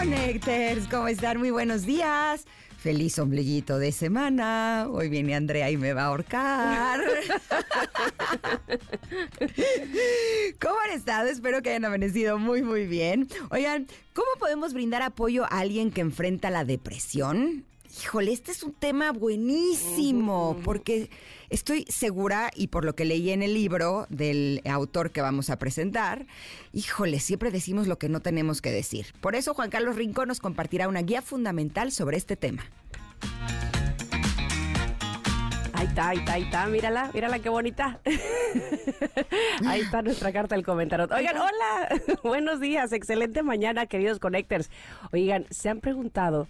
Connectors, ¿cómo están? Muy buenos días. Feliz ombliguito de semana. Hoy viene Andrea y me va a ahorcar. ¿Cómo han estado? Espero que hayan amanecido muy, muy bien. Oigan, ¿cómo podemos brindar apoyo a alguien que enfrenta la depresión? Híjole, este es un tema buenísimo, porque estoy segura, y por lo que leí en el libro del autor que vamos a presentar, híjole, siempre decimos lo que no tenemos que decir. Por eso Juan Carlos Rincón nos compartirá una guía fundamental sobre este tema. Ahí está, ahí está, ahí está, mírala, mírala qué bonita. ahí está nuestra carta del comentario. Oigan, hola, buenos días, excelente mañana, queridos connectors. Oigan, ¿se han preguntado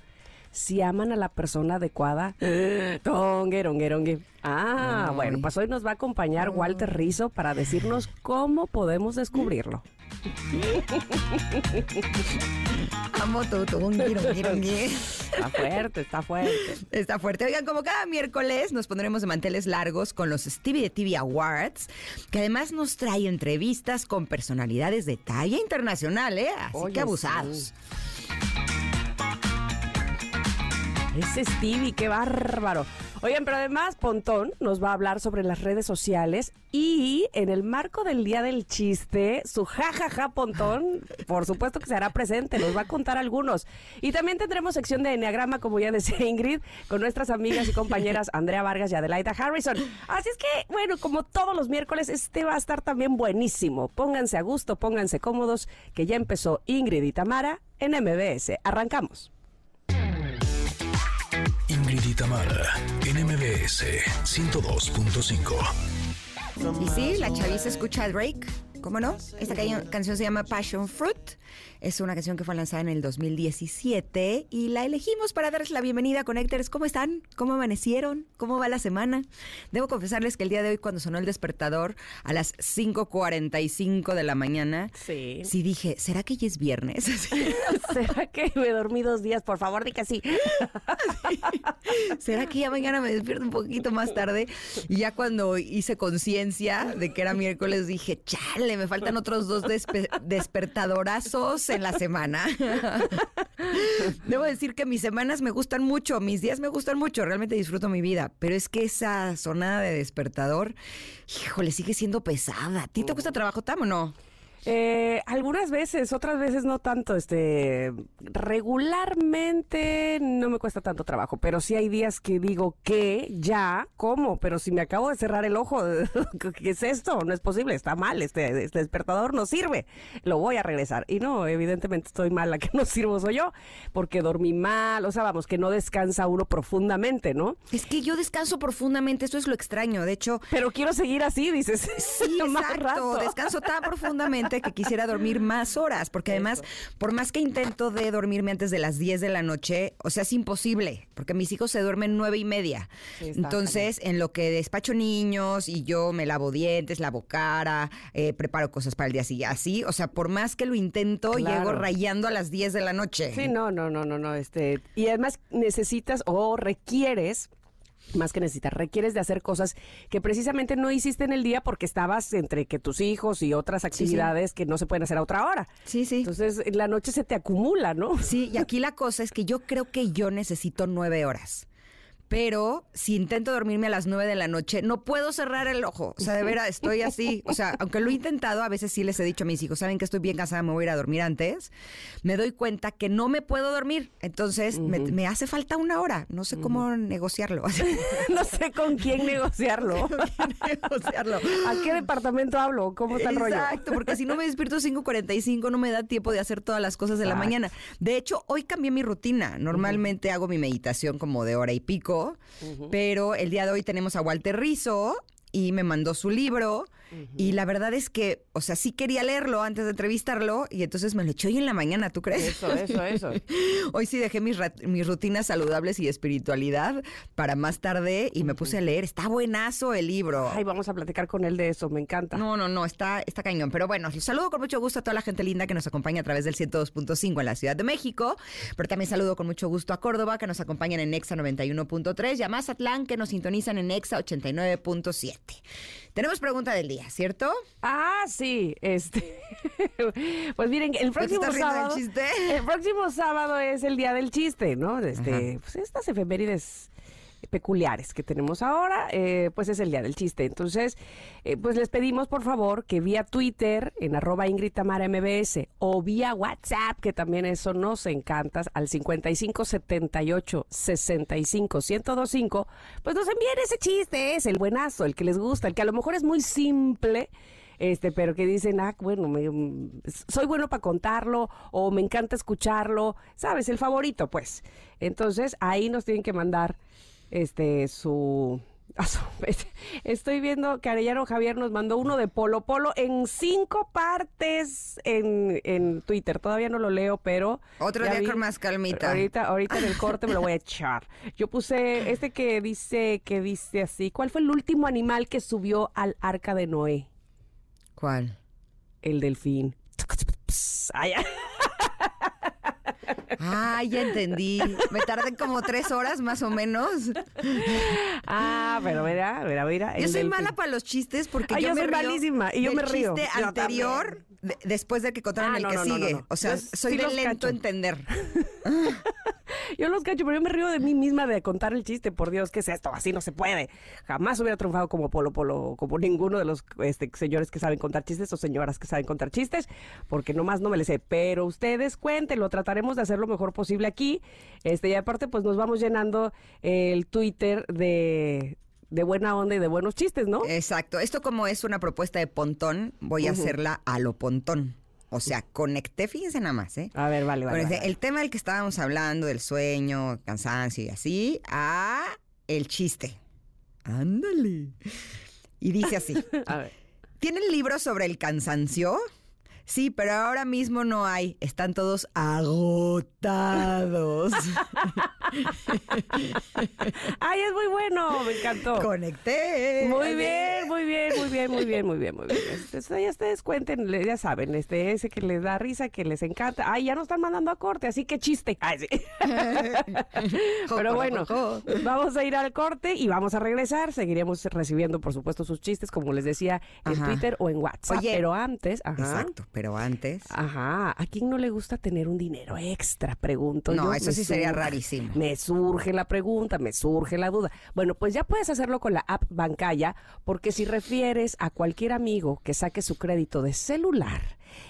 si aman a la persona adecuada. Tongue, rongue, Ah, bueno, pues hoy nos va a acompañar Walter Rizzo para decirnos cómo podemos descubrirlo. Amo tu Está fuerte, está fuerte. Está fuerte. Oigan, como cada miércoles nos pondremos de manteles largos con los Stevie de TV Awards, que además nos trae entrevistas con personalidades de talla internacional, ¿eh? Así que abusados. Ese Stevie, qué bárbaro. Oigan, pero además Pontón nos va a hablar sobre las redes sociales y en el marco del Día del Chiste, su jajaja Pontón, por supuesto que se hará presente, nos va a contar algunos. Y también tendremos sección de Enneagrama, como ya decía Ingrid, con nuestras amigas y compañeras Andrea Vargas y Adelaida Harrison. Así es que, bueno, como todos los miércoles, este va a estar también buenísimo. Pónganse a gusto, pónganse cómodos, que ya empezó Ingrid y Tamara en MBS. Arrancamos. Y Tamara, NMBS 102.5. Y sí, la chaviza escucha a Drake, ¿cómo no? Esta canción se llama Passion Fruit es una canción que fue lanzada en el 2017 y la elegimos para darles la bienvenida Connectors. ¿Cómo están? ¿Cómo amanecieron? ¿Cómo va la semana? Debo confesarles que el día de hoy cuando sonó el despertador a las 5.45 de la mañana, sí. sí dije, ¿será que ya es viernes? ¿Será que me dormí dos días? Por favor, di que sí. ¿Será que ya mañana me despierto un poquito más tarde? Y ya cuando hice conciencia de que era miércoles dije, chale, me faltan otros dos despertadorazos en la semana. Debo decir que mis semanas me gustan mucho, mis días me gustan mucho, realmente disfruto mi vida, pero es que esa sonada de despertador, híjole, sigue siendo pesada. ¿A ti te gusta trabajo, Tam, o no? Eh, algunas veces, otras veces no tanto. Este, regularmente no me cuesta tanto trabajo, pero sí hay días que digo que ya, ¿cómo? Pero si me acabo de cerrar el ojo, ¿qué es esto? No es posible, está mal, este, este despertador no sirve. Lo voy a regresar. Y no, evidentemente estoy mal, la que no sirvo soy yo, porque dormí mal, o sea, vamos, que no descansa uno profundamente, ¿no? Es que yo descanso profundamente, eso es lo extraño, de hecho. Pero quiero seguir así, dices. Sí, exacto, descanso tan profundamente que quisiera dormir más horas, porque además, por más que intento de dormirme antes de las 10 de la noche, o sea, es imposible, porque mis hijos se duermen nueve y media. Entonces, en lo que despacho niños y yo me lavo dientes, lavo cara, eh, preparo cosas para el día siguiente, así, o sea, por más que lo intento, llego rayando a las 10 de la noche. Sí, no, no, no, no, no, este, y además necesitas o requieres más que necesitar, requieres de hacer cosas que precisamente no hiciste en el día porque estabas entre que tus hijos y otras actividades que no se pueden hacer a otra hora. Sí, sí. Entonces, la noche se te acumula, ¿no? Sí, y aquí la cosa es que yo creo que yo necesito nueve horas pero si intento dormirme a las 9 de la noche, no puedo cerrar el ojo. O sea, de veras, estoy así. O sea, aunque lo he intentado, a veces sí les he dicho a mis hijos, saben que estoy bien cansada, me voy a ir a dormir antes. Me doy cuenta que no me puedo dormir. Entonces, me, hace falta una hora. No sé cómo negociarlo. no sé con quién negociarlo. negociarlo. ¿A qué departamento hablo? ¿Cómo está el rollo? Exacto, porque si no me despierto 5.45, no me da tiempo de hacer todas las cosas de la mañana. De hecho, hoy cambié mi rutina. Normalmente hago mi meditación como de hora y pico pero el día de hoy tenemos a Walter Rizzo y me mandó su libro Y la verdad es que, o sea, sí quería leerlo antes de entrevistarlo y entonces me lo eché hoy en la mañana, ¿tú crees? Eso, eso, eso. hoy sí dejé mis, mis rutinas saludables y espiritualidad para más tarde y me puse a leer. Está buenazo el libro. Ay, vamos a platicar con él de eso, me encanta. No, no, no, está, está cañón. Pero bueno, saludo con mucho gusto a toda la gente linda que nos acompaña a través del 102.5 en la Ciudad de México, pero también saludo con mucho gusto a Córdoba que nos acompañan en Exa 91.3 y a Mazatlán que nos sintonizan en Exa 89.7. Tenemos pregunta del día, ¿cierto? Ah, sí, este. pues miren, el próximo sábado. El próximo sábado es el día del chiste, ¿no? Este, pues estas efemérides peculiares que tenemos ahora, eh, pues es el día del chiste. Entonces, eh, pues les pedimos por favor que vía Twitter, en arroba Ingrid Tamara MBS, o vía WhatsApp, que también eso nos encanta, al 5578 65 1025, pues nos envíen ese chiste, es el buenazo, el que les gusta, el que a lo mejor es muy simple este, pero que dicen, ah, bueno, mm, soy bueno para contarlo o me encanta escucharlo, ¿sabes? El favorito, pues. Entonces, ahí nos tienen que mandar este su Estoy viendo que Arellano Javier nos mandó uno de Polo Polo en cinco partes en, en Twitter. Todavía no lo leo, pero. Otro día con más calmita. Ahorita, ahorita en el corte me lo voy a echar. Yo puse este que dice, que dice así. ¿Cuál fue el último animal que subió al arca de Noé? ¿Cuál? El delfín. Ay, Ah, ya entendí. Me tardé como tres horas más o menos. Ah, pero mira, mira, mira. Yo soy mala para los chistes porque yo, soy malísima y yo me río. chiste anterior después de que contaron ah, el que sigue. o sea, soy de lento entender. yo los cacho, pero yo me río de mí misma de contar el chiste. Por Dios, ¿qué es esto? Así no se puede. Jamás hubiera triunfado como Polo Polo, como ninguno de los este, señores que saben contar chistes o señoras que saben contar chistes, porque nomás no me le sé. Pero ustedes cuéntenlo, trataremos de hacer lo mejor posible aquí. Este, y aparte, pues nos vamos llenando el Twitter de de buena onda y de buenos chistes, ¿no? Exacto. Esto como es una propuesta de pontón, voy a hacerla a lo pontón. O sea, conecté, fíjense nada más, ¿eh? A ver, vale, vale, El tema del que estábamos hablando, del sueño, cansancio y así, a el chiste. Ándale. Y dice así. a ver. ¿Tienen libros sobre el cansancio? Sí, pero ahora mismo no hay. Están todos agotados. Ay, es muy bueno, me encantó. Conecté. Muy bien, muy bien, muy bien, muy bien, muy bien, muy bien. Este, ya ustedes cuenten, ya saben, este ese que les da risa, que les encanta. Ay, ya nos están mandando a corte, así que chiste. Ay, sí. Pero bueno, vamos a ir al corte y vamos a regresar. Seguiremos recibiendo, por supuesto, sus chistes, como les decía, en Twitter o en WhatsApp. pero antes, ajá. Exacto pero antes. Ajá. ¿A quién no le gusta tener un dinero extra? Pregunto. No, eso sí sería rarísimo. Me surge la pregunta, me surge la duda. Bueno, pues ya puedes hacerlo con la app Bancaya, porque si refieres a cualquier amigo que saque su crédito de celular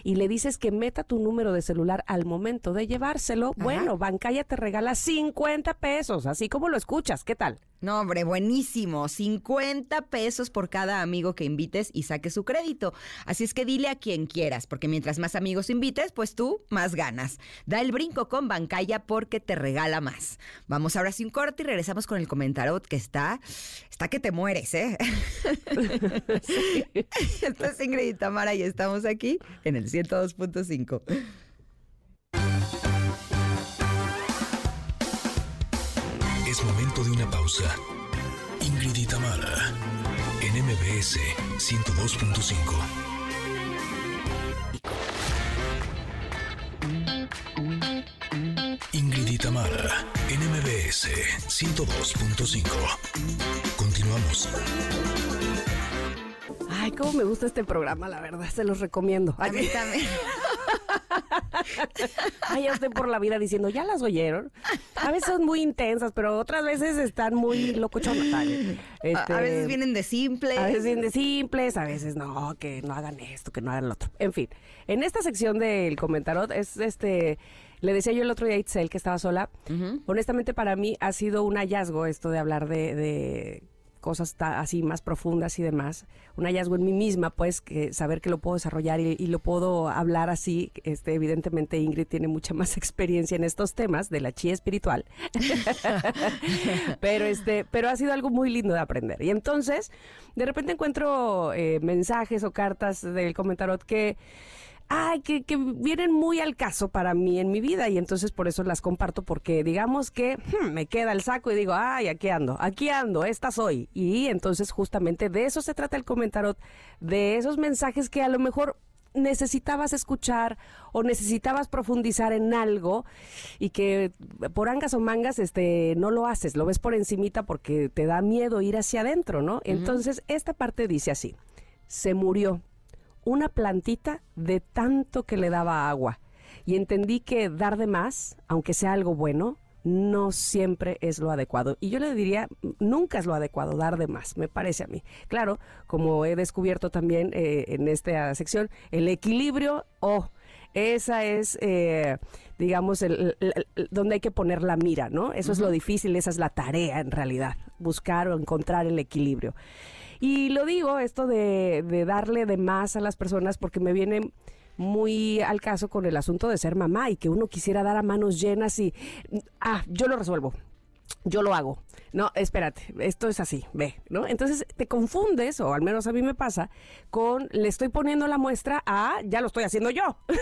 y le dices que meta tu número de celular al momento de llevárselo, bueno, Bancaya te regala 50 pesos, así como lo escuchas. ¿Qué tal? No, hombre, buenísimo. 50 pesos por cada amigo que invites y saque su crédito. Así es que dile a quien quieras, porque mientras más amigos invites, pues tú más ganas. Da el brinco con Bancaya porque te regala más. Vamos ahora sin corte y regresamos con el comentario que está, está que te mueres, ¿eh? Esto es Ingrid y Tamara y estamos aquí en el 102.5. pausa. Ingrid y Tamara, en MBS 102.5. Ingrid y Tamara, en MBS 102.5. Continuamos. Ay, cómo me gusta este programa, la verdad, se los recomiendo. A mí también. Ay, ya usted por la vida diciendo, ya las oyeron. A veces son muy intensas, pero otras veces están muy locochonas. Este, a veces vienen de simples. A veces vienen de simples, a veces no, que no hagan esto, que no hagan lo otro. En fin, en esta sección del comentarot es este... Le decía yo el otro día a Itzel que estaba sola. Honestamente, para mí ha sido un hallazgo esto de hablar de cosas así más profundas y demás. Un hallazgo en mí misma, pues, que saber que lo puedo desarrollar y, lo puedo hablar así. Este, evidentemente Ingrid tiene mucha más experiencia en estos temas de la chía espiritual. pero este, pero ha sido algo muy lindo de aprender. Y entonces, de repente encuentro eh, mensajes o cartas del comentarot que ay, que, vienen muy al caso para mí en mi vida y entonces por eso las comparto porque digamos que hmm, me queda el saco y digo, ay, aquí ando, aquí ando, esta soy. Y entonces justamente de eso se trata el comentario, de esos mensajes que a lo mejor necesitabas escuchar o necesitabas profundizar en algo y que por angas o mangas este no lo haces, lo ves por encimita porque te da miedo ir hacia adentro, ¿no? Entonces, esta parte dice así: se murió una plantita de tanto que le daba agua. Y entendí que dar de más, aunque sea algo bueno, no siempre es lo adecuado. Y yo le diría, nunca es lo adecuado dar de más, me parece a mí. Claro, como he descubierto también eh, en esta sección, el equilibrio, oh, esa es, eh, digamos, el, donde hay que poner la mira, ¿no? Eso es lo difícil, esa es la tarea en realidad, buscar o encontrar el equilibrio. Y lo digo, esto de, de darle de más a las personas, porque me viene muy al caso con el asunto de ser mamá y que uno quisiera dar a manos llenas y, ah, yo lo resuelvo, yo lo hago no, espérate, esto es así, ve, ¿no? Entonces te confundes, o al menos a mí me pasa, con le estoy poniendo la muestra a ya lo estoy haciendo yo.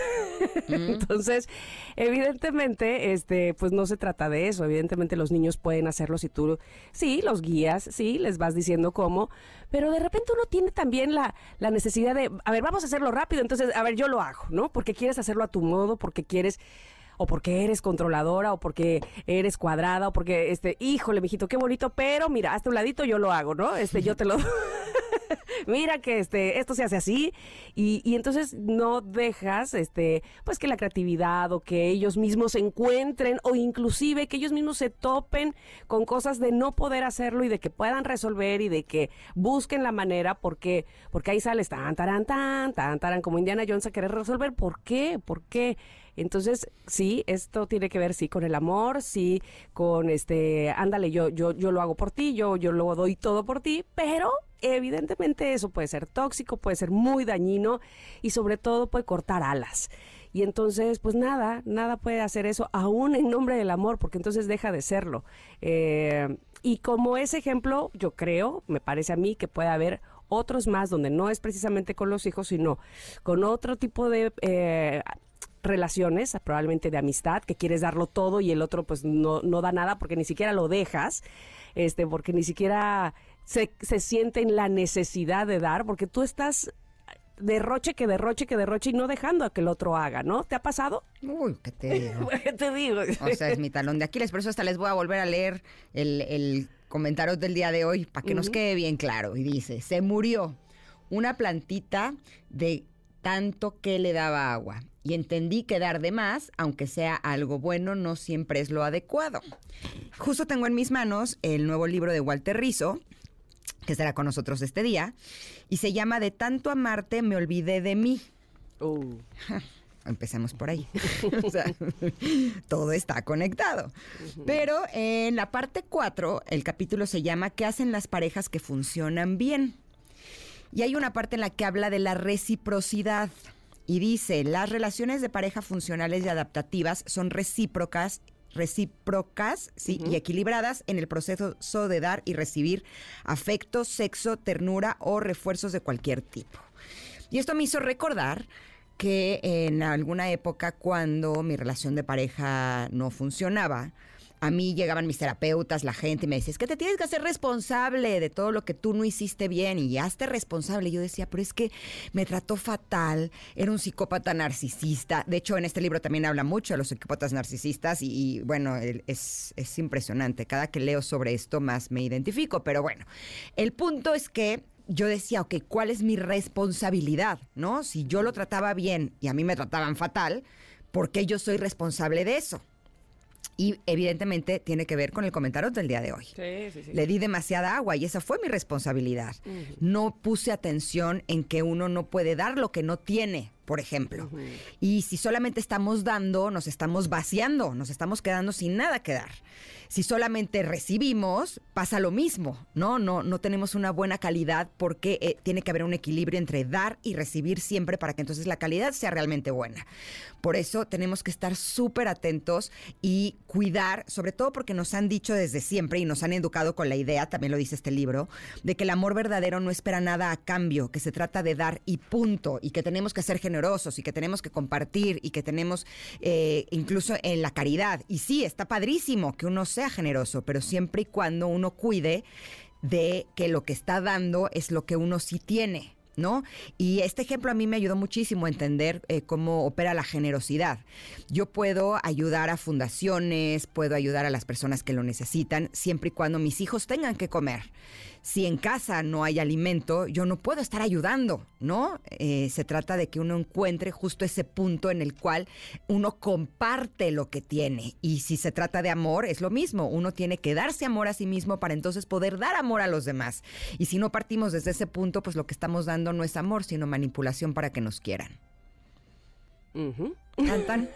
Mm. Entonces, evidentemente, este, pues no se trata de eso. Evidentemente los niños pueden hacerlo si tú, sí, los guías, sí, les vas diciendo cómo, pero de repente uno tiene también la, la necesidad de, a ver, vamos a hacerlo rápido, entonces, a ver, yo lo hago, ¿no? Porque quieres hacerlo a tu modo, porque quieres o porque eres controladora, o porque eres cuadrada, o porque, este, híjole, mijito, qué bonito, pero mira, hasta un ladito yo lo hago, ¿no? Este, yo te lo... mira que este, esto se hace así y, y, entonces no dejas este, pues que la creatividad o que ellos mismos se encuentren o inclusive que ellos mismos se topen con cosas de no poder hacerlo y de que puedan resolver y de que busquen la manera porque, porque ahí sales tan, tan, tan, tan, tan, como Indiana Jones a querer resolver. ¿Por qué? ¿Por qué? Entonces, sí, esto tiene que ver, sí, con el amor, sí, con este, ándale, yo, yo, yo lo hago por ti, yo, yo lo doy todo por ti, pero evidentemente eso puede ser tóxico, puede ser muy dañino y sobre todo puede cortar alas. Y entonces, pues nada, nada puede hacer eso, aún en nombre del amor, porque entonces deja de serlo. Eh, y como ese ejemplo, yo creo, me parece a mí que puede haber otros más donde no es precisamente con los hijos, sino con otro tipo de eh, relaciones, probablemente de amistad, que quieres darlo todo y el otro pues no, no da nada porque ni siquiera lo dejas, este, porque ni siquiera se, se siente en la necesidad de dar, porque tú estás derroche que derroche que derroche y no dejando a que el otro haga, ¿no? ¿Te ha pasado? Uy, ¿qué te digo? ¿Qué te digo? O sea, es mi talón de Aquiles, por eso hasta les voy a volver a leer el, el comentario del día de hoy para que nos quede bien claro. Y dice, se murió una plantita de tanto que le daba agua y entendí que dar de más, aunque sea algo bueno, no siempre es lo adecuado. Justo tengo en mis manos el nuevo libro de Walter Rizzo, que estará con nosotros este día, y se llama De tanto amarte me olvidé de mí. Uh. Empecemos por ahí. o sea, todo está conectado. Pero en la parte 4, el capítulo se llama ¿Qué hacen las parejas que funcionan bien? Y hay una parte en la que habla de la reciprocidad. Y dice, las relaciones de pareja funcionales y adaptativas son recíprocas recíprocas ¿sí? y equilibradas en el proceso de dar y recibir afecto, sexo, ternura o refuerzos de cualquier tipo. Y esto me hizo recordar que en alguna época cuando mi relación de pareja no funcionaba, a mí llegaban mis terapeutas, la gente, y me decía, es que te tienes que hacer responsable de todo lo que tú no hiciste bien y hazte responsable. Y yo decía, pero es que me trató fatal, era un psicópata narcisista. De hecho, en este libro también habla mucho de los psicópatas narcisistas y, bueno, es, es impresionante. Cada que leo sobre esto más me identifico, pero bueno, el punto es que yo decía, ok, ¿cuál es mi responsabilidad? ¿No? Si yo lo trataba bien y a mí me trataban fatal, ¿por qué yo soy responsable de eso? Y evidentemente tiene que ver con el comentario del día de hoy. Sí, sí, sí. Le di demasiada agua y esa fue mi responsabilidad. No puse atención en que uno no puede dar lo que no tiene por ejemplo. Y si solamente estamos dando, nos estamos vaciando, nos estamos quedando sin nada que dar. Si solamente recibimos, pasa lo mismo, ¿no? No, no tenemos una buena calidad porque eh, tiene que haber un equilibrio entre dar y recibir siempre para que entonces la calidad sea realmente buena. Por eso tenemos que estar súper atentos y cuidar, sobre todo porque nos han dicho desde siempre y nos han educado con la idea, también lo dice este libro, de que el amor verdadero no espera nada a cambio, que se trata de dar y punto, y que tenemos que ser generosos y que tenemos que compartir y que tenemos eh, incluso en la caridad. Y sí, está padrísimo que uno sea generoso, pero siempre y cuando uno cuide de que lo que está dando es lo que uno sí tiene. ¿No? Y este ejemplo a mí me ayudó muchísimo a entender eh, cómo opera la generosidad. Yo puedo ayudar a fundaciones, puedo ayudar a las personas que lo necesitan, siempre y cuando mis hijos tengan que comer si en casa no hay alimento, yo no puedo estar ayudando, ¿no? Eh, se trata de que uno encuentre justo ese punto en el cual uno comparte lo que tiene. Y si se trata de amor, es lo mismo. Uno tiene que darse amor a sí mismo para entonces poder dar amor a los demás. Y si no partimos desde ese punto, pues lo que estamos dando no es amor, sino manipulación para que nos quieran. ¿Cantan?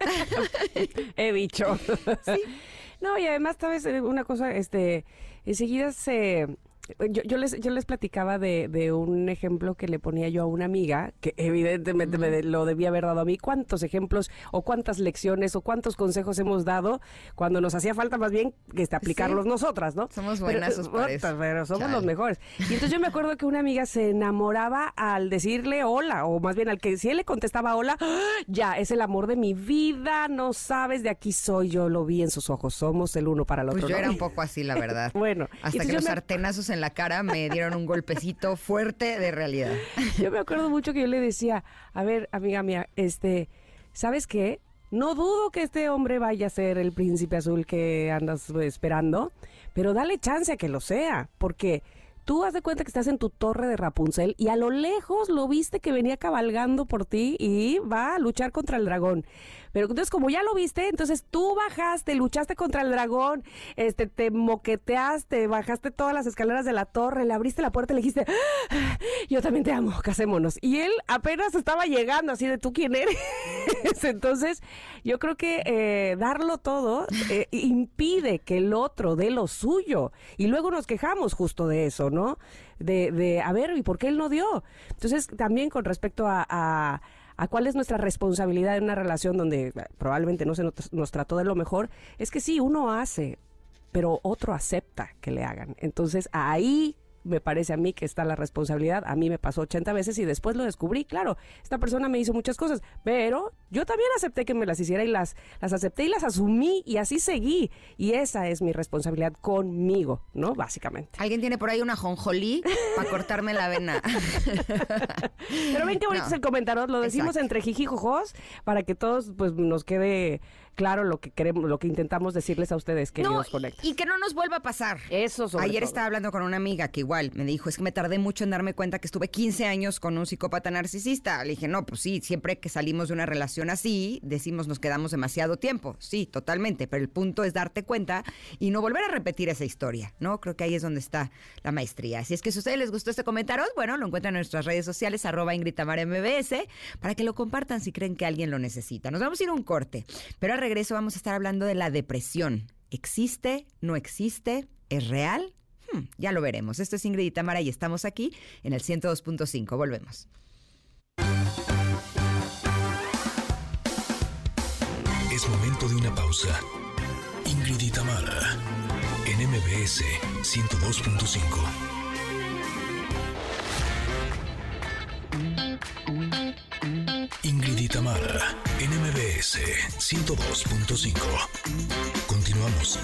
He dicho. ¿Sí? No, y además, ¿sabes? Una cosa, este, enseguida se yo, les, yo les platicaba de, un ejemplo que le ponía yo a una amiga, que evidentemente me lo debía haber dado a mí. ¿Cuántos ejemplos o cuántas lecciones o cuántos consejos hemos dado cuando nos hacía falta más bien este, aplicarlos nosotras, ¿no? Somos buenas, pero, pero somos los mejores. Y entonces yo me acuerdo que una amiga se enamoraba al decirle hola, o más bien al que si él le contestaba hola, ¡ah! ya, es el amor de mi vida, no sabes, de aquí soy, yo lo vi en sus ojos, somos el uno para el pues otro. Pues yo era un poco así, la verdad. bueno. Hasta que los sartenazos en la cara me dieron un golpecito fuerte de realidad. Yo me acuerdo mucho que yo le decía, a ver, amiga mía, este, ¿sabes qué? No dudo que este hombre vaya a ser el príncipe azul que andas esperando, pero dale chance a que lo sea, porque tú haz de cuenta que estás en tu torre de Rapunzel y a lo lejos lo viste que venía cabalgando por ti y va a luchar contra el dragón. Pero entonces, como ya lo viste, entonces tú bajaste, luchaste contra el dragón, este, te moqueteaste, bajaste todas las escaleras de la torre, le abriste la puerta y le dijiste, ah, yo también te amo, casémonos. Y él apenas estaba llegando, así de tú quién eres. entonces, yo creo que eh, darlo todo eh, impide que el otro dé lo suyo. Y luego nos quejamos justo de eso, ¿no? De, de a ver, ¿y por qué él no dio? Entonces, también con respecto a a cuál es nuestra responsabilidad en una relación donde eh, probablemente no se nos, trató de lo mejor, es que sí, uno hace, pero otro acepta que le hagan. Entonces ahí me parece a mí que está la responsabilidad. A mí me pasó 80 veces y después lo descubrí. Claro, esta persona me hizo muchas cosas, pero yo también acepté que me las hiciera y las, las acepté y las asumí y así seguí. Y esa es mi responsabilidad conmigo, ¿no? Básicamente. ¿Alguien tiene por ahí una jonjolí para cortarme la vena? pero ven qué bonito es el comentario. Lo decimos entre jijijojos para que todos pues nos quede claro lo que queremos, lo que intentamos decirles a ustedes, que nos conectan. Y que no nos vuelva a pasar. Eso sobre Ayer estaba hablando con una amiga que igual me dijo, es que me tardé mucho en darme cuenta que estuve 15 años con un psicópata narcisista. Le dije, no, pues sí, siempre que salimos de una relación así, decimos nos quedamos demasiado tiempo. Sí, totalmente, pero el punto es darte cuenta y no volver a repetir esa historia, ¿no? Creo que ahí es donde está la maestría. Así es que si a ustedes les gustó este comentario, bueno, lo encuentran en nuestras redes sociales, arroba Ingrid MBS, para que lo compartan si creen que alguien lo necesita. Nos vamos a ir a un corte, pero regreso vamos a estar hablando de la depresión. ¿Existe? ¿No existe? ¿Es real? Hmm, ya lo veremos. Esto es Ingrid y Tamara y estamos aquí en el 102.5. Volvemos. Es momento de una pausa. Ingrid y Tamara en MBS 102.5. Ingrid y Tamara, NMBS 102.5. Continuamos.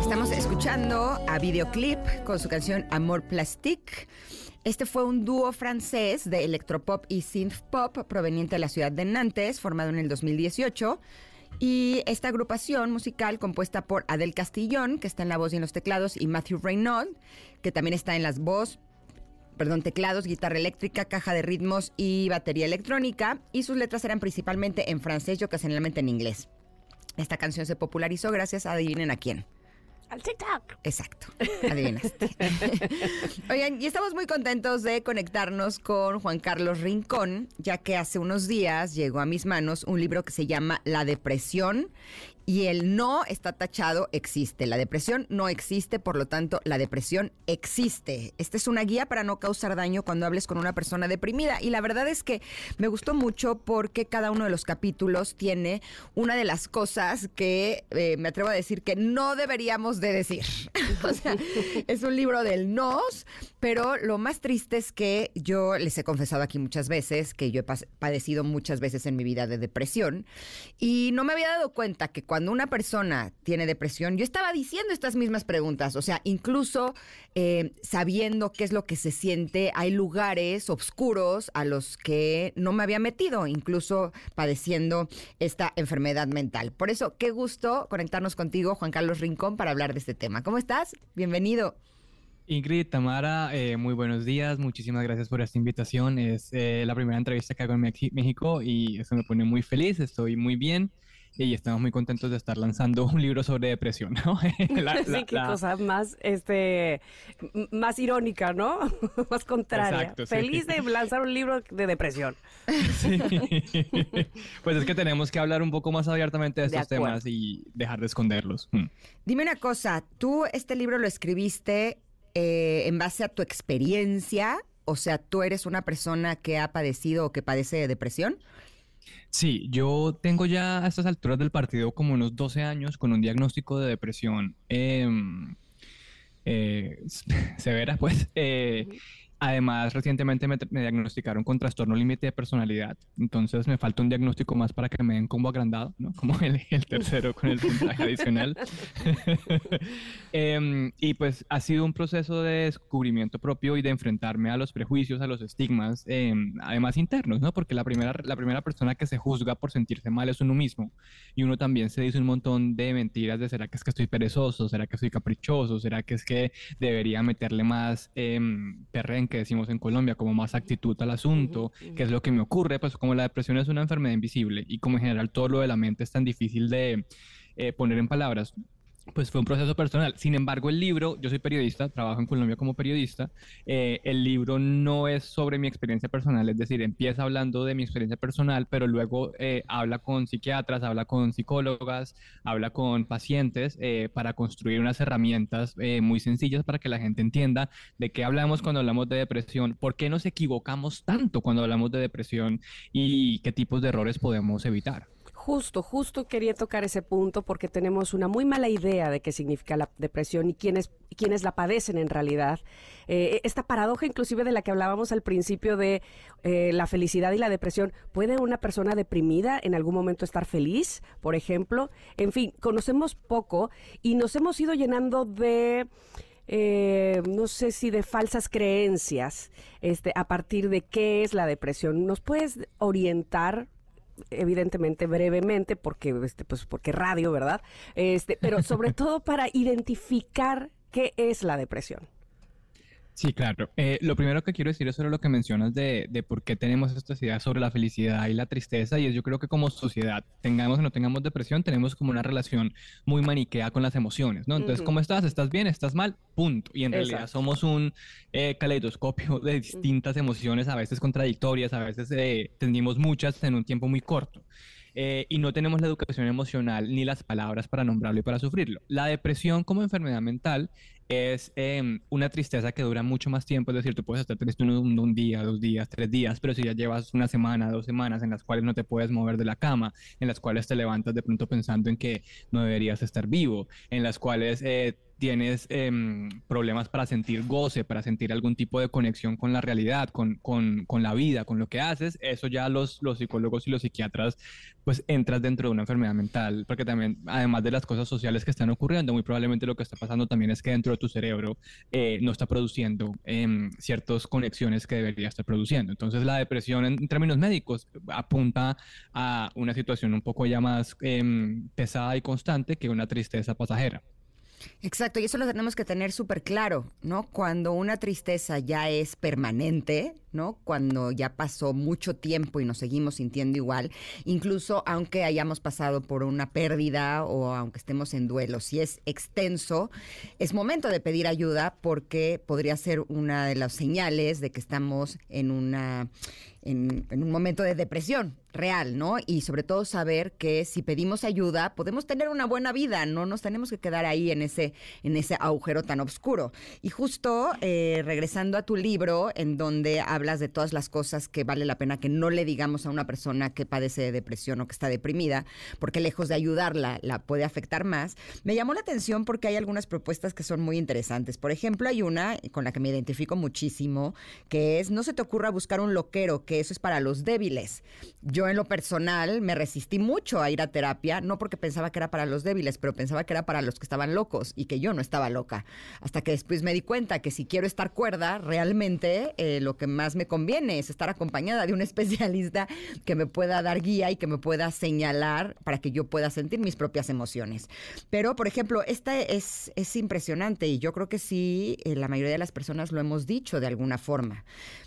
Estamos escuchando a Videoclip con su canción Amor Plastique. Este fue un dúo francés de electropop y synth pop proveniente de la ciudad de Nantes, formado en el 2018. Y esta agrupación musical compuesta por Adel Castillón, que está en la voz y en los teclados, y Matthew Reynaud, que también está en las voz, perdón, teclados, guitarra eléctrica, caja de ritmos y batería electrónica. Y sus letras eran principalmente en francés y ocasionalmente en inglés. Esta canción se popularizó gracias a adivinen a quién. Al TikTok. Exacto, adivinaste. Oigan, y estamos muy contentos de conectarnos con Juan Carlos Rincón, ya que hace unos días llegó a mis manos un libro que se llama La depresión y el no está tachado existe. La depresión no existe, por lo tanto, la depresión existe. Esta es una guía para no causar daño cuando hables con una persona deprimida. Y la verdad es que me gustó mucho porque cada uno de los capítulos tiene una de las cosas que eh, me atrevo a decir que no deberíamos de decir. o sea, es un libro del nos, pero lo más triste es que yo les he confesado aquí muchas veces que yo he padecido muchas veces en mi vida de depresión y no me había dado cuenta que cuando cuando una persona tiene depresión, yo estaba diciendo estas mismas preguntas, o sea, incluso eh, sabiendo qué es lo que se siente, hay lugares oscuros a los que no me había metido, incluso padeciendo esta enfermedad mental. Por eso, qué gusto conectarnos contigo, Juan Carlos Rincón, para hablar de este tema. ¿Cómo estás? Bienvenido. Ingrid, Tamara, eh, muy buenos días. Muchísimas gracias por esta invitación. Es eh, la primera entrevista que hago en México y eso me pone muy feliz. Estoy muy bien y estamos muy contentos de estar lanzando un libro sobre depresión, ¿no? sí, qué cosa más, este, más irónica, ¿no? más contraria. Exacto, Feliz de lanzar un libro de depresión. Sí. pues es que tenemos que hablar un poco más abiertamente de estos temas y dejar de esconderlos. Mm. Dime una cosa, ¿tú este libro lo escribiste eh, en base a tu experiencia? O sea, ¿tú eres una persona que ha padecido o que padece de depresión? Sí, yo tengo ya a estas alturas del partido como unos 12 años con un diagnóstico de depresión em, eh, severa, pues. Eh, Además, recientemente me, diagnosticaron con trastorno límite de personalidad. Entonces me falta un diagnóstico más para que me den combo agrandado, ¿no? Como el, tercero con el puntaje adicional. Em, y pues ha sido un proceso de descubrimiento propio y de enfrentarme a los prejuicios, a los estigmas, em, además internos, ¿no? Porque la primera, la primera persona que se juzga por sentirse mal es uno mismo. Y uno también se dice un montón de mentiras de ¿será que es que estoy perezoso? ¿Será que estoy caprichoso? ¿Será que es que debería meterle más eh, que decimos en Colombia, como más actitud al asunto, que es lo que me ocurre, pues como la depresión es una enfermedad invisible y como en general todo lo de la mente es tan difícil de eh, poner en palabras, pues fue un proceso personal. Sin embargo, el libro, yo soy periodista, trabajo en Colombia como periodista, eh, el libro no es sobre mi experiencia personal, es decir, empieza hablando de mi experiencia personal, pero luego eh, habla con psiquiatras, habla con psicólogas, habla con pacientes eh, para construir unas herramientas muy sencillas para que la gente entienda de qué hablamos cuando hablamos de depresión, por qué nos equivocamos tanto cuando hablamos de depresión y qué tipos de errores podemos evitar. Justo, justo quería tocar ese punto porque tenemos una muy mala idea de qué significa la depresión y quiénes, quiénes la padecen en realidad. Eh, esta paradoja inclusive de la que hablábamos al principio de eh, la felicidad y la depresión. ¿Puede una persona deprimida en algún momento estar feliz, por ejemplo? En fin, conocemos poco y nos hemos ido llenando de... Eh, no sé si de falsas creencias, este, a partir de qué es la depresión. ¿Nos puedes orientar evidentemente brevemente porque este pues porque radio, ¿verdad? Este, pero sobre todo para identificar qué es la depresión. Sí, claro. Eh, lo primero que quiero decir es sobre lo que mencionas de, de, por qué tenemos estas ideas sobre la felicidad y la tristeza, y es yo creo que como sociedad, tengamos o no tengamos depresión, tenemos como una relación muy maniquea con las emociones, ¿no? Entonces, ¿cómo estás? ¿Estás bien? ¿Estás mal? Punto. Y en realidad somos un eh, caleidoscopio de distintas emociones, a veces contradictorias, a veces eh, tendimos muchas en un tiempo muy corto. Eh, y no tenemos la educación emocional ni las palabras para nombrarlo y para sufrirlo. La depresión como enfermedad mental es em, una tristeza que dura mucho más tiempo, es decir, tú puedes estar triste un, un, día, dos días, tres días, pero si ya llevas una semana, dos semanas en las cuales no te puedes mover de la cama, en las cuales te levantas de pronto pensando en que no deberías estar vivo, en las cuales eh, tienes em, problemas para sentir goce, para sentir algún tipo de conexión con la realidad, con, con, con la vida, con lo que haces, eso ya los, los, psicólogos y los psiquiatras, pues entras dentro de una enfermedad mental, porque también, además de las cosas sociales que están ocurriendo, muy probablemente lo que está pasando también es que dentro de tu cerebro eh, no está produciendo eh, ciertas conexiones que debería estar produciendo. Entonces, la depresión en términos médicos apunta a una situación un poco ya más em, pesada y constante que una tristeza pasajera. Exacto, y eso lo tenemos que tener súper claro, ¿no? Cuando una tristeza ya es permanente, ¿no? Cuando ya pasó mucho tiempo y nos seguimos sintiendo igual, incluso aunque hayamos pasado por una pérdida o aunque estemos en duelo, si es extenso, es momento de pedir ayuda porque podría ser una de las señales de que estamos en una en, un momento de depresión real, ¿no? Y sobre todo saber que si pedimos ayuda podemos tener una buena vida, no nos tenemos que quedar ahí en ese, en ese agujero tan oscuro. Y justo eh, regresando a tu libro, en donde hablas de todas las cosas que vale la pena que no le digamos a una persona que padece de depresión o que está deprimida, porque lejos de ayudarla, la puede afectar más, me llamó la atención porque hay algunas propuestas que son muy interesantes. Por ejemplo, hay una con la que me identifico muchísimo, que es no se te ocurra buscar un loquero que eso es para los débiles. Yo en lo personal me resistí mucho a ir a terapia, no porque pensaba que era para los débiles, pero pensaba que era para los que estaban locos y que yo no estaba loca. Hasta que después me di cuenta que si quiero estar cuerda, realmente eh, lo que más me conviene es estar acompañada de un especialista que me pueda dar guía y que me pueda señalar para que yo pueda sentir mis propias emociones. Pero, por ejemplo, esta es, es impresionante y yo creo que sí, eh, la mayoría de las personas lo hemos dicho de alguna forma.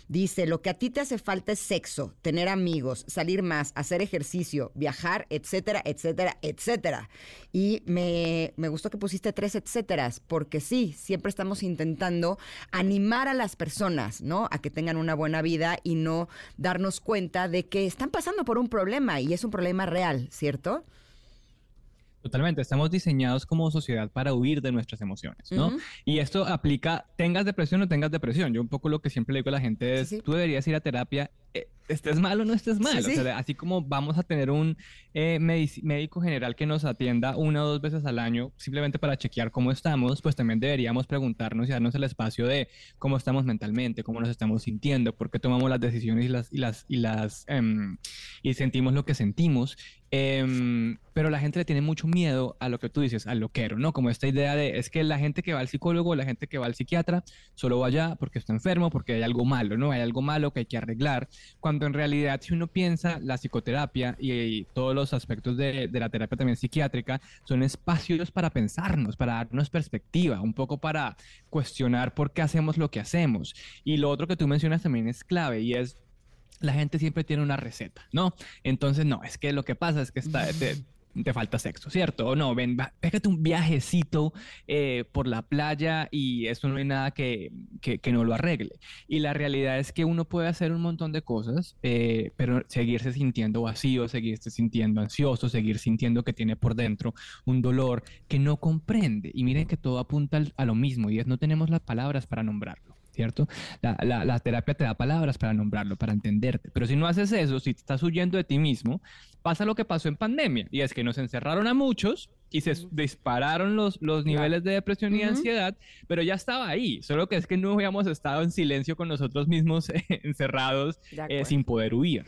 Dice, lo que a ti te hace falta es sexo, tener amigos, salir más, hacer ejercicio, viajar, etcétera, etcétera, etcétera. Y me, me gustó que pusiste tres etcéteras, porque sí, siempre estamos intentando animar a las personas, ¿no? A que tengan una buena vida y no darnos cuenta de que están pasando por un problema y es un problema real, ¿cierto? Totalmente, estamos diseñados como sociedad para huir de nuestras emociones, ¿no? Y esto aplica, tengas depresión o tengas depresión. Yo un poco lo que siempre le digo a la gente es, tú deberías ir a terapia eh, estés mal o no estés mal. O sea, así como vamos a tener un eh, médico general que nos atienda una o dos veces al año simplemente para chequear cómo estamos, pues también deberíamos preguntarnos y darnos el espacio de cómo estamos mentalmente, cómo nos estamos sintiendo, por qué tomamos las decisiones y las y las y las em, y sentimos lo que sentimos. Em, pero la gente le tiene mucho miedo a lo que tú dices, al loquero, ¿no? Como esta idea de es que la gente que va al psicólogo, la gente que va al psiquiatra, solo va allá porque está enfermo, porque hay algo malo, ¿no? Hay algo malo que hay que arreglar cuando en realidad si uno piensa la psicoterapia y, todos los aspectos de, la terapia también psiquiátrica son espacios para pensarnos, para darnos perspectiva, un poco para cuestionar por qué hacemos lo que hacemos. Y lo otro que tú mencionas también es clave y es la gente siempre tiene una receta, ¿no? Entonces, no, es que lo que pasa es que está, te falta sexo, ¿cierto? O no, ven, pégate un viajecito eh, por la playa y eso no hay nada que, que, no lo arregle. Y la realidad es que uno puede hacer un montón de cosas, eh, pero seguirse sintiendo vacío, seguirse sintiendo ansioso, seguir sintiendo que tiene por dentro un dolor que no comprende. Y miren que todo apunta a lo mismo y es no tenemos las palabras para nombrarlo. ¿Cierto? La, la, terapia te da palabras para nombrarlo, para entenderte. Pero si no haces eso, si te estás huyendo de ti mismo, pasa lo que pasó en pandemia, y es que nos encerraron a muchos y se dispararon los, los niveles de depresión y ansiedad, pero ya estaba ahí, solo que es que no habíamos estado en silencio con nosotros mismos encerrados eh, sin poder huir.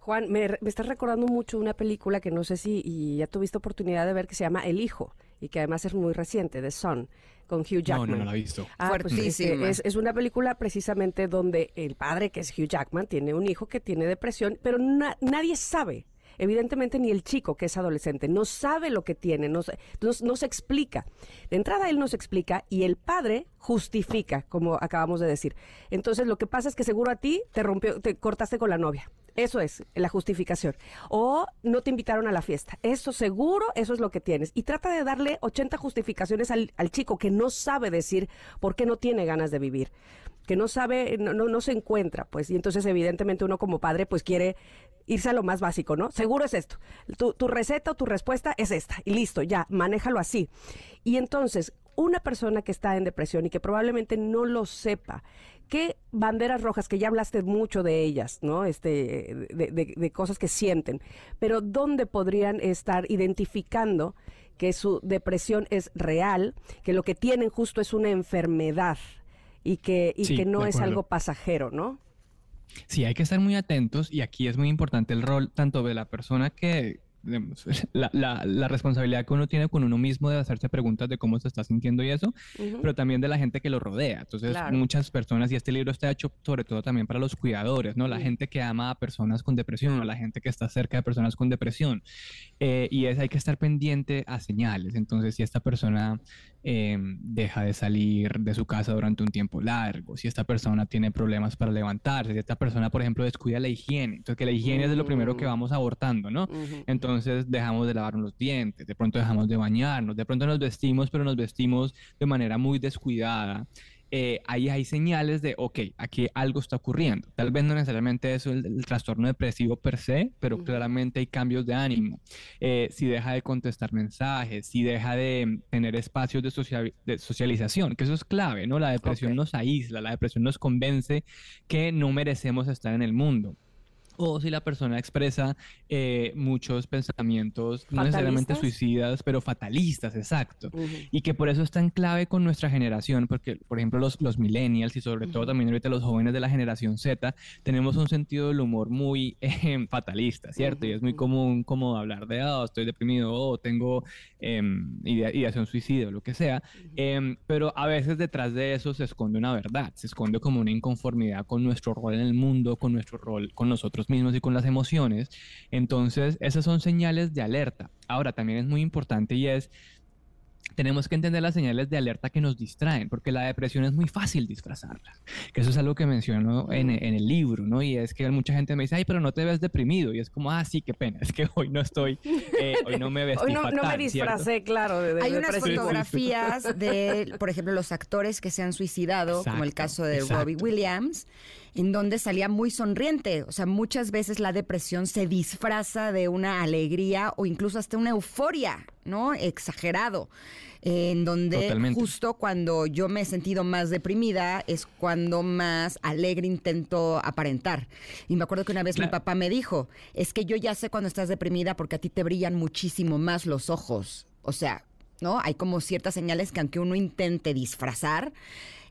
Juan, me, me, estás recordando mucho una película que no sé si y ya tuviste oportunidad de ver que se llama El Hijo y que además es muy reciente, The Son con Hugh Jackman. No, no, la he visto. Ah, pues es, es, una película precisamente donde el padre, que es Hugh Jackman, tiene un hijo que tiene depresión, pero nadie sabe evidentemente ni el chico que es adolescente no sabe lo que tiene, no, no, se explica. De entrada él no se explica y el padre justifica, como acabamos de decir. Entonces lo que pasa es que seguro a ti te rompió, te cortaste con la novia. Eso es la justificación. O no te invitaron a la fiesta. Eso seguro, eso es lo que tienes. Y trata de darle 80 justificaciones al, chico que no sabe decir por qué no tiene ganas de vivir que no sabe, no, no, se encuentra, pues, y entonces evidentemente uno como padre pues quiere irse a lo más básico, ¿no? Seguro es esto. Tu, tu receta o tu respuesta es esta, y listo, ya, manéjalo así. Y entonces, una persona que está en depresión y que probablemente no lo sepa, ¿Qué banderas rojas, que ya hablaste mucho de ellas, ¿no? Este, de, cosas que sienten, pero dónde podrían estar identificando que su depresión es real, que lo que tienen justo es una enfermedad y que, y que no es algo pasajero, ¿no? Sí, hay que estar muy atentos y aquí es muy importante el rol tanto de la persona que, la, la, responsabilidad que uno tiene con uno mismo de hacerse preguntas de cómo se está sintiendo y eso, pero también de la gente que lo rodea. Entonces, muchas personas, y este libro está hecho sobre todo también para los cuidadores, ¿no? La gente que ama a personas con depresión o la gente que está cerca de personas con depresión. Eh, y es, hay que estar pendiente a señales. Entonces, si esta persona em, deja de salir de su casa durante un tiempo largo, si esta persona tiene problemas para levantarse, si esta persona, por ejemplo, descuida la higiene. Entonces, que la higiene es de lo primero que Mm. vamos abortando, ¿no? Entonces dejamos de lavarnos los dientes, de pronto dejamos de bañarnos, de pronto nos vestimos, pero nos vestimos de manera muy descuidada. Eh, ahí hay señales de, ok, aquí algo está ocurriendo. Tal vez no necesariamente eso es el, el trastorno depresivo per se, pero Ujú. claramente hay cambios de ánimo. Eh, si deja de contestar mensajes, si deja de mm, tener espacios de, de socialización, que eso es clave, ¿no? La depresión Ok. nos aísla, la depresión nos convence que no merecemos estar en el mundo. O si la persona expresa eh, muchos pensamientos, no necesariamente suicidas, pero fatalistas, exacto. Y que por eso es tan clave con nuestra generación, porque, por ejemplo, los, los millennials y sobre todo también ahorita los jóvenes de la generación Z, tenemos un sentido del humor muy eh, fatalista, ¿cierto? Y es muy común como hablar de, oh, estoy deprimido, o tengo em, idea- ideación suicida, o lo que sea. Em, pero a veces detrás de eso se esconde una verdad, se esconde como una inconformidad con nuestro rol en el mundo, con nuestro rol con nosotros mismos y con las emociones. Entonces, esas son señales de alerta. Ahora, también es muy importante y es, tenemos que entender las señales de alerta que nos distraen, porque la depresión es muy fácil disfrazarla, que eso es algo que menciono en, en el libro, ¿no? Y es que mucha gente me dice, ay, pero no te ves deprimido, y es como, ah, sí, qué pena, es que hoy no estoy, eh, hoy no me vestí Hoy no, no me fatal, ¿cierto? disfracé, claro, de, de Hay unas fotografías de, por ejemplo, los actores que se han suicidado, como el Exacto, caso de exacto. Robbie Williams, en donde salía muy sonriente. O sea, muchas veces la depresión se disfraza de una alegría o incluso hasta una euforia, ¿no? Exagerado. En donde Totalmente. justo cuando yo me he sentido más deprimida es cuando más alegre intento aparentar. Y me acuerdo que una vez mi papá me dijo, es que yo ya sé cuando estás deprimida porque a ti te brillan muchísimo más los ojos. O sea, ¿no? Hay como ciertas señales que aunque uno intente disfrazar,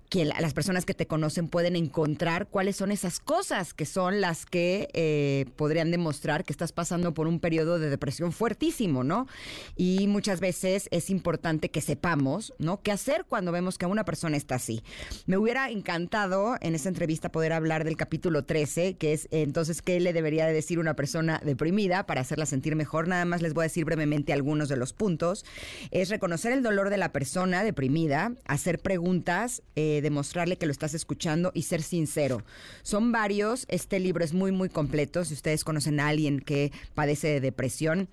que la- las personas que te conocen pueden encontrar cuáles son esas cosas que son las que eh, podrían demostrar que estás pasando por un periodo de depresión fuertísimo, ¿no? Y muchas veces es importante que sepamos, ¿no? ¿Qué hacer cuando vemos que una persona está así? Me hubiera encantado en esta entrevista poder hablar del capítulo 13, que es entonces qué le debería de decir una persona deprimida para hacerla sentir mejor. Nada más les voy a decir brevemente algunos de los puntos. Es reconocer el dolor de la persona deprimida, hacer preguntas, eh, demostrarle que lo estás escuchando y ser sincero. Son varios. Este libro es muy, muy completo. Si ustedes conocen a alguien que padece de depresión,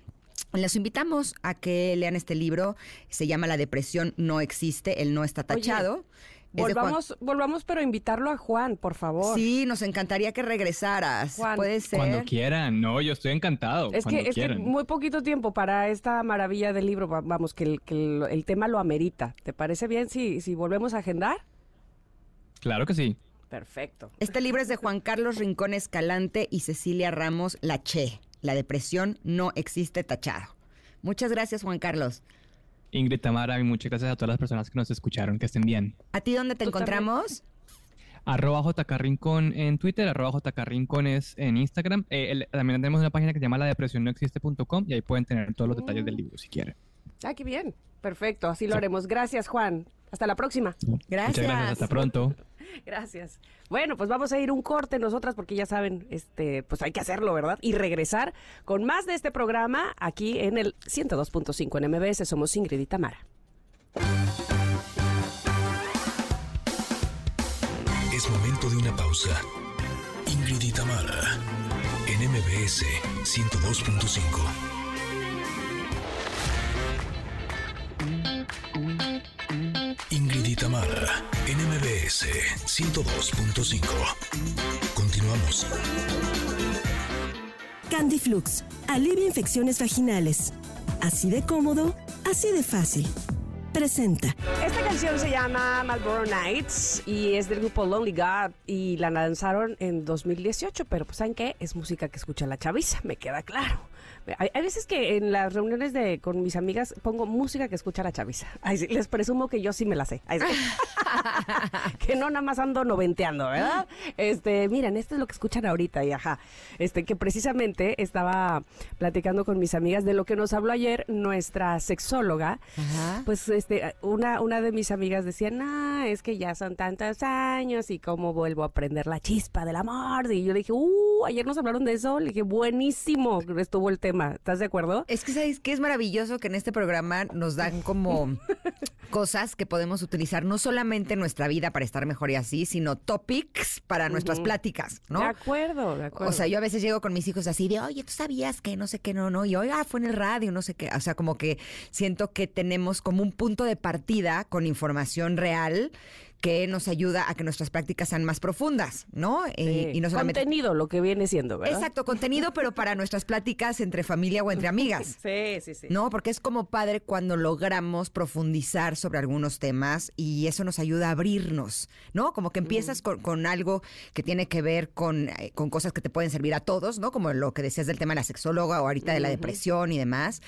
les invitamos a que lean este libro. Se llama La depresión no existe, el no está tachado. Volvamos, volvamos, pero invitarlo a Juan, por favor. Sí, nos encantaría que regresaras. Juan, Puede ser. Cuando quieran, no, yo estoy encantado. Es cuando que, es que quieran. muy poquito tiempo para esta maravilla del libro, va- vamos, que el, que el, el tema lo amerita. ¿Te parece bien si, si volvemos a agendar? Claro que sí. Perfecto. Este libro es de Juan Carlos Rincón Escalante y Cecilia Ramos Lache. La depresión no existe tachado. Muchas gracias, Juan Carlos. Ingrid Tamara, y muchas gracias a todas las personas que nos escucharon. Que estén bien. ¿A ti dónde te Tú también. encontramos? Arroba JK Rincón en Twitter, arroba JK Rincones en Instagram. Eh, el- también tenemos una página que se llama la depresión no existe.com y ahí pueden tener todos los detalles del libro si quieren. Ah, qué bien. Perfecto, así lo Sí. haremos. Gracias, Juan. Hasta la próxima. Muchas Gracias. gracias, hasta pronto. Gracias. Bueno, pues vamos a ir un corte nosotras porque ya saben, este, pues hay que hacerlo, ¿verdad? Y regresar con más de este programa aquí en el 102.5 en MBS. Somos Ingrid y Tamara. Es momento de una pausa. Ingrid y Tamara, en MBS 102.5. Ingrid y Tamara, en MBS 102.5. Continuamos. Candy Flux, alivia infecciones vaginales. Así de cómodo, así de fácil. Presenta. Esta canción se llama Marlboro Nights y es del grupo Lonely God y la lanzaron en 2018, pero pues ¿saben qué? Es música que escucha la chaviza, me queda claro. Hay, hay veces que en las reuniones de con mis amigas pongo música que escucha la chaviza. Ay, sí, les presumo que yo sí me la sé. Ay, sí. que no nada más ando noventeando, ¿verdad? Este, miren, esto es lo que escuchan ahorita y ajá. Este, que precisamente estaba platicando con mis amigas de lo que nos habló ayer nuestra sexóloga. Ajá. Pues este, una, una de mis amigas decía, no, es que ya son tantos años y cómo vuelvo a aprender la chispa del amor. Y yo le dije, uh, ayer nos hablaron de eso. Le dije, buenísimo estuvo el tema. ¿Estás de acuerdo? Es que sabes que es maravilloso que en este programa nos dan como cosas que podemos utilizar no solamente en nuestra vida para estar mejor y así, sino topics para nuestras pláticas, ¿no? De acuerdo, de acuerdo. O sea, yo a veces llego con mis hijos así de, oye, ¿tú sabías que no sé qué, no, no? Y hoy, ah, fue en el radio, no sé qué. O sea, como que siento que tenemos como un punto de partida con información real que nos ayuda a que nuestras prácticas sean más profundas, ¿no? Eh, Sí. y no solamente... Contenido, lo que viene siendo, ¿verdad? Exacto, contenido, pero para nuestras pláticas entre familia o entre amigas. Sí, sí, sí. No, porque es como padre cuando logramos profundizar sobre algunos temas y eso nos ayuda a abrirnos, ¿no? Como que empiezas con, con algo que tiene que ver con, eh, con cosas que te pueden servir a todos, ¿no? Como lo que decías del tema de la sexóloga o ahorita de la depresión y demás.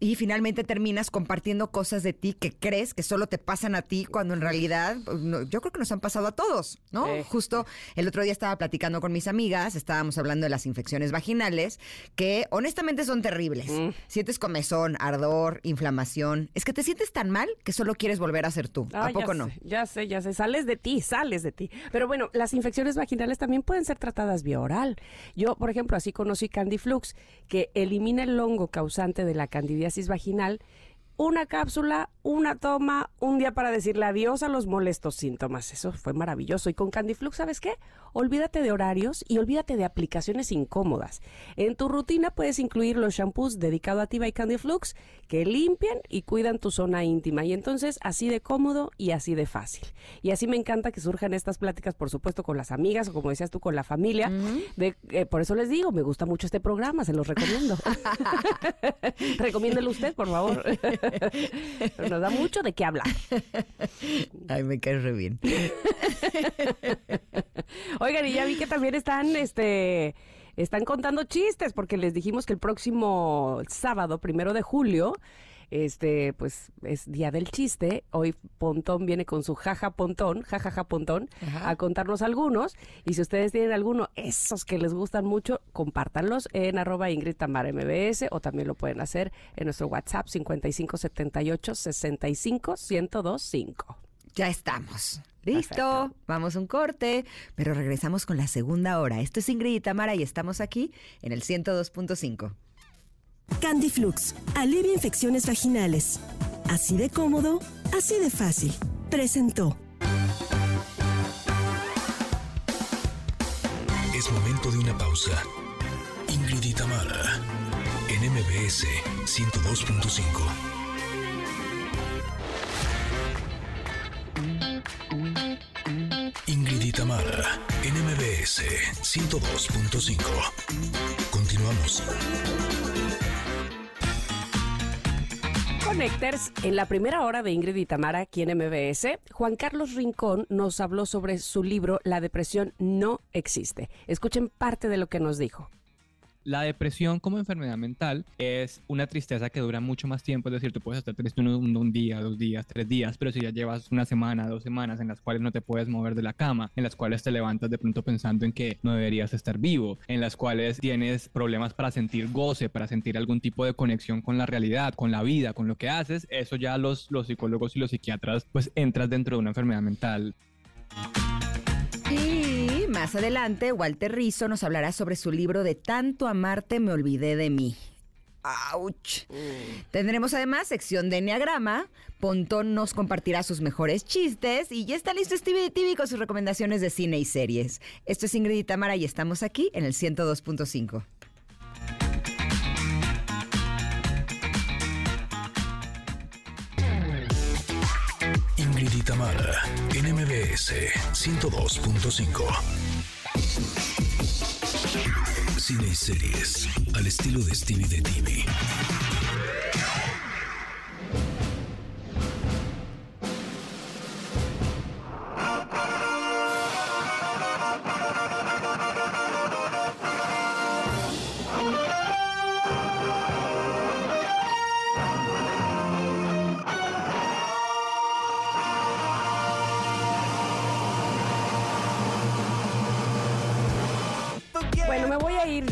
Y finalmente terminas compartiendo cosas de ti que crees que solo te pasan a ti cuando en realidad pues, no, yo creo que nos han pasado a todos, ¿no? Sí. Justo el otro día estaba platicando con mis amigas, estábamos hablando de las infecciones vaginales, que honestamente son terribles. Mm. Sientes comezón, ardor, inflamación. Es que te sientes tan mal que solo quieres volver a ser tú. Ah, ¿A ya poco no? sé, ya sé, ya sé. Sales de ti, sales de ti. Pero bueno, las infecciones vaginales también pueden ser tratadas vía oral. Yo, por ejemplo, así conocí Candiflux, que elimina el hongo causante de la candidiasis vaginal. Una cápsula, una toma, un día para decirle adiós a los molestos síntomas. Eso fue maravilloso. Y con Candiflux, ¿sabes qué? Olvídate de horarios y olvídate de aplicaciones incómodas. En tu rutina puedes incluir los shampoos dedicados a ti by Candiflux que limpian y cuidan tu zona íntima. Y entonces así de cómodo y así de fácil. Y así me encanta que surjan estas pláticas, por supuesto, con las amigas o como decías tú, con la familia. De, eh, por eso les digo, me gusta mucho este programa, se los recomiendo. Recomiéndelo usted, por favor. Nos da mucho de qué hablar. Ay, me caes re bien. Oigan, y ya vi que también están, este, están contando chistes, porque les dijimos que el próximo sábado, primero de julio, este, pues es día del chiste. Hoy Pontón viene con su jaja Pontón, jajaja Pontón, a contarnos algunos. Y si ustedes tienen alguno, esos que les gustan mucho, compártanlos en arroba Ingrid Tamara MBS o también lo pueden hacer en nuestro WhatsApp 5578 65 1025. Ya estamos. Listo, Perfecto. vamos a un corte, pero regresamos con la segunda hora. Esto es Ingrid y Tamara y estamos aquí en el 102.5. Candiflux, alivia infecciones vaginales. Así de cómodo, así de fácil. Presentó. Es momento de una pausa. Ingrid y Tamara, en MBS 102.5. Ingrid y Tamara, en MBS 102.5. Continuamos. En la primera hora de Ingrid y Tamara aquí en MBS, Juan Carlos Rincón nos habló sobre su libro La depresión no existe. Escuchen parte de lo que nos dijo. La depresión como enfermedad mental es una tristeza que dura mucho más tiempo, es decir, tú puedes estar triste un, un- día, dos días, tres días, pero si ya llevas una semana, dos semanas en las cuales no te puedes mover de la cama, en las cuales te levantas de pronto pensando en que no deberías estar vivo, en las cuales tienes problemas para sentir goce, para sentir algún tipo de conexión con la realidad, con la vida, con lo que haces, eso ya los, los psicólogos y los psiquiatras pues entras dentro de una enfermedad mental. Y más adelante, Walter Rizzo nos hablará sobre su libro de Tanto amarte me olvidé de mí. ¡Auch! Tendremos además sección de Enneagrama. Pontón nos compartirá sus mejores chistes. Y ya está listo Stevie TV con sus recomendaciones de cine y series. Esto es Ingrid y Tamara y estamos aquí en el 102.5. Tamara, en MBS 102.5. Cine y series, al estilo de Stevie de TV.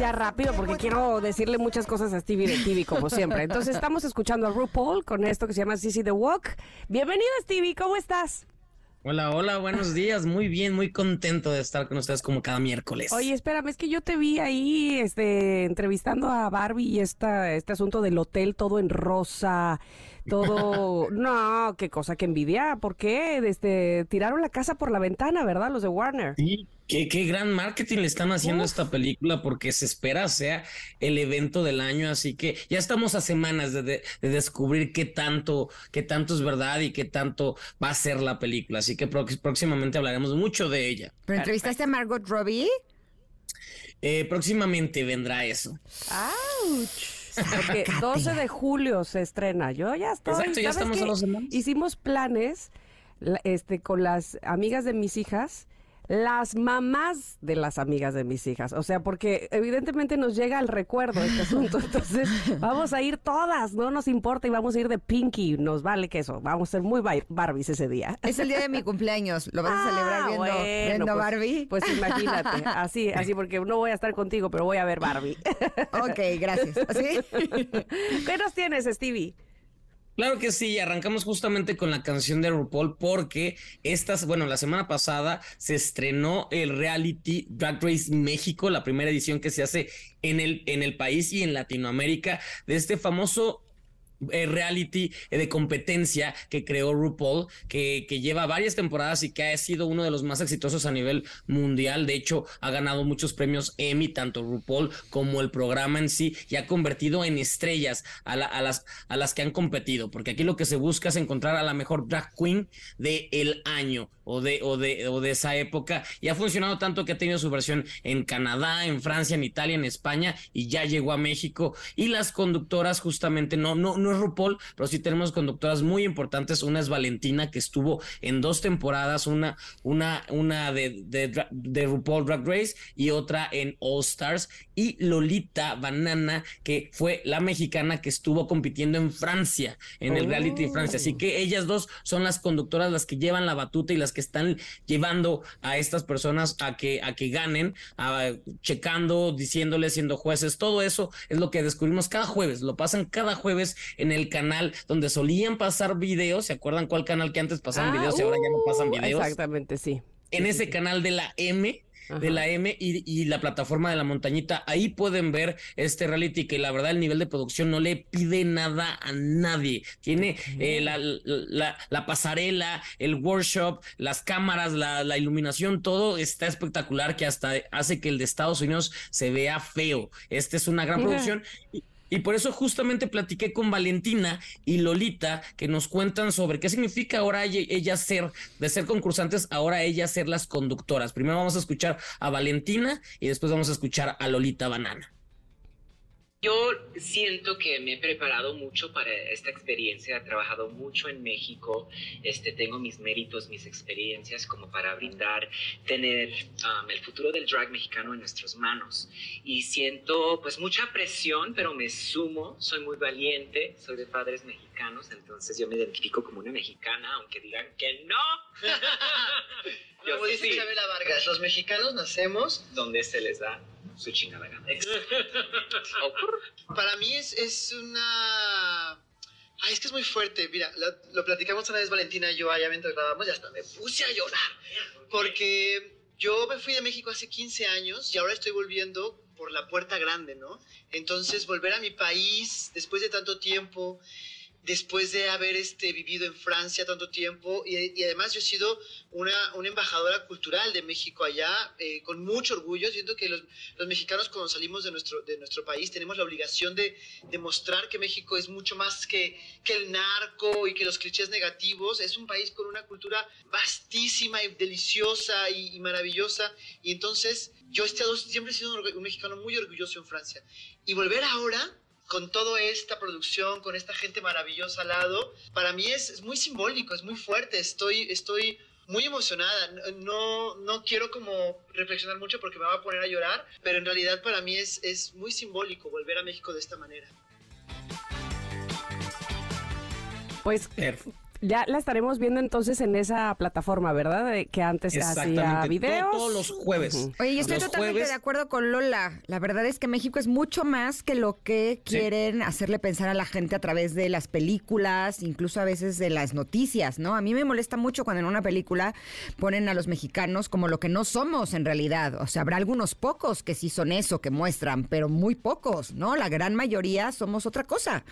Ya rápido porque quiero decirle muchas cosas a Stevie de TV, como siempre. Entonces, estamos escuchando a RuPaul con esto que se llama Sissy the Walk. Bienvenido, Stevie, ¿cómo estás? Hola, hola, buenos días. Muy bien, muy contento de estar con ustedes como cada miércoles. Oye, espérame, es que yo te vi ahí este, entrevistando a Barbie y esta, este asunto del hotel todo en rosa. todo, no, qué cosa que envidia, ¿por qué? Este, tiraron la casa por la ventana, ¿verdad? Los de Warner. Sí, qué, qué gran marketing le están haciendo a esta película porque se espera sea el evento del año, así que ya estamos a semanas de, de- de descubrir qué tanto, qué tanto es verdad y qué tanto va a ser la película, así que próximamente hablaremos mucho de ella. ¿Pero entrevistaste a Margot Robbie? Eh, próximamente vendrá eso. Porque 12 de julio se estrena. Yo ya estoy. Exacto, ya ¿sabes estamos a dos semanas. Hicimos planes la- este, con las amigas de mis hijas. Las mamás de las amigas de mis hijas. O sea, porque evidentemente nos llega al recuerdo este asunto. Entonces, vamos a ir todas, no nos importa, y vamos a ir de Pinky. Nos vale que eso. Vamos a ser muy bar- Barbies ese día. Es el día de mi cumpleaños. ¿Lo vas a celebrar Ah, viendo, bueno, viendo pues- Barbie? Pues imagínate, así, así, porque no voy a estar contigo, pero voy a ver Barbie. Ok, gracias. ¿Sí? ¿Qué nos tienes, Stevie? Claro que sí, arrancamos justamente con la canción de RuPaul porque estas, bueno, la semana pasada se estrenó el reality Drag Race México, la primera edición que se hace en el, en el país y en Latinoamérica de este famoso eh, reality eh, de competencia que creó RuPaul, que, que lleva varias temporadas y que ha sido uno de los más exitosos a nivel mundial. De hecho, ha ganado muchos premios Emmy, tanto RuPaul como el programa en sí, y ha convertido en estrellas a, la- a las, a las que han competido, porque aquí lo que se busca es encontrar a la mejor drag queen del año o de, o, de, o de esa época, y ha funcionado tanto que ha tenido su versión en Canadá, en Francia, en Italia, en España, y ya llegó a México. Y las conductoras, justamente, no, no, no es RuPaul, pero sí tenemos conductoras muy importantes. Una es Valentina, que estuvo en dos temporadas, una, una, una de, de, RuPaul Drag Race y otra en All Stars. Y Lolita Banana, que fue la mexicana que estuvo compitiendo en Francia, en el reality de Francia. Así que ellas dos son las conductoras, las que llevan la batuta y las que están llevando a estas personas a que, a que ganen, a- checando, diciéndoles, siendo jueces. Todo eso es lo que descubrimos cada jueves. Lo pasan cada jueves en el canal donde solían pasar videos. ¿Se acuerdan cuál canal que antes pasaban Ah, videos y ahora ya no pasan uh, videos? Exactamente, sí. en Sí, ese sí. canal de la M, de la M y, y la plataforma de la montañita. Ahí pueden ver este reality que la verdad el nivel de producción no le pide nada a nadie. Tiene eh, la, la- la pasarela, el workshop, las cámaras, la, la iluminación, todo está espectacular que hasta hace que el de Estados Unidos se vea feo. Esta es una gran Mira. producción. Y- y por eso justamente platiqué con Valentina y Lolita, que nos cuentan sobre qué significa ahora ella- ellas ser, de ser concursantes, ahora ellas ser las conductoras. Primero vamos a escuchar a Valentina y después vamos a escuchar a Lolita Banana. Yo siento que me he preparado mucho para esta experiencia, he trabajado mucho en México, este, tengo mis méritos, mis experiencias como para brindar, tener um, el futuro del drag mexicano en nuestras manos. Y siento pues mucha presión, pero me sumo, soy muy valiente, soy de padres mexicanos, entonces yo me identifico como una mexicana, aunque digan que no. Yo Como dice sí, Vargas, los mexicanos nacemos. donde se les da su chingada gana. Para mí es, es una. Ay, es que es muy fuerte. Mira, lo, lo platicamos una vez Valentina y yo allá mientras grabamos y hasta me puse a llorar. Porque yo me fui de México hace 15 años y ahora estoy volviendo por la puerta grande, ¿no? Entonces, volver a mi país después de tanto tiempo, después de haber este, vivido en Francia tanto tiempo y, además yo he sido una, embajadora cultural de México allá eh, con mucho orgullo. Siento que los, mexicanos cuando salimos de nuestro, de nuestro país tenemos la obligación de demostrar que México es mucho más que, que el narco y que los clichés negativos. Es un país con una cultura vastísima y deliciosa y, maravillosa. Y entonces yo he estado, siempre he sido un, un mexicano muy orgulloso en Francia. Y volver ahora con toda esta producción, con esta gente maravillosa al lado, para mí es, es muy simbólico, es muy fuerte. Estoy, estoy muy emocionada. No, no quiero como reflexionar mucho porque me va a poner a llorar, pero en realidad para mí es, es muy simbólico volver a México de esta manera. Pues Perfecto. Ya la estaremos viendo entonces en esa plataforma, ¿verdad? De que antes hacía videos. To- Todos los jueves. Oye, yo estoy Los totalmente jueves- de acuerdo con Lola. La verdad es que México es mucho más que lo que Sí. quieren hacerle pensar a la gente a través de las películas, incluso a veces de las noticias, ¿no? A mí me molesta mucho cuando en una película ponen a los mexicanos como lo que no somos en realidad. O sea, habrá algunos pocos que sí son eso, que muestran, pero muy pocos, ¿no? La gran mayoría somos otra cosa.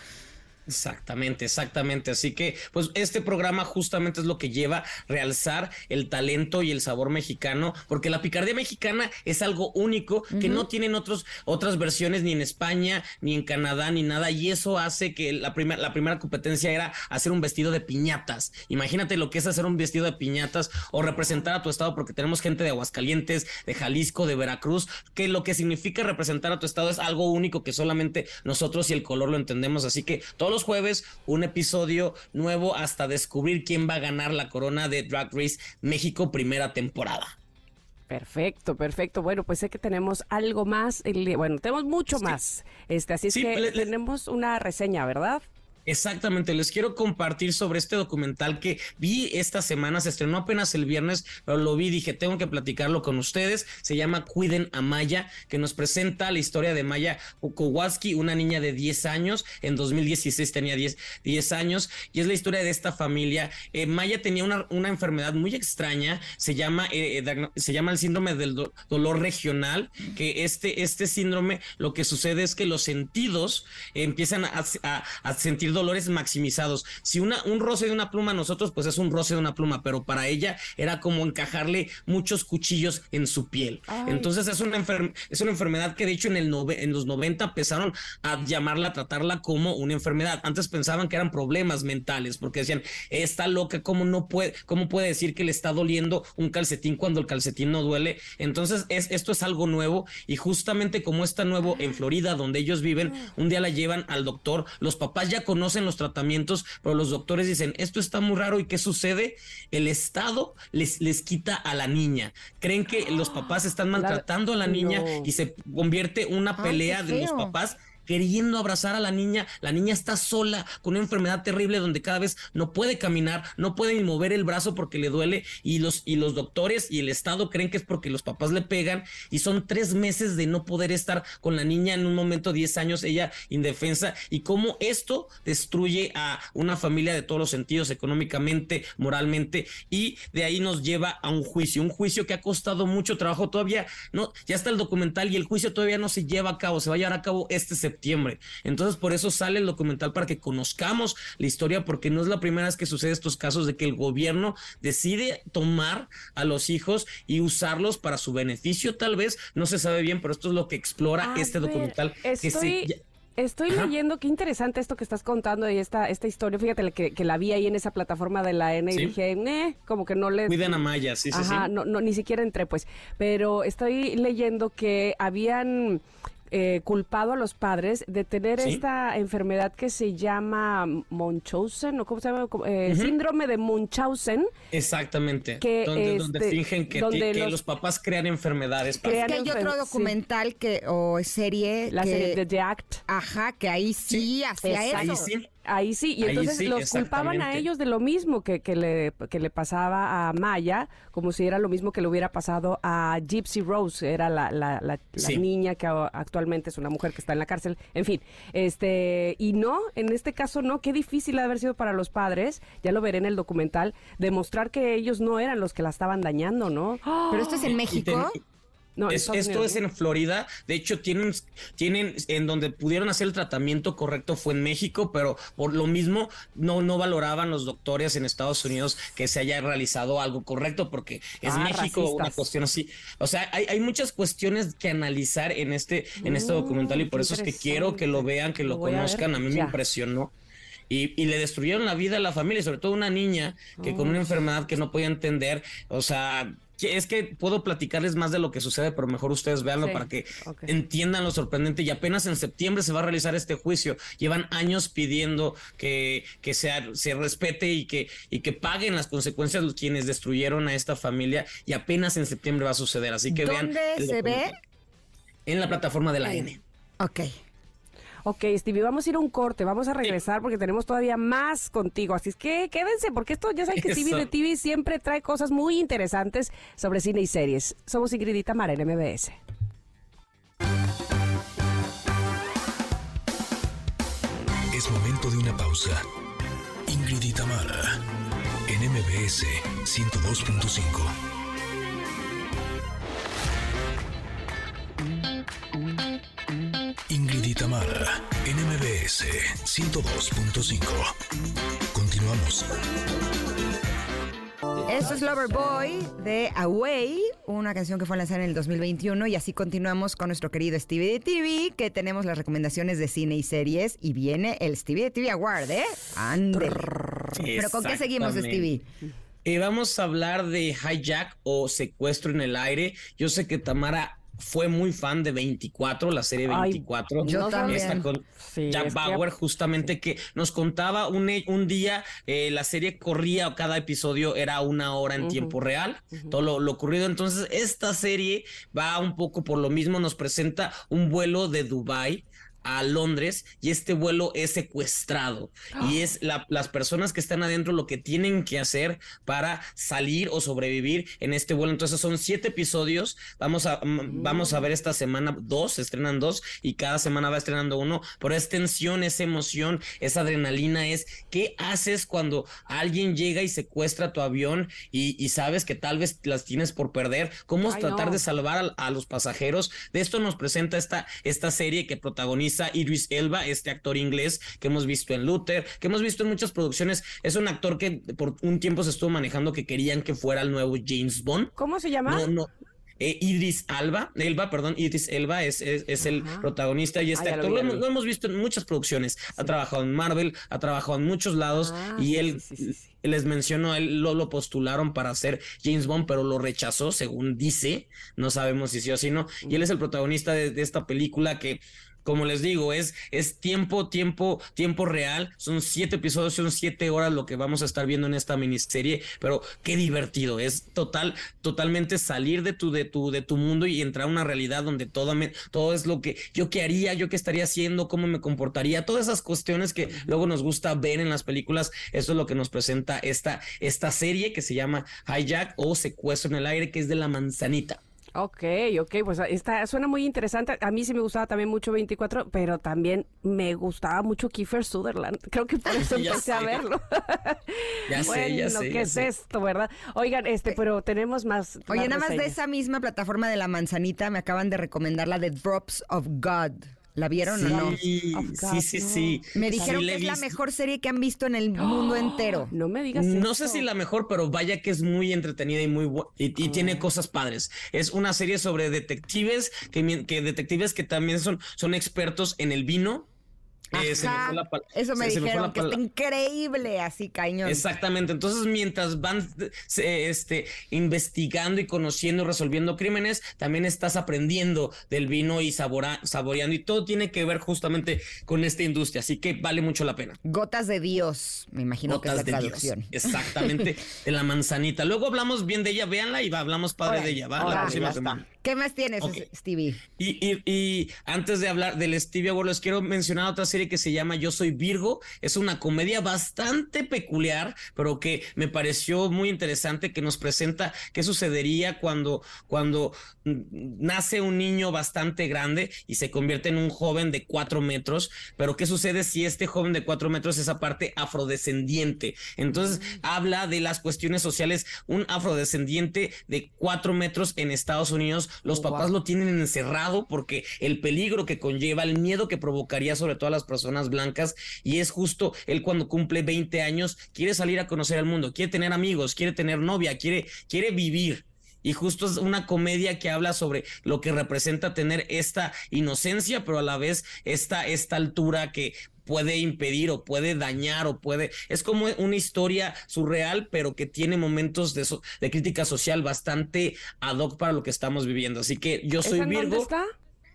Exactamente, exactamente. Así que, pues, este programa justamente es lo que lleva a realzar el talento y el sabor mexicano, porque la picardía mexicana es algo único que no tienen otros, otras versiones ni en España, ni en Canadá, ni nada. Y eso hace que la, primera la primera competencia era hacer un vestido de piñatas. Imagínate lo que es hacer un vestido de piñatas o representar a tu estado, porque tenemos gente de Aguascalientes, de Jalisco, de Veracruz, que lo que significa representar a tu estado es algo único que solamente nosotros y el color lo entendemos. Así que todos los jueves un episodio nuevo hasta descubrir quién va a ganar la corona de Drag Race México primera temporada. Perfecto, perfecto. Bueno, pues sé que tenemos algo más. Bueno, tenemos mucho más. Este, así es que tenemos una reseña, ¿verdad? Exactamente, les quiero compartir sobre este documental que vi esta semana, se estrenó apenas el viernes, pero lo vi, dije, tengo que platicarlo con ustedes. Se llama Cuiden a Maya, que nos presenta la historia de Maya Kowalski, una niña de 10 años, en 2016 tenía 10, 10 años, y es la historia de esta familia. Eh, Maya tenía una, una, enfermedad muy extraña, se llama, eh, eh, se llama el síndrome del dolor regional, que este, este síndrome lo que sucede es que los sentidos empiezan a, a, a sentir dolores maximizados. Si una, un roce de una pluma a nosotros, pues es un roce de una pluma, pero para ella era como encajarle muchos cuchillos en su piel. Entonces es una, es una enfermedad que de hecho en, el en los 90 empezaron a llamarla, a tratarla como una enfermedad. Antes pensaban que eran problemas mentales, porque decían, está loca, ¿cómo no puede, cómo puede decir que le está doliendo un calcetín cuando el calcetín no duele? Entonces es, esto es algo nuevo y justamente como está nuevo en Florida, donde ellos viven, un día la llevan al doctor, los papás ya conocen en los tratamientos, pero los doctores dicen, esto está muy raro y ¿qué sucede? El Estado les, les quita a la niña. Creen que los papás están maltratando a la niña y se convierte una pelea de los papás queriendo abrazar a la niña. La niña está sola con una enfermedad terrible donde cada vez no puede caminar, no puede ni mover el brazo porque le duele y los, y los doctores y el Estado creen que es porque los papás le pegan y son tres meses de no poder estar con la niña en un momento, 10 años, ella indefensa y cómo esto destruye a una familia de todos los sentidos, económicamente, moralmente y de ahí nos lleva a un juicio, un juicio que ha costado mucho trabajo todavía, no, ya está el documental y el juicio todavía no se lleva a cabo, se va a llevar a cabo este septiembre entonces, por eso sale el documental para que conozcamos la historia, porque no es la primera vez que sucede estos casos de que el gobierno decide tomar a los hijos y usarlos para su beneficio, tal vez, no se sabe bien, pero esto es lo que explora este documental. Estoy leyendo, qué interesante esto que estás contando y esta, esta historia. Fíjate que, que la vi ahí en esa plataforma de la N y dije, eh, como que no le. Cuiden a Maya, sí, sí, Ajá, No, no, ni siquiera entré, pues. Pero estoy leyendo que habían eh, culpado a los padres de tener esta enfermedad que se llama Munchausen, ¿o cómo se llama? Eh, síndrome de Munchausen. Exactamente. Que donde, este, fingen que, los, papás crean enfermedades. es que hay otro documental que o serie. La serie de The Act. Ajá, que ahí sí, hacía eso. Ahí sí. Ahí sí, y entonces los culpaban a ellos de lo mismo que, que, le, que le pasaba a Maya, como si era lo mismo que le hubiera pasado a Gypsy Rose, era la, la, la, niña que actualmente es una mujer que está en la cárcel. En fin, este y no, en este caso no, qué difícil ha de haber sido para los padres, ya lo veré en el documental, demostrar que ellos no eran los que la estaban dañando, ¿no? Pero esto es en México esto es en Florida. De hecho, tienen, tienen en donde pudieron hacer el tratamiento correcto fue en México, pero por lo mismo no, no valoraban los doctores en Estados Unidos que se haya realizado algo correcto, porque es ah, México una cuestión así. O sea, hay, hay, muchas cuestiones que analizar en este, en este documental y por eso es que quiero que lo vean, que lo, conozcan. A, mí me impresionó. Y, y, le destruyeron la vida a la familia, sobre todo una niña que con una enfermedad que no podía entender, o sea, es que puedo platicarles más de lo que sucede, pero mejor ustedes véanlo para que entiendan lo sorprendente. Y apenas en septiembre se va a realizar este juicio. Llevan años pidiendo que, que se, se respete y que, y que paguen las consecuencias los quienes destruyeron a esta familia. Y apenas en septiembre va a suceder. Así que vean. ¿Dónde se ve? En la plataforma de la N. Ok. Ok, Stevie, vamos a ir a un corte, vamos a regresar porque tenemos todavía más contigo. Así es que quédense, porque esto ya saben que Stevie de TV siempre trae cosas muy interesantes sobre cine y series. Somos Ingrid y Tamara en MBS. Es momento de una pausa. Ingrid y Tamara en MBS 102.5. Ingrid y NMBS MBS 102.5. Continuamos. Esto es Lover Boy de Away, una canción que fue lanzada en el 2021 y así continuamos con nuestro querido Stevie de TV, que tenemos las recomendaciones de cine y series y viene el Stevie de TV Award, ¿eh? Ande. Pero ¿con qué seguimos, Stevie? Eh, vamos a hablar de hijack o secuestro en el aire. Yo sé que Tamara fue muy fan de 24, la serie 24. Ay, yo también. Esta con Sí, Jack es que- Bauer, justamente que nos contaba un, un día, eh, la serie corría, cada episodio era una hora en tiempo real, todo lo, lo ocurrido. Entonces, esta serie va un poco por lo mismo, nos presenta un vuelo de Dubai a Londres y este vuelo es secuestrado y es la- las personas que están adentro lo que tienen que hacer para salir o sobrevivir en este vuelo. Entonces son siete episodios. Vamos a, mm, vamos a ver esta semana dos, se estrenan dos y cada semana va estrenando uno. Pero es tensión, es emoción, es adrenalina, es qué haces cuando alguien llega y secuestra tu avión y, y sabes que tal vez las tienes por perder. ¿Cómo Ay, tratar no. de salvar a, a los pasajeros? De esto nos presenta esta, esta serie que protagoniza Idris Elba, este actor inglés que hemos visto en Luther, que hemos visto en muchas producciones. Es un actor que por un tiempo se estuvo manejando que querían que fuera el nuevo James Bond. ¿Cómo se llama? No, no. Eh, Idris Alba, Elba, perdón, Idris Elba es, es, es el protagonista y este Ah, actor lo, hemos- vi. lo hemos visto en muchas producciones. Ha trabajado en Marvel, ha trabajado en muchos lados Ah, y él sí, sí. Les mencionó, él lo, lo postularon para ser James Bond, pero lo rechazó, según dice. No sabemos si sí o si no. Y él es el protagonista de, de esta película que. Como les digo, es, es tiempo, tiempo, tiempo real. Son siete episodios, son siete horas lo que vamos a estar viendo en esta miniserie. Pero qué divertido. Es total, totalmente salir de tu, de tu, de tu mundo y entrar a una realidad donde todo, me- todo es lo que yo qué haría, yo qué estaría haciendo, cómo me comportaría, todas esas cuestiones que luego nos gusta ver en las películas. Eso es lo que nos presenta esta, esta serie que se llama Hijack o Secuestro en el aire, que es de la manzanita. Ok, ok, pues está, suena muy interesante. A mí sí me gustaba también mucho 24, pero también me gustaba mucho Kiefer Sutherland. Creo que por eso empecé a sé. verlo. Ya sé, bueno, ya sé. ¿qué ya es sé. esto, verdad? Oigan, este, pero tenemos más. Oye, más nada más de esa misma plataforma de la manzanita me acaban de recomendar la de Drops of God. ¿La vieron o no? Sí, sí, sí. Me dijeron que es la mejor serie que han visto en el mundo entero. No me digas No eso. sé si la mejor, pero vaya que es muy entretenida y muy bu- y, y Ah. tiene cosas padres. Es una serie sobre detectives que, que detectives que también son, son expertos en el vino. Eh, Ajá, la pal- Eso me se- se fue dijeron, que está increíble así, cañón. Exactamente. Entonces, mientras van se- este, investigando y conociendo, resolviendo crímenes, también estás aprendiendo del vino y sabora- saboreando. Y todo tiene que ver justamente con esta industria. Así que vale mucho la pena. Gotas de Dios, me imagino que es la Gotas de Dios. traducción. Exactamente, de la manzanita. Luego hablamos bien de ella, véanla y hablamos padre de ella, ¿va? órale, la próxima semana. ¿Qué más tienes. Stevie? Y, y- y antes de hablar del Stevie Award, les quiero mencionar otra serie que se llama Yo Soy Virgo. Es una comedia bastante peculiar, pero que me pareció muy interesante, que nos presenta qué sucedería cuando, cuando mm, nace un niño bastante grande y se convierte en un joven de cuatro metros. Pero qué sucede si este joven de cuatro metros es aparte afrodescendiente. Entonces habla de las cuestiones sociales. Un afrodescendiente de cuatro metros en Estados Unidos, los Oh, papás wow. lo tienen encerrado porque el peligro que conlleva, el miedo que provocaría sobre todo a las personas blancas y es justo él cuando cumple 20 años quiere salir a conocer el mundo, quiere tener amigos, quiere tener novia, quiere quiere vivir. Y justo es una comedia que habla sobre lo que representa tener esta inocencia, pero a la vez esta, esta altura que puede impedir o puede dañar o puede... Es como una historia surreal, pero que tiene momentos de, so- de crítica social bastante ad hoc para lo que estamos viviendo. Así que yo ¿Esa soy dónde Virgo. está?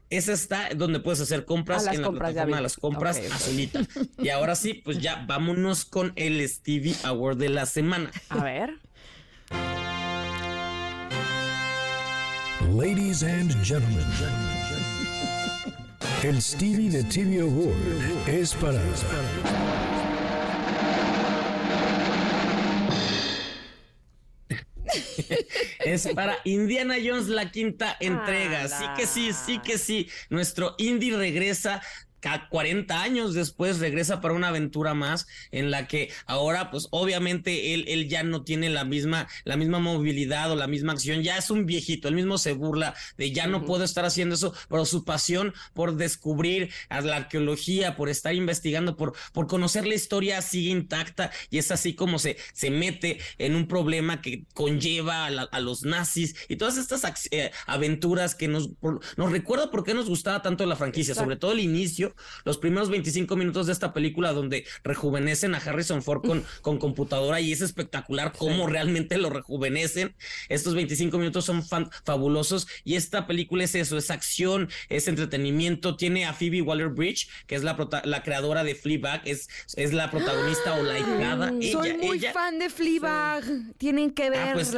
Esa está donde puedes hacer compras en la compras, plataforma de las compras Ok, ok. azulita. Y ahora sí, pues ya vámonos con el Stevie Award de la semana. A ver. Ladies and gentlemen, el Stevie de TV Award es para Es para Indiana Jones la quinta entrega. Sí que sí, sí que sí. Nuestro Indy regresa 40 años después regresa para una aventura más en la que ahora pues obviamente él, él ya no tiene la misma, la misma movilidad o la misma acción, ya es un viejito, él mismo se burla de ya no puedo estar haciendo eso, pero su pasión por descubrir a la arqueología, por estar investigando, por, por conocer la historia sigue intacta y es así como se, se mete en un problema que conlleva a, la- a los nazis y todas estas eh, aventuras que nos, por- nos recuerda por qué nos gustaba tanto la franquicia, sobre todo el inicio, los primeros 25 minutos de esta película donde rejuvenecen a Harrison Ford con, con computadora y es espectacular cómo realmente lo rejuvenecen. Estos 25 minutos son fan- fabulosos y esta película es eso, es acción, es entretenimiento, tiene a Phoebe Waller-Bridge, que es la, la creadora de Fleabag, es, es la protagonista o la hijada. Mm, Soy Ella- muy ella- fan de Fleabag. Tienen que Ah, pues,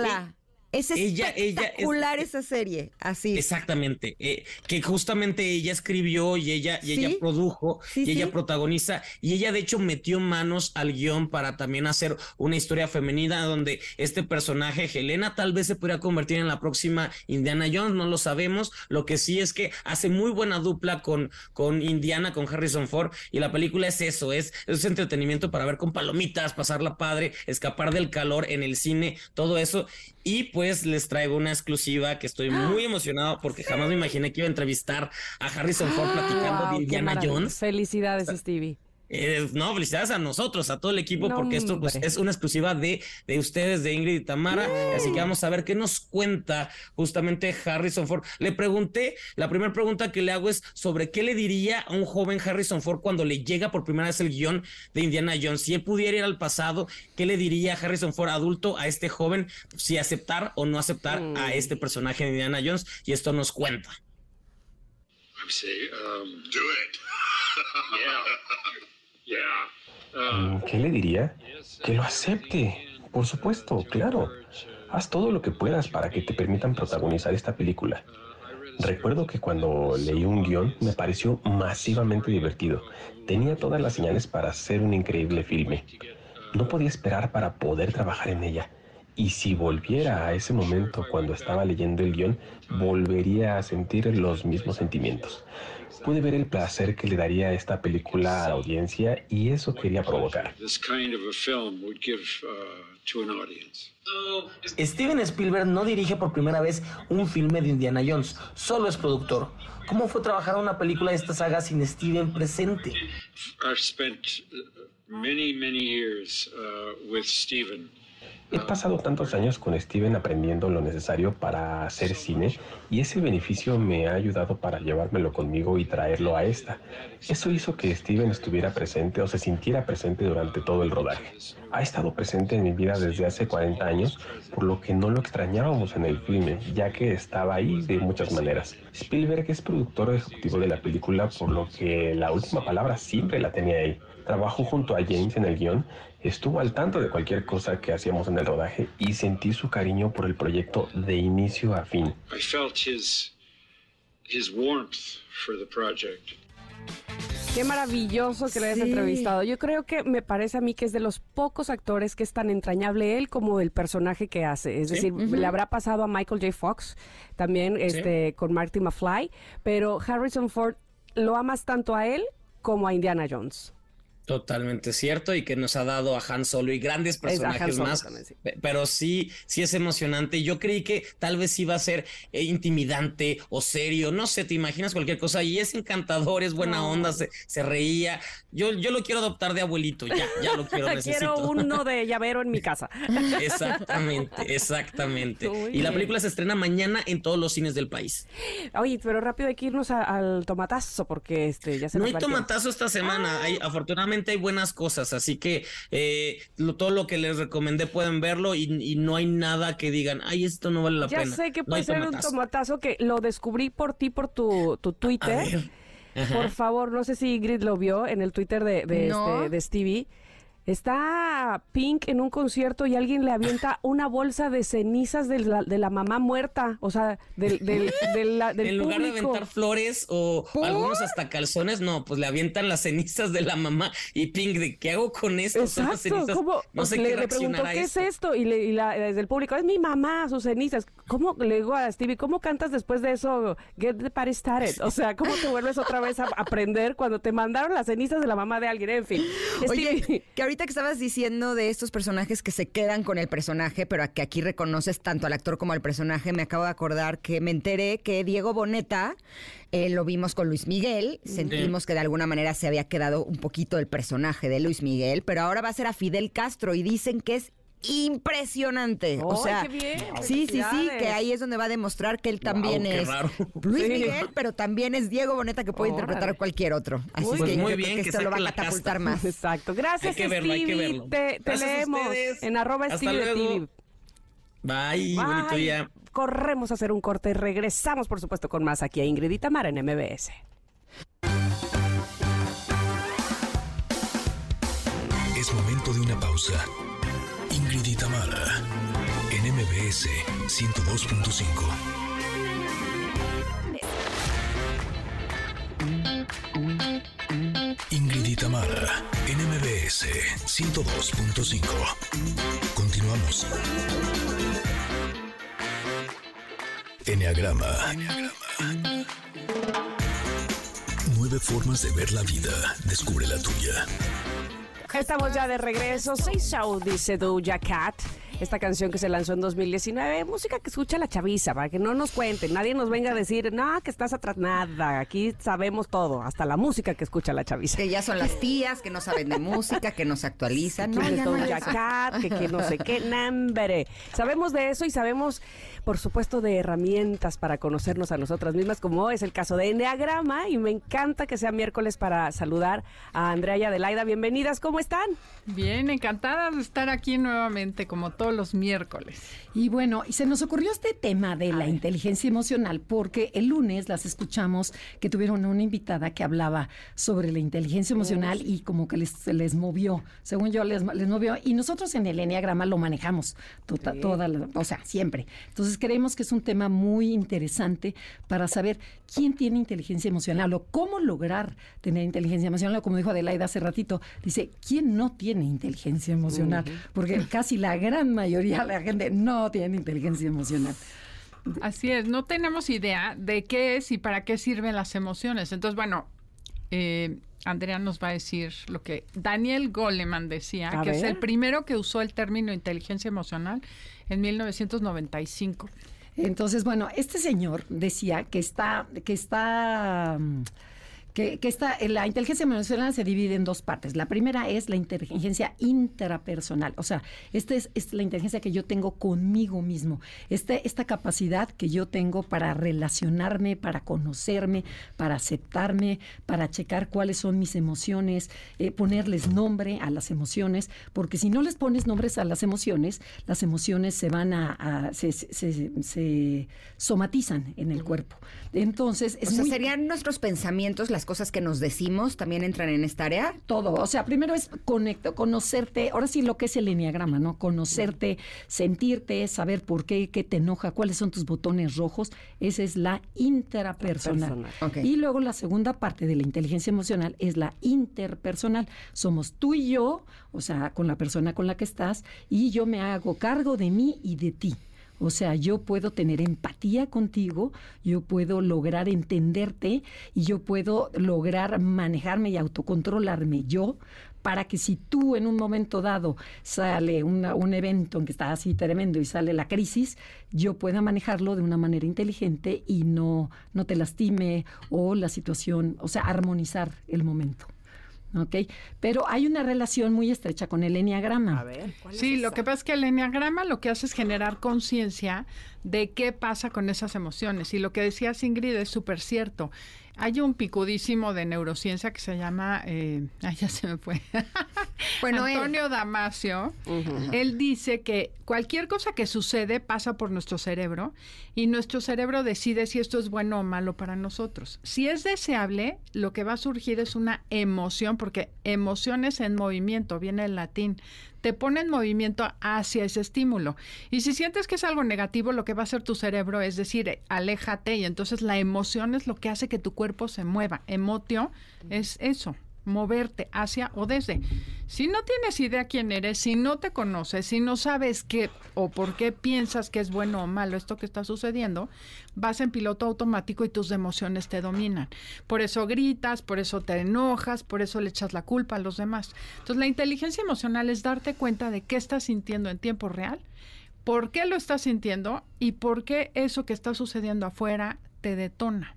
es ella- ella es- espectacular esa serie. Así. Exactamente, eh, que justamente ella escribió y ella, y ella produjo Sí, y ella protagoniza. Y ella de hecho metió manos al guion para también hacer una historia femenina donde este personaje, Helena, tal vez se podría convertir en la próxima Indiana Jones, no lo sabemos, lo que sí es que hace muy buena dupla con, con Indiana, con Harrison Ford y la película es eso, es, es entretenimiento para ver con palomitas, pasarla padre, escapar del calor en el cine, todo eso y pues les traigo una exclusiva que estoy muy emocionado porque jamás me imaginé que iba a entrevistar a Harrison Ford platicando Wow, de Indiana. Jones. Felicidades, Stevie. Eh, no, felicidades a nosotros, a todo el equipo, No, porque esto pues, es una exclusiva de, de ustedes, de Ingrid y Tamara. Así que vamos a ver qué nos cuenta justamente Harrison Ford. Le pregunté, la primera pregunta que le hago es sobre qué le diría a un joven Harrison Ford cuando le llega por primera vez el guion de Indiana Jones. Si él pudiera ir al pasado, ¿qué le diría a Harrison Ford adulto a este joven? Si aceptar o no aceptar a este personaje de Indiana Jones. Y esto nos cuenta. I say, um, do it. yeah. Uh, ¿Qué le diría? Que lo acepte. Por supuesto, claro. Haz todo lo que puedas para que te permitan protagonizar esta película. Recuerdo que cuando leí un guion me pareció masivamente divertido. Tenía todas las señales para hacer un increíble filme. No podía esperar para poder trabajar en ella. Y si volviera a ese momento cuando estaba leyendo el guion, volvería a sentir los mismos sentimientos. Pude ver el placer que le daría esta película a la audiencia y eso quería provocar. uh. Steven Spielberg no dirige por primera vez un filme de Indiana Jones, solo es productor. ¿Cómo fue trabajar una película de esta saga sin Steven presente? I've spent uh, many, many years uh, with Stephen. He pasado tantos años con Steven aprendiendo lo necesario para hacer cine y ese beneficio me ha ayudado para llevármelo conmigo y traerlo a esta. Eso hizo que Steven estuviera presente o se sintiera presente durante todo el rodaje. Ha estado presente en mi vida desde hace 40 años, por lo que no lo extrañábamos en el filme, ya que estaba ahí de muchas maneras. Spielberg es productor ejecutivo de la película, por lo que la última palabra siempre la tenía él. Trabajó junto a James en el guion, estuvo al tanto de cualquier cosa que hacíamos en el rodaje y sentí su cariño por el proyecto de inicio a fin. I felt his his warmth for the project. Qué maravilloso que lo hayas Sí. entrevistado. Yo creo que me parece a mí que es de los pocos actores que es tan entrañable él como el personaje que hace. Es decir, le habrá pasado a Michael J. Fox también este, con Marty McFly, pero Harrison Ford lo amas tanto a él como a Indiana Jones. Totalmente cierto y que nos ha dado a Han Solo y grandes personajes Solo más. también, sí. Pe- Pero sí, sí es emocionante. Yo creí que tal vez iba a ser eh, intimidante o serio. No sé, te imaginas cualquier cosa. Y es encantador, es buena No. onda, se, se reía. Yo, yo lo quiero adoptar de abuelito, ya, ya lo quiero, necesito. Quiero uno de llavero en mi casa. Exactamente, exactamente. Y la película se estrena mañana en todos los cines del país. Oye, pero rápido hay que irnos a- al tomatazo porque este ya se No nos hay tomatazo esta semana. Hay, afortunadamente hay buenas cosas, así que eh, lo- todo lo que les recomendé pueden verlo y, y no hay nada que digan, ay, esto no vale la Ya pena. sé que No puede ser un tomatazo. que lo descubrí por ti, por tu, tu Twitter. Por favor, no sé si Ingrid lo vio en el Twitter de, de, No. este, de Stevie. Está Pink en un concierto y alguien le avienta una bolsa de cenizas de la, de la mamá muerta, o sea, del, del, del, del en lugar de aventar flores o algunos hasta calzones, no, pues le avientan las cenizas de la mamá y Pink, ¿de qué hago con esto? Son las Exacto, cenizas. ¿cómo? No sé le, qué le preguntó, ¿qué es esto? Y, le, y la- desde el público, es mi mamá, sus cenizas. ¿Cómo le digo a Stevie, cómo cantas después de eso? Get the party started. O sea, ¿cómo te vuelves otra vez a aprender cuando te mandaron las cenizas de la mamá de alguien? En fin. Oye, Stevie, que ahorita que estabas diciendo de estos personajes que se quedan con el personaje, pero a que aquí reconoces tanto al actor como al personaje, me acabo de acordar que me enteré que Diego Boneta eh, lo vimos con Luis Miguel, sentimos que de alguna manera se había quedado un poquito el personaje de Luis Miguel, pero ahora va a ser a Fidel Castro y dicen que es impresionante. o ¡Ay, sea, qué bien! sí, sí, sí, que ahí es donde va a demostrar que él también es raro. Luis Sí. Miguel, pero también es Diego Boneta que puede interpretar Órale. a cualquier otro. Así que yo Muy creo bien, que que esto lo va a catapultar más. Exacto. Gracias, Hay que verlo, hay que verlo. Te, leemos en arroba Hasta Stevie de luego. TV. Bye, bonito día. Corremos a hacer un corte y regresamos, por supuesto, con más aquí a Ingrid y Tamara en MBS. Es momento de una pausa. Ingrid y Tamara, en MBS 102.5. Ingrid y Tamara, en MBS 102.5. Continuamos. Enneagrama. Nueve formas de ver la vida. Descubre la tuya. Estamos ya de regreso. Say So, dice Doja Cat. Esta canción que se lanzó en 2019, música que escucha la chaviza, para que no nos cuenten, nadie nos venga a decir, no, que estás atrás, nada, aquí sabemos todo, hasta la música que escucha la chaviza. Que ya son las tías, que no saben de música, que no se actualizan. No, ¿Quién es ya no Doja. Cat? Que, que no sé qué, nambre. Sabemos de eso y sabemos, por supuesto, de herramientas para conocernos a nosotras mismas, como es el caso de Enneagrama. Y me encanta que sea miércoles para saludar a Andrea y Adelaida. Bienvenidas, ¿cómo están? Bien, encantada de estar aquí nuevamente, como todos los miércoles. Y bueno, y se nos ocurrió este tema de la inteligencia emocional porque el lunes las escuchamos que tuvieron una invitada que hablaba sobre la inteligencia emocional y como que les, se les movió, según yo les, les movió. Y nosotros en el Enneagrama lo manejamos tota- toda la- o sea, siempre. Entonces creemos que es un tema muy interesante para saber quién tiene inteligencia emocional o cómo lograr tener inteligencia emocional. O Como dijo Adelaida hace ratito, dice, ¿quién no tiene inteligencia emocional? Porque casi la gran mayoría de la gente no tiene inteligencia emocional. Así es, no tenemos idea de qué es y para qué sirven las emociones. Entonces, bueno, eh, Andrea nos va a decir lo que Daniel Goleman decía, A que es el primero que usó el término inteligencia emocional en 1995. Entonces, bueno, este señor decía que está, que está, mm, que, que está, la inteligencia emocional se divide en dos partes. La primera es la inteligencia intrapersonal, o sea, esta es, es la inteligencia que yo tengo conmigo mismo, este, esta capacidad que yo tengo para relacionarme, para conocerme, para aceptarme, para checar cuáles son mis emociones, eh, ponerles nombre a las emociones, porque si no les pones nombres a las emociones, las emociones se van a, a- se, se- se- se somatizan en el cuerpo. Entonces, es o sea, muy- ¿serían nuestros pensamientos, las cosas que nos decimos, también entran en esta área? todo. O sea, primero es conecto, conocerte, ahora sí lo que es el enneagrama, ¿no? Conocerte, sentirte, saber por qué, qué te enoja, cuáles son tus botones rojos. Esa es la intrapersonal. Y luego la segunda parte de la inteligencia emocional es la interpersonal. Somos tú y yo, o sea, con la persona con la que estás, y yo me hago cargo de mí y de ti. O sea, yo puedo tener empatía contigo, yo puedo lograr entenderte y yo puedo lograr manejarme y autocontrolarme yo para que si tú en un momento dado sale una- un evento en que está así tremendo y sale la crisis, yo pueda manejarlo de una manera inteligente y no, no te lastime o la situación, o sea, armonizar el momento. ¿Ok? Pero hay una relación muy estrecha con el enneagrama. A ver. ¿cuál es Sí, lo que pasa es que el enneagrama lo que hace es generar conciencia de qué pasa con esas emociones. Y lo que decía Ingrid es súper cierto. Hay un picudísimo de neurociencia que se llama, eh, ay, ya se me fue, Bueno, él. Antonio Damasio. Él dice que cualquier cosa que sucede pasa por nuestro cerebro y nuestro cerebro decide si esto es bueno o malo para nosotros. Si es deseable, lo que va a surgir es una emoción, porque emociones en movimiento, viene el latín, te pone en movimiento hacia ese estímulo. Y si sientes que es algo negativo, lo que va a hacer tu cerebro es decir, eh, aléjate y entonces la emoción es lo que hace que tu cuerpo se mueva. Emotio es eso, moverte hacia o desde. Si no tienes idea quién eres, si no te conoces, si no sabes qué o por qué piensas que es bueno o malo esto que está sucediendo, vas en piloto automático y tus emociones te dominan. Por eso gritas, por eso te enojas, por eso le echas la culpa a los demás. Entonces la inteligencia emocional es darte cuenta de qué estás sintiendo en tiempo real, por qué lo estás sintiendo y por qué eso que está sucediendo afuera te detona.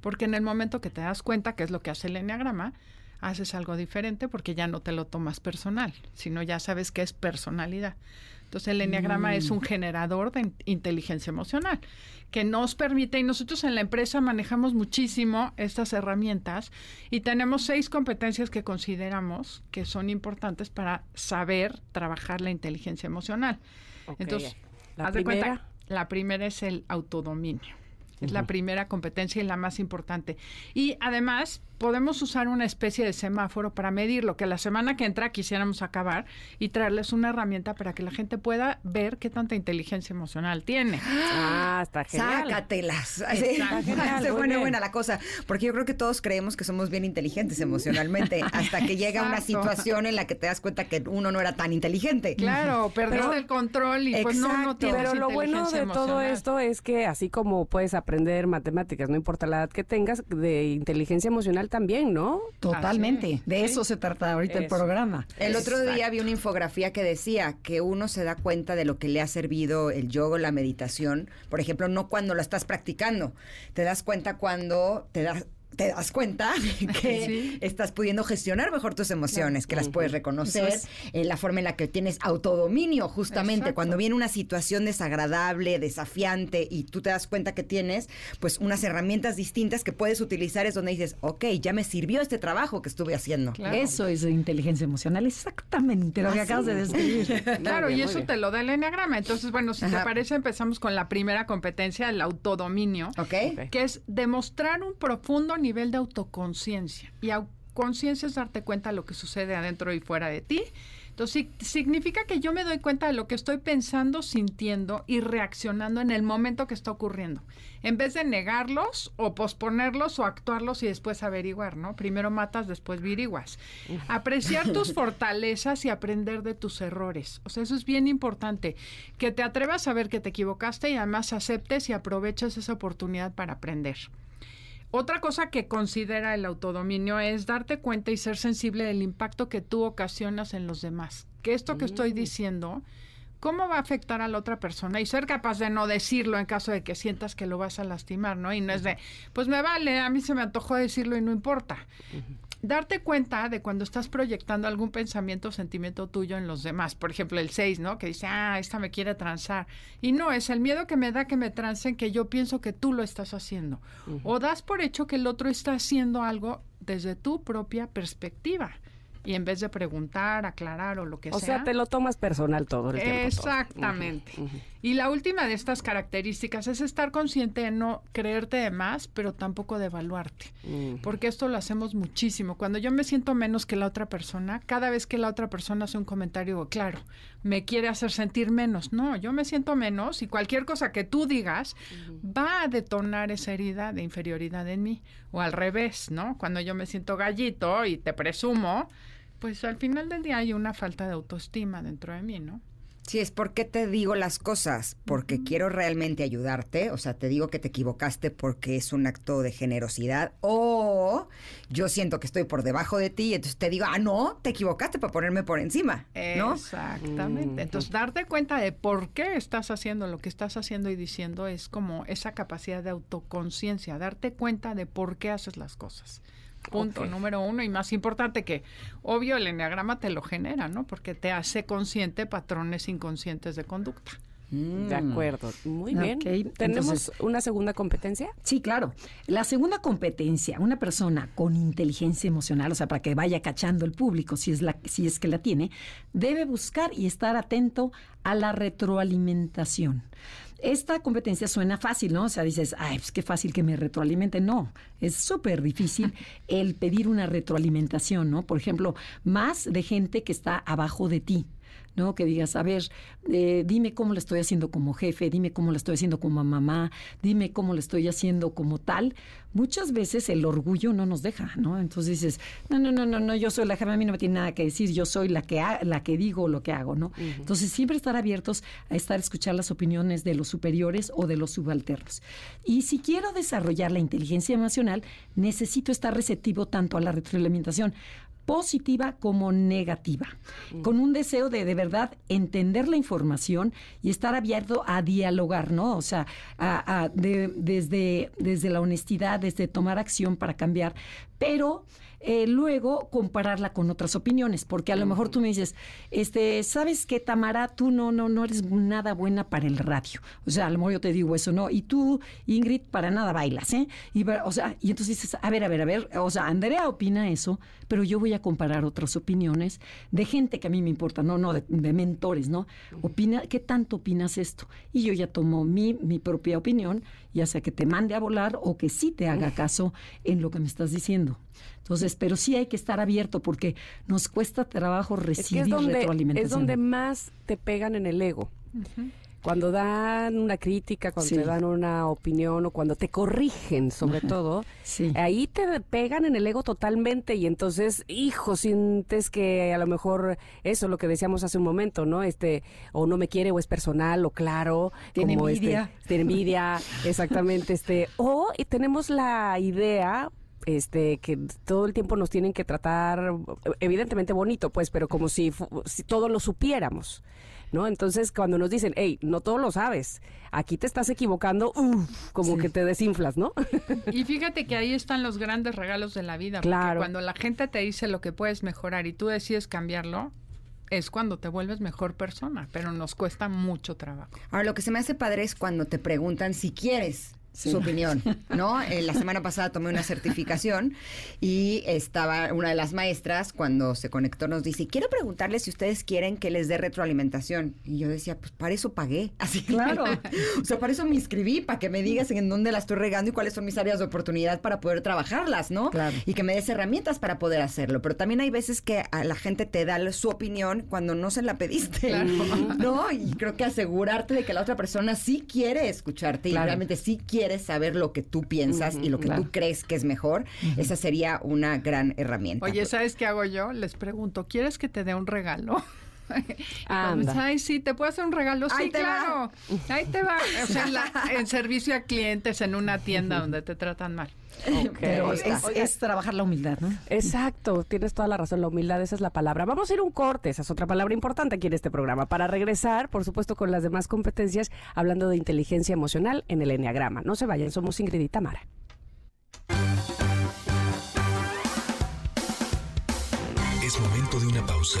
Porque en el momento que te das cuenta, que es lo que hace el enneagrama, haces algo diferente porque ya no te lo tomas personal, sino ya sabes que es personalidad. Entonces el enneagrama es un generador de in- inteligencia emocional que nos permite, y nosotros en la empresa manejamos muchísimo estas herramientas y tenemos seis competencias que consideramos que son importantes para saber trabajar la inteligencia emocional. Ok. Entonces, La haz de cuenta, primera. la primera es el autodominio. Es la primera competencia y la más importante. Y además podemos usar una especie de semáforo para medir lo que la semana que entra quisiéramos acabar y traerles una herramienta para que la gente pueda ver qué tanta inteligencia emocional tiene. Ah, está genial. Sácatelas. Está genial, Se pone buena la cosa. Porque yo creo que todos creemos que somos bien inteligentes emocionalmente. Hasta que llega una Exacto. situación en la que te das cuenta que uno no era tan inteligente. Claro, perdiste Pero- el control y pues no, no Exacto. tienes Pero lo bueno de todo esto es que así como puedes aprender matemáticas, no importa la edad que tengas, de inteligencia emocional también, ¿no? Totalmente. De eso se trata ahorita el programa. El otro día vi una infografía que decía que uno se da cuenta de lo que le ha servido el yoga o la meditación. Por ejemplo, no cuando lo estás practicando. Te das cuenta cuando te das te das cuenta que Sí. estás pudiendo gestionar mejor tus emociones, que las puedes reconocer, Eso eh, la forma en la que tienes autodominio, justamente, Exacto. cuando viene una situación desagradable, desafiante, y tú te das cuenta que tienes pues unas herramientas distintas que puedes utilizar, es donde dices, ok, ya me sirvió este trabajo que estuve haciendo. Claro. Eso es inteligencia emocional, exactamente lo que Ah, acabas sí. de describir. Claro, bien, y eso bien. te lo da el enneagrama. Entonces, bueno, si te parece, empezamos con la primera competencia, el autodominio. ¿Ok? Ok. que es demostrar un profundo nivel de autoconciencia. Y conciencia es darte cuenta de lo que sucede adentro y fuera de ti. Entonces, significa que yo me doy cuenta de lo que estoy pensando, sintiendo y reaccionando en el momento que está ocurriendo. En vez de negarlos o posponerlos o actuarlos y después averiguar, ¿no? Primero matas, después viriguas. Apreciar tus fortalezas y aprender de tus errores. O sea, eso es bien importante. Que te atrevas a ver que te equivocaste y además aceptes y aproveches esa oportunidad para aprender. Otra cosa que considera el autodominio es darte cuenta y ser sensible del impacto que tú ocasionas en los demás. Que esto que estoy diciendo, ¿cómo va a afectar a la otra persona? Y ser capaz de no decirlo en caso de que sientas que lo vas a lastimar, ¿no? Y no es de, pues me vale, a mí se me antojó decirlo y no importa. Darte cuenta de cuando estás proyectando algún pensamiento o sentimiento tuyo en los demás. Por ejemplo, el 6, ¿no? Que dice, ah, esta me quiere transar. Y no, es el miedo que me da que me transen que yo pienso que tú lo estás haciendo. O das por hecho que el otro está haciendo algo desde tu propia perspectiva. Y en vez de preguntar, aclarar o lo que O sea. sea, te lo tomas personal todo el tiempo. todo. Exactamente. Y la última de estas características es estar consciente de no creerte de más, pero tampoco de evaluarte. Porque esto lo hacemos muchísimo. Cuando yo me siento menos que la otra persona, cada vez que la otra persona hace un comentario, claro, me quiere hacer sentir menos. No, yo me siento menos y cualquier cosa que tú digas va a detonar esa herida de inferioridad en mí. O al revés, ¿no? Cuando yo me siento gallito y te presumo, pues al final del día hay una falta de autoestima dentro de mí, ¿no? Sí, es porque te digo las cosas, porque quiero realmente ayudarte, o sea, te digo que te equivocaste porque es un acto de generosidad, o yo siento que estoy por debajo de ti, y entonces te digo, ah, no, te equivocaste para ponerme por encima, ¿no? Exactamente. Entonces, darte cuenta de por qué estás haciendo lo que estás haciendo y diciendo es como esa capacidad de autoconciencia, darte cuenta de por qué haces las cosas. Punto número uno y más importante que, obvio, el enneagrama te lo genera, ¿no? Porque te hace consciente patrones inconscientes de conducta. De acuerdo, muy bien. ¿Tenemos entonces- una segunda competencia? Sí, claro. La segunda competencia, una persona con inteligencia emocional, o sea, para que vaya cachando el público si es, la, si es que la tiene, debe buscar y estar atento a la retroalimentación. Esta competencia suena fácil, ¿no? O sea, dices, ay, pues qué fácil que me retroalimente. No, es súper difícil el pedir una retroalimentación, ¿no? Por ejemplo, más de gente que está abajo de ti. ¿No? Que digas, a ver, eh, dime cómo lo estoy haciendo como jefe, dime cómo lo estoy haciendo como mamá, dime cómo lo estoy haciendo como tal. Muchas veces el orgullo no nos deja, ¿no? Entonces dices, no, no, no, no, no, yo soy la jefa, a mí no me tiene nada que decir, yo soy la que, ha- la que digo lo que hago, ¿no? Entonces siempre estar abiertos a estar a escuchar las opiniones de los superiores o de los subalternos. Y si quiero desarrollar la inteligencia emocional, necesito estar receptivo tanto a la retroalimentación positiva como negativa, con un deseo de de verdad entender la información y estar abierto a dialogar, ¿no? O sea, a- a- de- desde, desde la honestidad, desde tomar acción para cambiar, pero eh, luego compararla con otras opiniones, porque a lo mejor tú me dices, este, ¿sabes qué, Tamara? Tú no, no, no eres nada buena para el radio. O sea, a lo mejor yo te digo eso, ¿no? Y tú, Ingrid, para nada bailas, ¿eh? Y, o sea, y entonces dices, a ver, a ver, a ver, o sea, Andrea opina eso, pero yo voy a comparar otras opiniones de gente que a mí me importa, no, no, de, de mentores, ¿no? Opina, ¿qué tanto opinas esto? Y yo ya tomo mi, mi propia opinión, ya sea que te mande a volar o que sí te haga caso en lo que me estás diciendo. Entonces, pero sí hay que estar abierto porque nos cuesta trabajo Es que recibir es donde, retroalimentación. es donde más te pegan en el ego. Cuando dan una crítica, cuando Sí. te dan una opinión o cuando te corrigen, sobre todo, Sí. ahí te pegan en el ego totalmente y entonces, hijo, sientes que a lo mejor eso, lo que decíamos hace un momento, ¿no? Este, o no me quiere o es personal o claro, Tiene como este, envidia. tiene envidia, exactamente, este, o y tenemos la idea este que todo el tiempo nos tienen que tratar evidentemente bonito pues pero como si, fu- si todo lo supiéramos ¿no? Entonces, cuando nos dicen, hey, no todo lo sabes, aquí te estás equivocando, uf, como que te desinflas, ¿no? Y fíjate que ahí están los grandes regalos de la vida. porque Claro. cuando la gente te dice lo que puedes mejorar y tú decides cambiarlo, es cuando te vuelves mejor persona, pero nos cuesta mucho trabajo. Ahora, lo que se me hace padre es cuando te preguntan si quieres Sí. su opinión, ¿no? Eh, la semana pasada tomé una certificación y estaba una de las maestras cuando se conectó nos dice, quiero preguntarles si ustedes quieren que les dé retroalimentación. Y yo decía, pues para eso pagué. Así Claro. o sea, para eso me inscribí, para que me digas en dónde la estoy regando y cuáles son mis áreas de oportunidad para poder trabajarlas, ¿no? Claro. Y que me des herramientas para poder hacerlo. Pero también hay veces que a la gente te da su opinión cuando no se la pediste. Claro. ¿no? Y creo que asegurarte de que la otra persona sí quiere escucharte y Claro. realmente sí quiere saber lo que tú piensas y lo que Claro. tú crees que es mejor, esa sería una gran herramienta. Oye, ¿sabes qué hago yo? Les pregunto, ¿quieres que te dé un regalo? Anda. Ay, sí, ¿te puedo hacer un regalo? Ahí Sí, te va. claro. Ahí te va. O sea, en, la- en servicio a clientes en una tienda donde te tratan mal. Pero es, es trabajar la humildad, ¿no? Exacto, tienes toda la razón, la humildad, esa es la palabra. Vamos a ir a un corte, esa es otra palabra importante aquí en este programa, para regresar, por supuesto, con las demás competencias, hablando de inteligencia emocional en el Enneagrama. No se vayan, somos Ingrid y Tamara. Es momento de una pausa.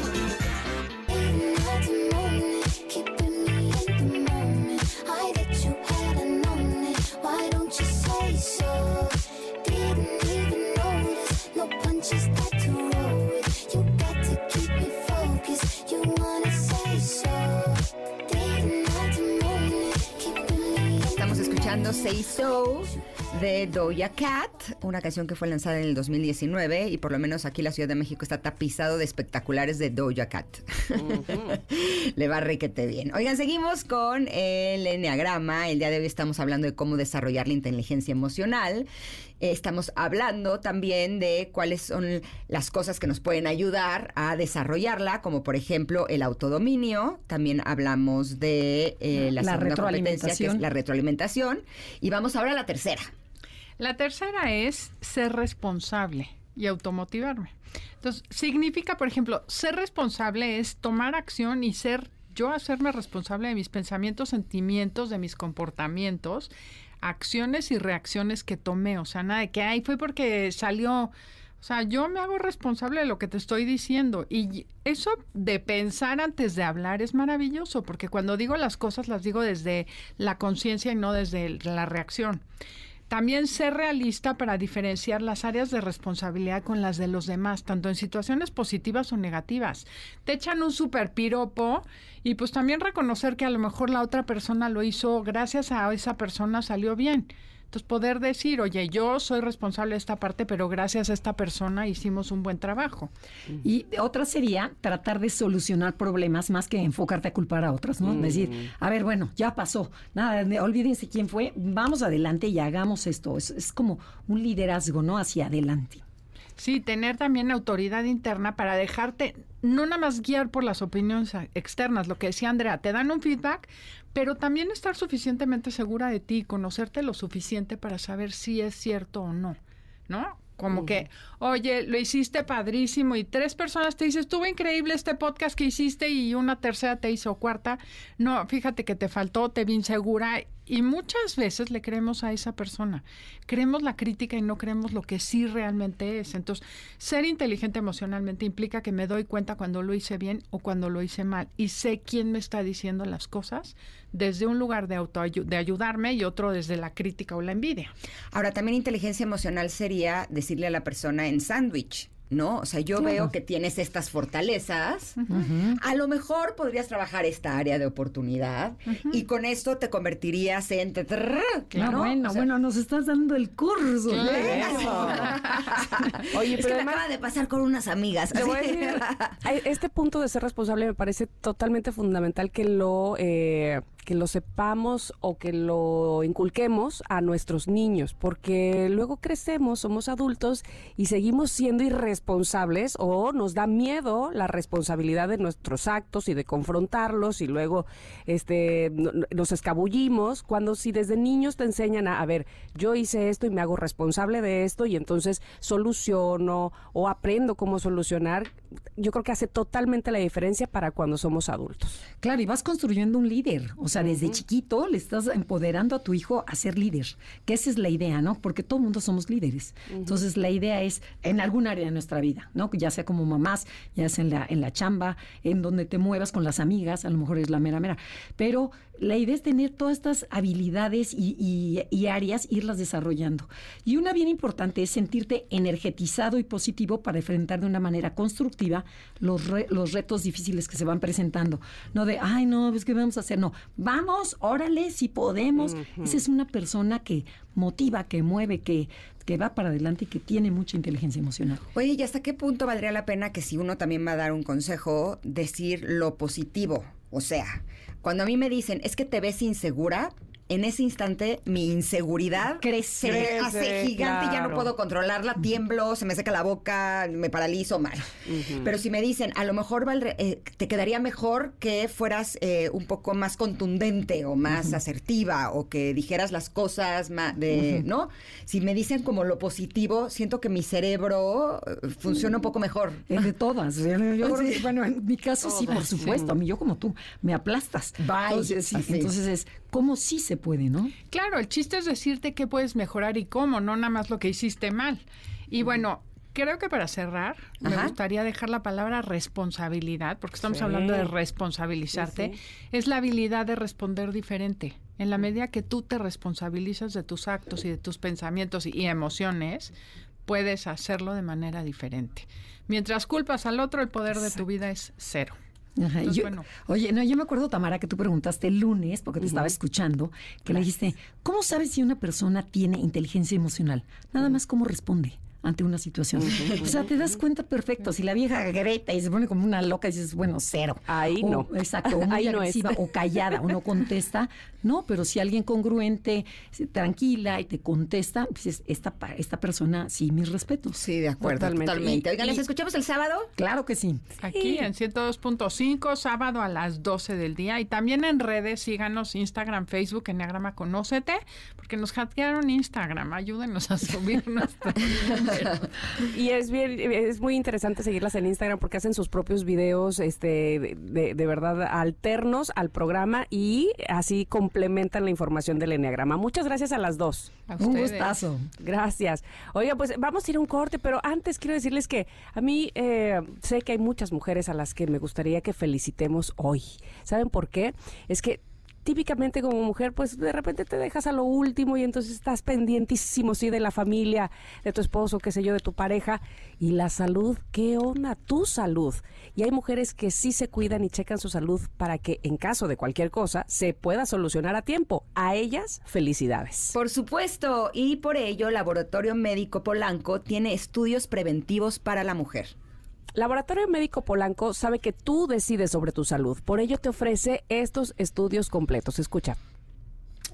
Say So de Doja Cat, una canción que fue lanzada en el 2019 y por lo menos aquí la Ciudad de México está tapizado de espectaculares de Doja Cat. Le va requete bien. Oigan, seguimos con el Enneagrama. El día de hoy estamos hablando de cómo desarrollar la inteligencia emocional. Estamos hablando también de cuáles son las cosas que nos pueden ayudar a desarrollarla, como por ejemplo el autodominio. También hablamos de eh, la, La segunda competencia, que es retroalimentación. la retroalimentación. Y vamos ahora a la tercera. La tercera es ser responsable. y automotivarme. Entonces, significa, por ejemplo, ser responsable es tomar acción y ser yo hacerme responsable de mis pensamientos, sentimientos, de mis comportamientos, acciones y reacciones que tomé. O sea, nada de que, ay, fue porque salió... O sea, yo me hago responsable de lo que te estoy diciendo. Y eso de pensar antes de hablar es maravilloso, porque cuando digo las cosas las digo desde la conciencia y no desde la reacción. También ser realista para diferenciar las áreas de responsabilidad con las de los demás, tanto en situaciones positivas o negativas. Te echan un super piropo y pues también reconocer que a lo mejor la otra persona lo hizo, gracias a esa persona salió bien. Entonces, poder decir, oye, yo soy responsable de esta parte, pero gracias a esta persona hicimos un buen trabajo. Y otra sería tratar de solucionar problemas más que enfocarte a culpar a otros, ¿no? Decir, a ver, bueno, ya pasó, nada, olvídense quién fue, vamos adelante y hagamos esto. Es, es como un liderazgo, ¿no? Hacia adelante. Sí, tener también autoridad interna para dejarte no nada más guiar por las opiniones externas, lo que decía Andrea, te dan un feedback, pero también estar suficientemente segura de ti, conocerte lo suficiente para saber si es cierto o no, ¿no? Como que, oye, lo hiciste padrísimo y tres personas te dicen, estuvo increíble este podcast que hiciste y una tercera te hizo cuarta. No, fíjate que te faltó, te vi insegura y muchas veces le creemos a esa persona. Creemos la crítica y no creemos lo que sí realmente es. Entonces, ser inteligente emocionalmente implica que me doy cuenta cuando lo hice bien o cuando lo hice mal y sé quién me está diciendo las cosas desde un lugar de, auto de ayudarme y otro desde la crítica o la envidia. Ahora, también inteligencia emocional sería decirle a la persona en sándwich, ¿no? O sea, yo veo que tienes estas fortalezas. A lo mejor podrías trabajar esta área de oportunidad y con esto te convertirías en... Claro, bueno, bueno, nos estás dando el curso. Oye, pero me acaba de pasar con unas amigas. este punto de ser responsable me parece totalmente fundamental que lo... Eh, que lo sepamos o que lo inculquemos a nuestros niños, porque luego crecemos, somos adultos y seguimos siendo irresponsables o nos da miedo la responsabilidad de nuestros actos y de confrontarlos y luego este nos escabullimos cuando si desde niños te enseñan a, a ver, yo hice esto y me hago responsable de esto y entonces soluciono o aprendo cómo solucionar, yo creo que hace totalmente la diferencia para cuando somos adultos. Claro, y vas construyendo un líder, o sea, desde chiquito le estás empoderando a tu hijo a ser líder, que esa es la idea, ¿no? Porque todo mundo somos líderes. Entonces, la idea es en algún área de nuestra vida, ¿no? Ya sea como mamás, ya sea en la, en la chamba, en donde te muevas con las amigas, a lo mejor es la mera mera. Pero la idea es tener todas estas habilidades y, áreas, irlas desarrollando. Y una bien importante es sentirte energetizado y positivo para enfrentar de una manera constructiva los, los retos difíciles que se van presentando. No de, ay, no, es pues, que vamos a hacer. No, vamos, órale, si podemos. Esa es una persona que motiva, que mueve, que, que va para adelante y que tiene mucha inteligencia emocional. Oye, ¿y hasta qué punto valdría la pena que si uno también va a dar un consejo, decir lo positivo? O sea, cuando a mí me dicen, es que te ves insegura, en ese instante mi inseguridad crece, se hace gigante y ya no puedo controlarla, tiemblo, se me seca la boca, me paralizo mal. Pero si me dicen, a lo mejor eh, te quedaría mejor que fueras eh, un poco más contundente o más asertiva o que dijeras las cosas más de, ¿no? Si me dicen como lo positivo, siento que mi cerebro eh, funciona un poco mejor. de todas. bueno, en mi caso sí, por supuesto. A mí yo como tú, me aplastas. Entonces, entonces es como sí se puede, ¿no? Claro, el chiste es decirte qué puedes mejorar y cómo, no nada más lo que hiciste mal. Y bueno, creo que para cerrar, me gustaría dejar la palabra responsabilidad, porque estamos hablando de responsabilizarte, es la habilidad de responder diferente. En la medida que tú te responsabilizas de tus actos y de tus pensamientos y, emociones, puedes hacerlo de manera diferente. Mientras culpas al otro, el poder de tu vida es cero. Oye, no, yo me acuerdo, Tamara, que tú preguntaste el lunes, porque te estaba escuchando, que le dijiste, ¿cómo sabes si una persona tiene inteligencia emocional? Nada más cómo responde ante una situación. o sea, te das cuenta perfecto. Si la vieja greta y se pone como una loca y dices, bueno, cero. Ahí no. Exacto, o muy agresiva o callada o no contesta. No, pero si alguien congruente, tranquila y te contesta, pues esta, esta persona, sí, mis respetos. Sí, de acuerdo, totalmente. Oigan, ¿les escuchamos el sábado? Claro que sí. Aquí en 102.5, sábado a las 12 del día. Y también en redes, síganos Instagram, Facebook, Enneagrama Conócete, porque nos hackearon Instagram. Ayúdenos a subir nuestro y es bien, es muy interesante seguirlas en Instagram porque hacen sus propios videos, este, de, de verdad alternos al programa y así complementan la información del enneagrama. Muchas gracias a las dos. Un gustazo. Gracias. Oiga, pues vamos a ir a un corte, pero antes quiero decirles que a mí eh, sé que hay muchas mujeres a las que me gustaría que felicitemos hoy. ¿Saben por qué? Es que típicamente como mujer, pues de repente te dejas a lo último y entonces estás pendientísimo, sí, de la familia, de tu esposo, qué sé yo, de tu pareja. Y la salud, ¿qué onda? Tu salud. Y hay mujeres que sí se cuidan y checan su salud para que en caso de cualquier cosa se pueda solucionar a tiempo. A ellas, felicidades. Por supuesto, y por ello Laboratorio Médico Polanco tiene estudios preventivos para la mujer. Laboratorio Médico Polanco sabe que tú decides sobre tu salud, por ello te ofrece estos estudios completos. Escucha.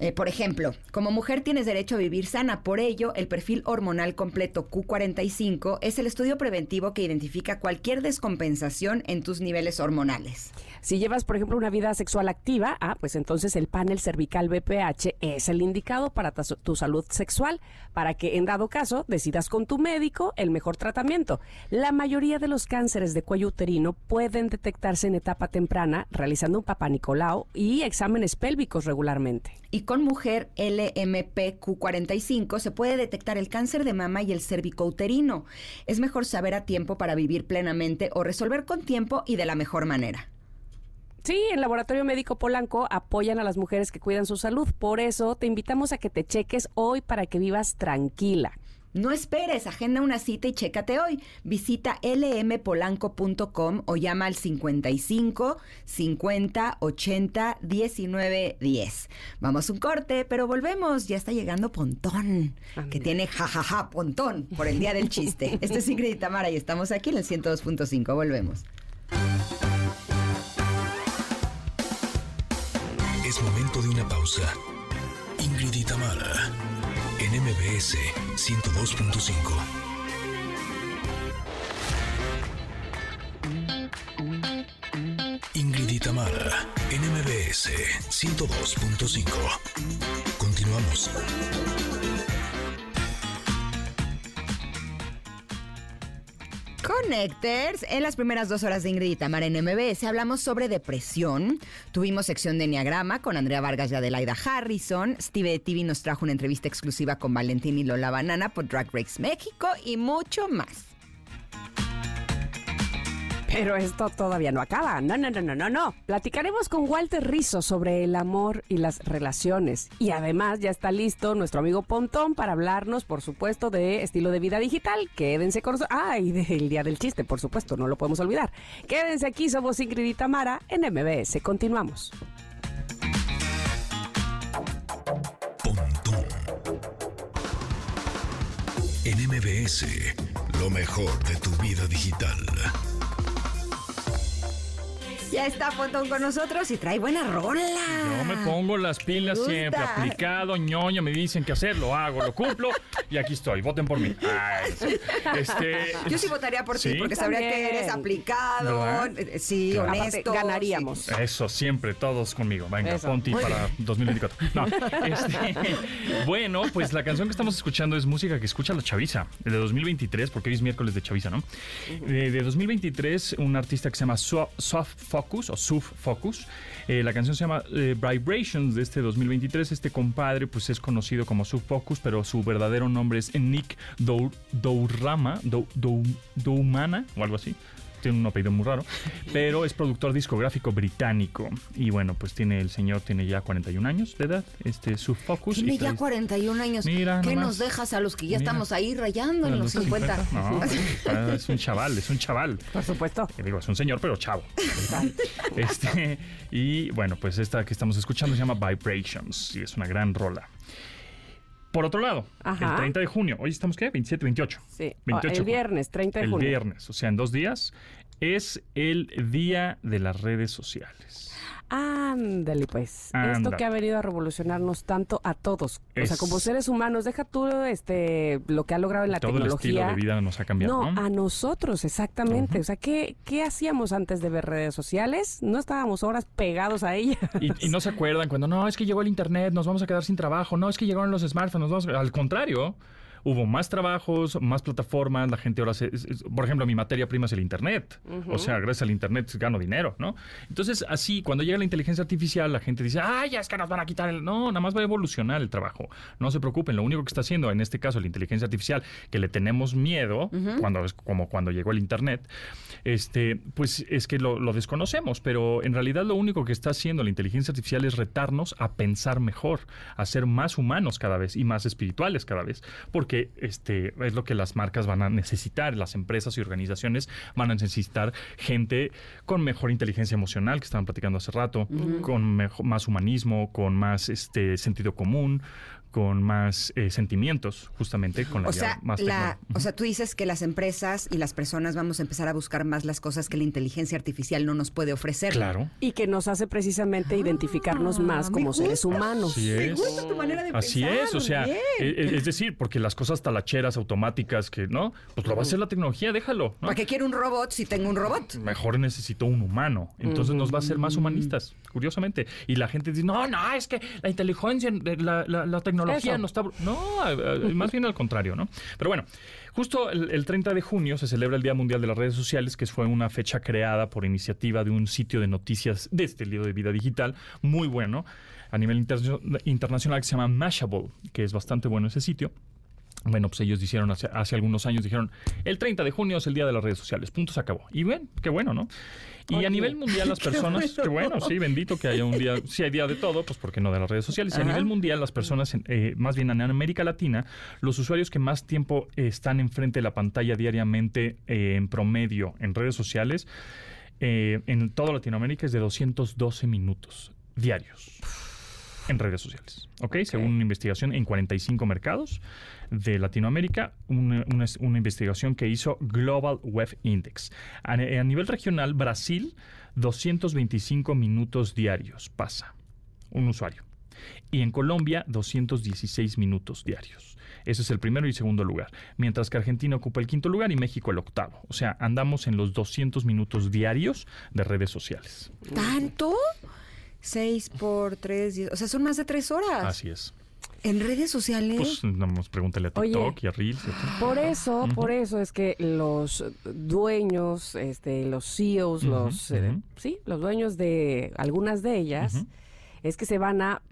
Eh, por ejemplo, como mujer tienes derecho a vivir sana, por ello el perfil hormonal completo Q45 es el estudio preventivo que identifica cualquier descompensación en tus niveles hormonales. Si llevas, por ejemplo, una vida sexual activa, ah, pues entonces el panel cervical BPH es el indicado para tu salud sexual, para que en dado caso decidas con tu médico el mejor tratamiento. La mayoría de los cánceres de cuello uterino pueden detectarse en etapa temprana realizando un papá Nicolau y exámenes pélvicos regularmente. Y con mujer LMPQ45 se puede detectar el cáncer de mama y el cervicouterino. Es mejor saber a tiempo para vivir plenamente o resolver con tiempo y de la mejor manera. Sí, el Laboratorio Médico Polanco apoyan a las mujeres que cuidan su salud. Por eso te invitamos a que te cheques hoy para que vivas tranquila. No esperes, agenda una cita y chécate hoy. Visita lmpolanco.com o llama al 55 50 80 19 10. Vamos un corte, pero volvemos. Ya está llegando Pontón, que tiene jajaja Pontón por el día del chiste. Este es Ingrid y Tamara y estamos aquí en el 102.5. Volvemos. Momento de una pausa. Ingrid y Tamara, en MBS 102.5. Ingrid y Tamara, en MBS 102.5. Continuamos. Connectors, en las primeras dos horas de Ingrid y Tamara en MBS hablamos sobre depresión. Tuvimos sección de Enneagrama con Andrea Vargas y Adelaida Harrison. Steve TV nos trajo una entrevista exclusiva con Valentín y Lola Banana por Drag Race México y mucho más. Pero esto todavía no acaba. No, no, no, no, no, no. Platicaremos con Walter Rizzo sobre el amor y las relaciones. Y además ya está listo nuestro amigo Pontón para hablarnos, por supuesto, de estilo de vida digital. Quédense con nosotros. Ah, y del día del chiste, por supuesto, no lo podemos olvidar. Quédense aquí, somos Ingrid y Tamara en MBS. Continuamos. En MBS, lo mejor de tu vida digital. Ya está Pontón con nosotros y trae buena rola. Yo me pongo las pilas siempre, aplicado, ñoño, me dicen qué hacer, lo hago, lo cumplo y aquí estoy, voten por mí. Ay, este, Yo sí votaría por ti porque sabría que eres aplicado, ¿Verdad? eh, sí, Claro. honesto. ganaríamos. Eso, siempre, todos conmigo. Venga, Eso. Ponti Muy para 2024. No, este, bueno, pues la canción que estamos escuchando es música que escucha la Chaviza, de 2023, porque hoy es miércoles de Chaviza, ¿no? Eh, de 2023, un artista que se llama Soft Focus, o Suf Focus. Eh, la canción se llama eh, Vibrations de este 2023. Este compadre, pues es conocido como Suf Focus, pero su verdadero nombre es Nick Dou- Dourama, Dou- Dou- Doumana, o algo así tiene un apellido muy raro, pero es productor discográfico británico. Y bueno, pues tiene el señor tiene ya 41 años de edad, este su focus. Tiene y ya trae- 41 años. Mira ¿Qué nomás. nos dejas a los que ya Mira. estamos ahí rayando a en los 50? No, ah, es un chaval, es un chaval. Por supuesto. Digo, es un señor, pero chavo. este, y bueno, pues esta que estamos escuchando se llama Vibrations y es una gran rola. Por otro lado, Ajá. el 30 de junio, hoy estamos qué? 27, 28. Sí. 28 el viernes, 30 de el junio. viernes, o sea, en dos días, es el día de las redes sociales. Ándale, pues. Esto que ha venido a revolucionarnos tanto a todos. O sea, como seres humanos, deja tú este, lo que ha logrado en la Todo el tecnología. estilo de vida nos ha cambiado, No, ¿no? a nosotros, exactamente. O sea, ¿qué, ¿qué hacíamos antes de ver redes sociales? No estábamos horas pegados a ella. Y, y no se acuerdan cuando, no, es que llegó el internet, nos vamos a quedar sin trabajo, no, es que llegaron los smartphones, nos vamos a-". al contrario, hubo más trabajos, más plataformas, la gente ahora se... por ejemplo, mi materia prima es el Internet. O sea, gracias al Internet gano dinero, ¿no? Entonces, así, cuando llega la inteligencia artificial, la gente dice, ay, ya es que nos van a quitar el... No, nada más va a evolucionar el trabajo. No se preocupen, lo único que está haciendo, en este caso, la inteligencia artificial, que le tenemos miedo, cuando es como cuando llegó el Internet, este, pues es que lo, lo desconocemos, pero en realidad lo único que está haciendo la inteligencia artificial es retarnos a pensar mejor, a ser más humanos cada vez y más espirituales cada vez, porque este es lo que las marcas van a necesitar, las empresas y organizaciones van a necesitar gente con mejor inteligencia emocional, que estaban platicando hace rato, con más humanismo, con más este sentido común, con más eh, sentimientos, justamente con la O sea, más la, o sea, tú dices que las empresas y las personas vamos a empezar a buscar más las cosas que la inteligencia artificial no nos puede ofrecer. Claro. Y que nos hace precisamente identificarnos más como seres humanos. Así es. tu manera de Así pensar, es, o sea, e- e- es decir, porque las cosas talacheras automáticas que, ¿no? Pues lo va a hacer la tecnología, déjalo, ¿no? ¿Para qué quiero un robot si tengo un robot? Mejor necesito un humano. Entonces nos va a hacer más humanistas, curiosamente. Y la gente dice, no, no, es que la inteligencia, la, la- la tecnología Eso. no está... No, más bien al contrario, ¿no? Pero bueno, justo el, el 30 de junio se celebra el Día Mundial de las Redes Sociales, que fue una fecha creada por iniciativa de un sitio de noticias de este libro de vida digital, muy bueno, a nivel inter- internacional, que se llama Mashable, que es bastante bueno ese sitio. Bueno, pues ellos dijeron hace, hace algunos años, dijeron, el 30 de junio es el día de las redes sociales, punto, se acabó. Y ven, qué bueno, ¿no? Y Oye, a nivel mundial las personas, qué bueno. bueno. sí, bendito que haya un día, si hay día de todo, pues ¿por qué no de las redes sociales? Y a nivel mundial las personas, eh, más bien en América Latina, los usuarios que más tiempo eh, están enfrente de la pantalla diariamente eh, en promedio en redes sociales, eh, en toda Latinoamérica es de 212 minutos diarios en redes sociales. ¿ok? Según una investigación en 45 mercados de Latinoamérica, una, una- una investigación que hizo Global Web Index. A, a nivel regional, Brasil, 225 minutos diarios pasa un usuario. Y en Colombia, 216 minutos diarios. Ese es el primero y segundo lugar. Mientras que Argentina ocupa el quinto lugar y México el octavo. O sea, andamos en los 200 minutos diarios de redes sociales. ¿Tanto? Seis por tres, diez. O sea, son más de tres horas. Así es. En redes sociales. Pues nada pregúntale a Oye, TikTok y a Reels. y a todo. Por eso, por eso es que los dueños, este, los CEOs, los, eh, ujú. sí, los dueños de algunas de ellas, es que se van a,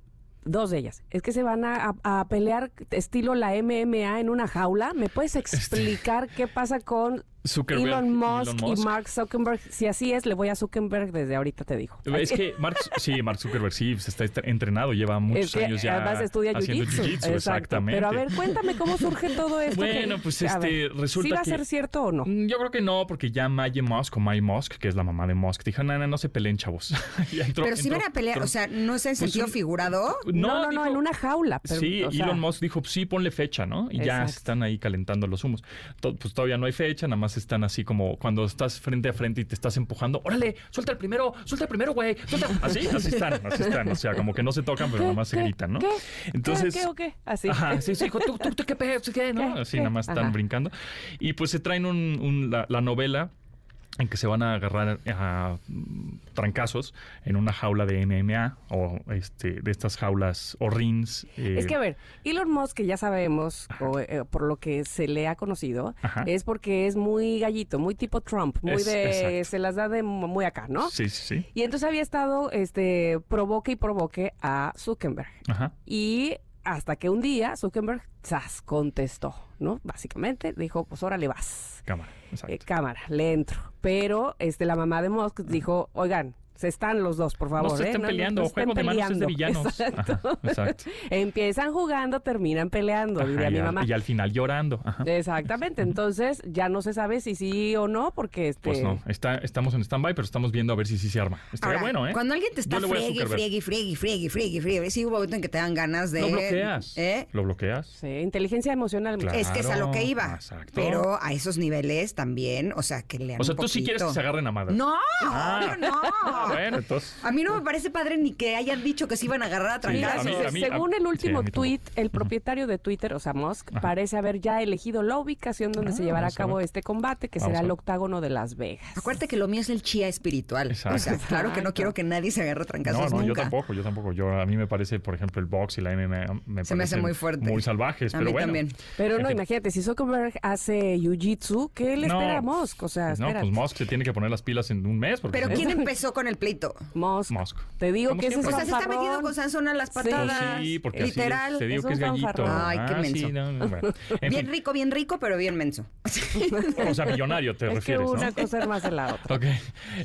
dos de ellas, es que se van a, a- a pelear estilo la MMA en una jaula. ¿Me puedes explicar qué pasa con Zuckerberg, Elon Musk, Elon Musk. y Mark Zuckerberg? Si así es, le voy a Zuckerberg desde ahorita, te digo. Es que Mark, sí, Mark Zuckerberg sí, se está est- entrenado, lleva muchos Es que años ya además estudia haciendo jiu-jitsu. jiu-jitsu, Exacto. exactamente. Pero a ver, cuéntame cómo surge todo esto. que- Bueno, pues a este, ver, resulta ¿Sí va a que- ser cierto o no? Mm, Yo creo que no, porque ya Maye Musk o May Musk, que es la mamá de Musk, dijo, no, no, no se peleen, chavos. Entró- pero si entró- van a pelear, entró- o sea, no es en Pues sentido un- figurado. No, no, no, en una jaula. pero, sí, o sea, Elon Musk dijo, pues sí, ponle fecha, ¿no? Y ya Exacto. se están ahí calentando los humos. Pues todavía no hay fecha, nada más están así como cuando estás frente a frente y te estás empujando, órale, suelta el primero, suelta el primero, güey, suelta. Así, así están, así están. O sea, como que no se tocan, pero nada más se gritan, ¿no? ¿Qué? Entonces, ¿Qué, o qué? Así. Ajá, sí, sí, hijo, tú, tú, tú, qué pedo, qué, ¿no? Así nada más están brincando. Y pues se traen un, un- la, la novela en que se van a agarrar a trancazos en una jaula de MMA o este de estas jaulas o rings. eh, Es que a ver, Elon Musk, que ya sabemos, o, eh, por lo que se le ha conocido, Ajá. es porque es muy gallito, muy tipo Trump, muy Es- de, se las da de muy acá, ¿no? Sí, sí, sí. Y entonces había estado, este, provoque y provoque a Zuckerberg. Ajá. Y hasta que un día Zuckerberg, ¡zas! contestó, ¿no? Básicamente dijo, pues órale vas. Cámara, exacto. Eh, cámara, le entro. Pero este, la mamá de Musk dijo, oigan, se están los dos, por favor. no se ¿eh? estén peleando, estén juego de manos es de peleando". villanos. Exacto. Ajá, exacto. Empiezan jugando, terminan peleando, Ajá, diría y, mi al, mamá. y al final llorando. Ajá. Exactamente, entonces ya no se sabe si sí o no, porque este... Pues no, está, estamos en stand-by, pero estamos viendo a ver si sí se arma. Estaría Ahora, bueno, ¿eh? Cuando alguien te está le friegue, friegue, friegue, friegue, friegue, friegue, sí hubo un momento en que te dan ganas de... Lo bloqueas. ¿Eh? Lo bloqueas. Sí, inteligencia emocional. Claro, es que es a lo que iba. exacto. Pero a esos niveles también, o sea, que lean O sea, tú sí quieres que se agarren a madres. No, Ah. obvio no. Bueno, entonces. A mí no me parece padre ni que hayan dicho que se iban a agarrar a Sí, trancazos. a mí- a mí- Según el último sí, tweet, el propietario de Twitter, o sea, Musk, parece haber ya elegido la ubicación donde se Ah, llevará a cabo este combate, que Vamos será el octágono de Las Vegas. Acuérdate que lo mío es el chía espiritual. Exacto. O sea, claro que no quiero que nadie se agarre a No, trancazos no, yo nunca. tampoco, yo tampoco. Yo, a mí me parece, por ejemplo, el box y la MMA me Se me hace muy fuerte. Muy salvajes, A pero mí bueno. también. Pero no, imagínate, si Zuckerberg hace jiu-jitsu, ¿qué le No, espera a Musk? O sea, No, pues Musk se tiene que poner las pilas en un mes. Porque Pero no- ¿quién empezó con el pleito? Musk. Musk. Te digo Como que ese es O sea, se está metiendo con Sansón a las patadas. Pues sí, porque así es. Literal. te digo Es que es un gallito. fanfarrón. Ay, qué Ah, sí, menso. no, no, bueno. En Bien fin, rico, bien rico, pero bien menso. o sea, millonario te Es que refieres, una ¿no? cosa es más de la otra. Ok,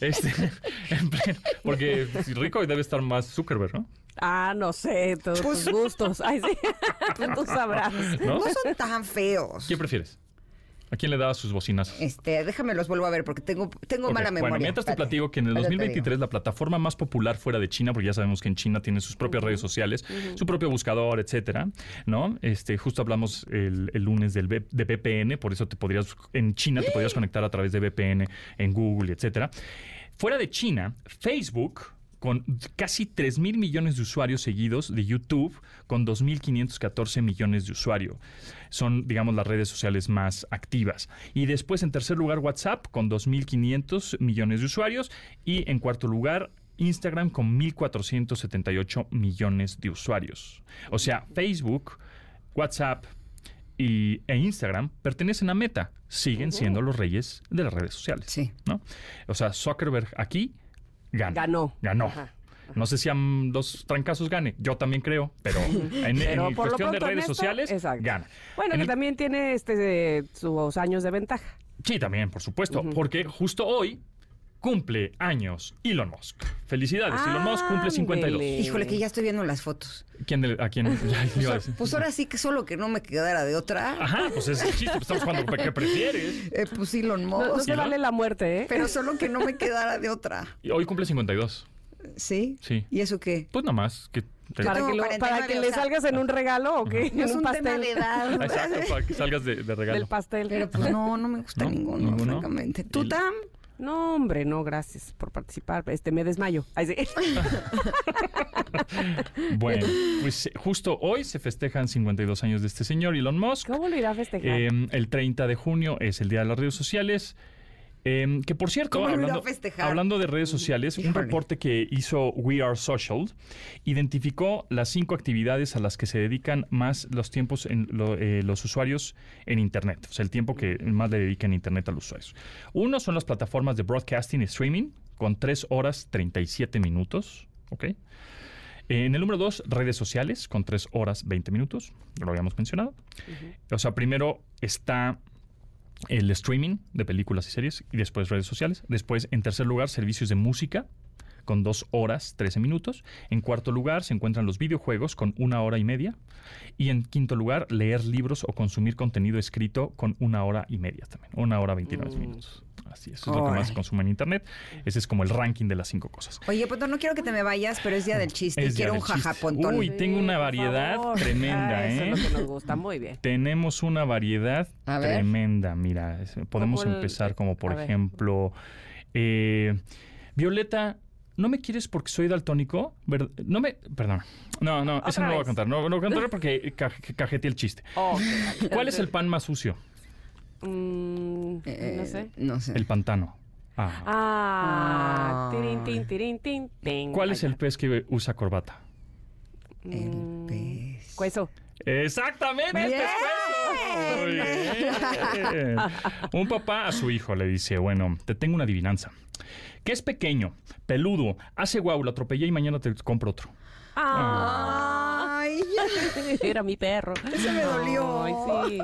este, en pleno- porque si rico debe estar más Zuckerberg, ¿no? Ah, no sé, todos tus gustos. Ay, sí. Tú sabrás. ¿No? No son tan feos. ¿Quién prefieres? ¿A quién le das sus bocinas? Este, déjame los vuelvo a ver porque tengo, tengo mala memoria. Bueno, mientras te platico que en el Ahorita te 2023 la plataforma más popular fuera de China, porque ya sabemos que en China tiene sus propias redes sociales, su propio buscador, etcétera, ¿no? Este, justo hablamos el, el lunes del de VPN, por eso te podrías, en China te podrías conectar a través de VPN en Google, etcétera. Fuera de China, Facebook con casi 3 mil millones de usuarios seguidos de YouTube, con 2.514 millones de usuarios. Son, digamos, las redes sociales más activas. Y después, en tercer lugar, WhatsApp, con 2.500 millones de usuarios. Y en cuarto lugar, Instagram, con 1.478 millones de usuarios. O sea, Facebook, WhatsApp y, e Instagram pertenecen a Meta. Siguen siendo los reyes de las redes sociales. Sí. ¿no? O sea, Zuckerberg aquí gana. Ganó. Ganó. Ajá. No sé si a dos trancazos gane, yo también creo, pero en, Pero cuestión de redes esto, sociales, exacto. gana. Bueno, En que el- también tiene este sus años de ventaja. Sí, también, por supuesto, porque justo hoy cumple años Elon Musk. Felicidades, Elon Musk cumple 52. Híjole, que ya estoy viendo las fotos. ¿Quién de- ¿A quién? Ya iba a decir. Pues ahora sí que solo que no me quedara de otra. Ajá, pues es el chiste, pues estamos jugando ¿qué prefieres? Eh, pues Elon Musk. No, no se vale la muerte, ¿eh? Pero solo que no me quedara de otra. Y hoy cumple 52. ¿Sí? Sí. ¿Y eso qué? Pues nada más que te- Para que, lo- 49, para que o le sea, salgas en un regalo o qué? No es un un tema pastel. de edad. Exacto, para que salgas de, de regalo. Del pastel. Pero pues no, no me gusta ¿No? ninguno, ¿Ninguno? francamente. ¿Tú, Tam? No, hombre, no, gracias por participar. Este, me desmayo. Bueno, pues eh, justo hoy se festejan 52 años de este señor, Elon Musk. ¿Cómo lo irá a festejar? Eh, el 30 de junio es el Día de las Redes Sociales. Eh, que por cierto, ¿Cómo lo irá a hablando, de redes sociales, un reporte que hizo We Are Social identificó las cinco actividades a las que se dedican más los tiempos en lo- eh, los usuarios en Internet, o sea, el tiempo que más le dedican Internet a los usuarios. Uno son las plataformas de broadcasting y streaming, con 3 horas 37 minutos, ¿ok? Eh, En el número 2, redes sociales, con 3 horas 20 minutos, lo habíamos mencionado. O sea, primero está el streaming de películas y series y después redes sociales. Después, en tercer lugar, servicios de música con 2 horas 13 minutos. En cuarto lugar se encuentran los videojuegos con una hora y media. Y en quinto lugar, leer libros o consumir contenido escrito con una hora y media también. Una hora 29 minutos. Así es, eso es lo que más se consume en Internet. Ese es como el ranking de las cinco cosas. Oye, pues no quiero que te me vayas, pero es día del chiste. y Es día quiero del un chiste. jajapontón. Uy, tengo una por variedad tremenda, Ah, Eso ¿eh? es lo que nos gusta. Muy bien. Tenemos una variedad tremenda. Mira, podemos empezar como por a ver. ejemplo, eh, Violeta, ¿no me quieres porque soy daltónico? No me, perdón. No, no, eso no lo voy a contar. No, no lo voy a contar porque ca- cajeteé el chiste. Oh, ¿Cuál es el pan más sucio? Mm, Eh, no sé. No sé. El pantano. Ah. Ah, Ah. tirin, tirin, tin. ¿Cuál es el pez que usa corbata? El Mm, pez. Cueso. Exactamente, Bien. pescuezo. Muy bien. Un papá a su hijo le dice, bueno, te tengo una adivinanza. Que es pequeño, peludo, hace guau, lo atropellé y mañana te compro otro. Ay, Era mi perro. Ese me dolió. Ay, sí.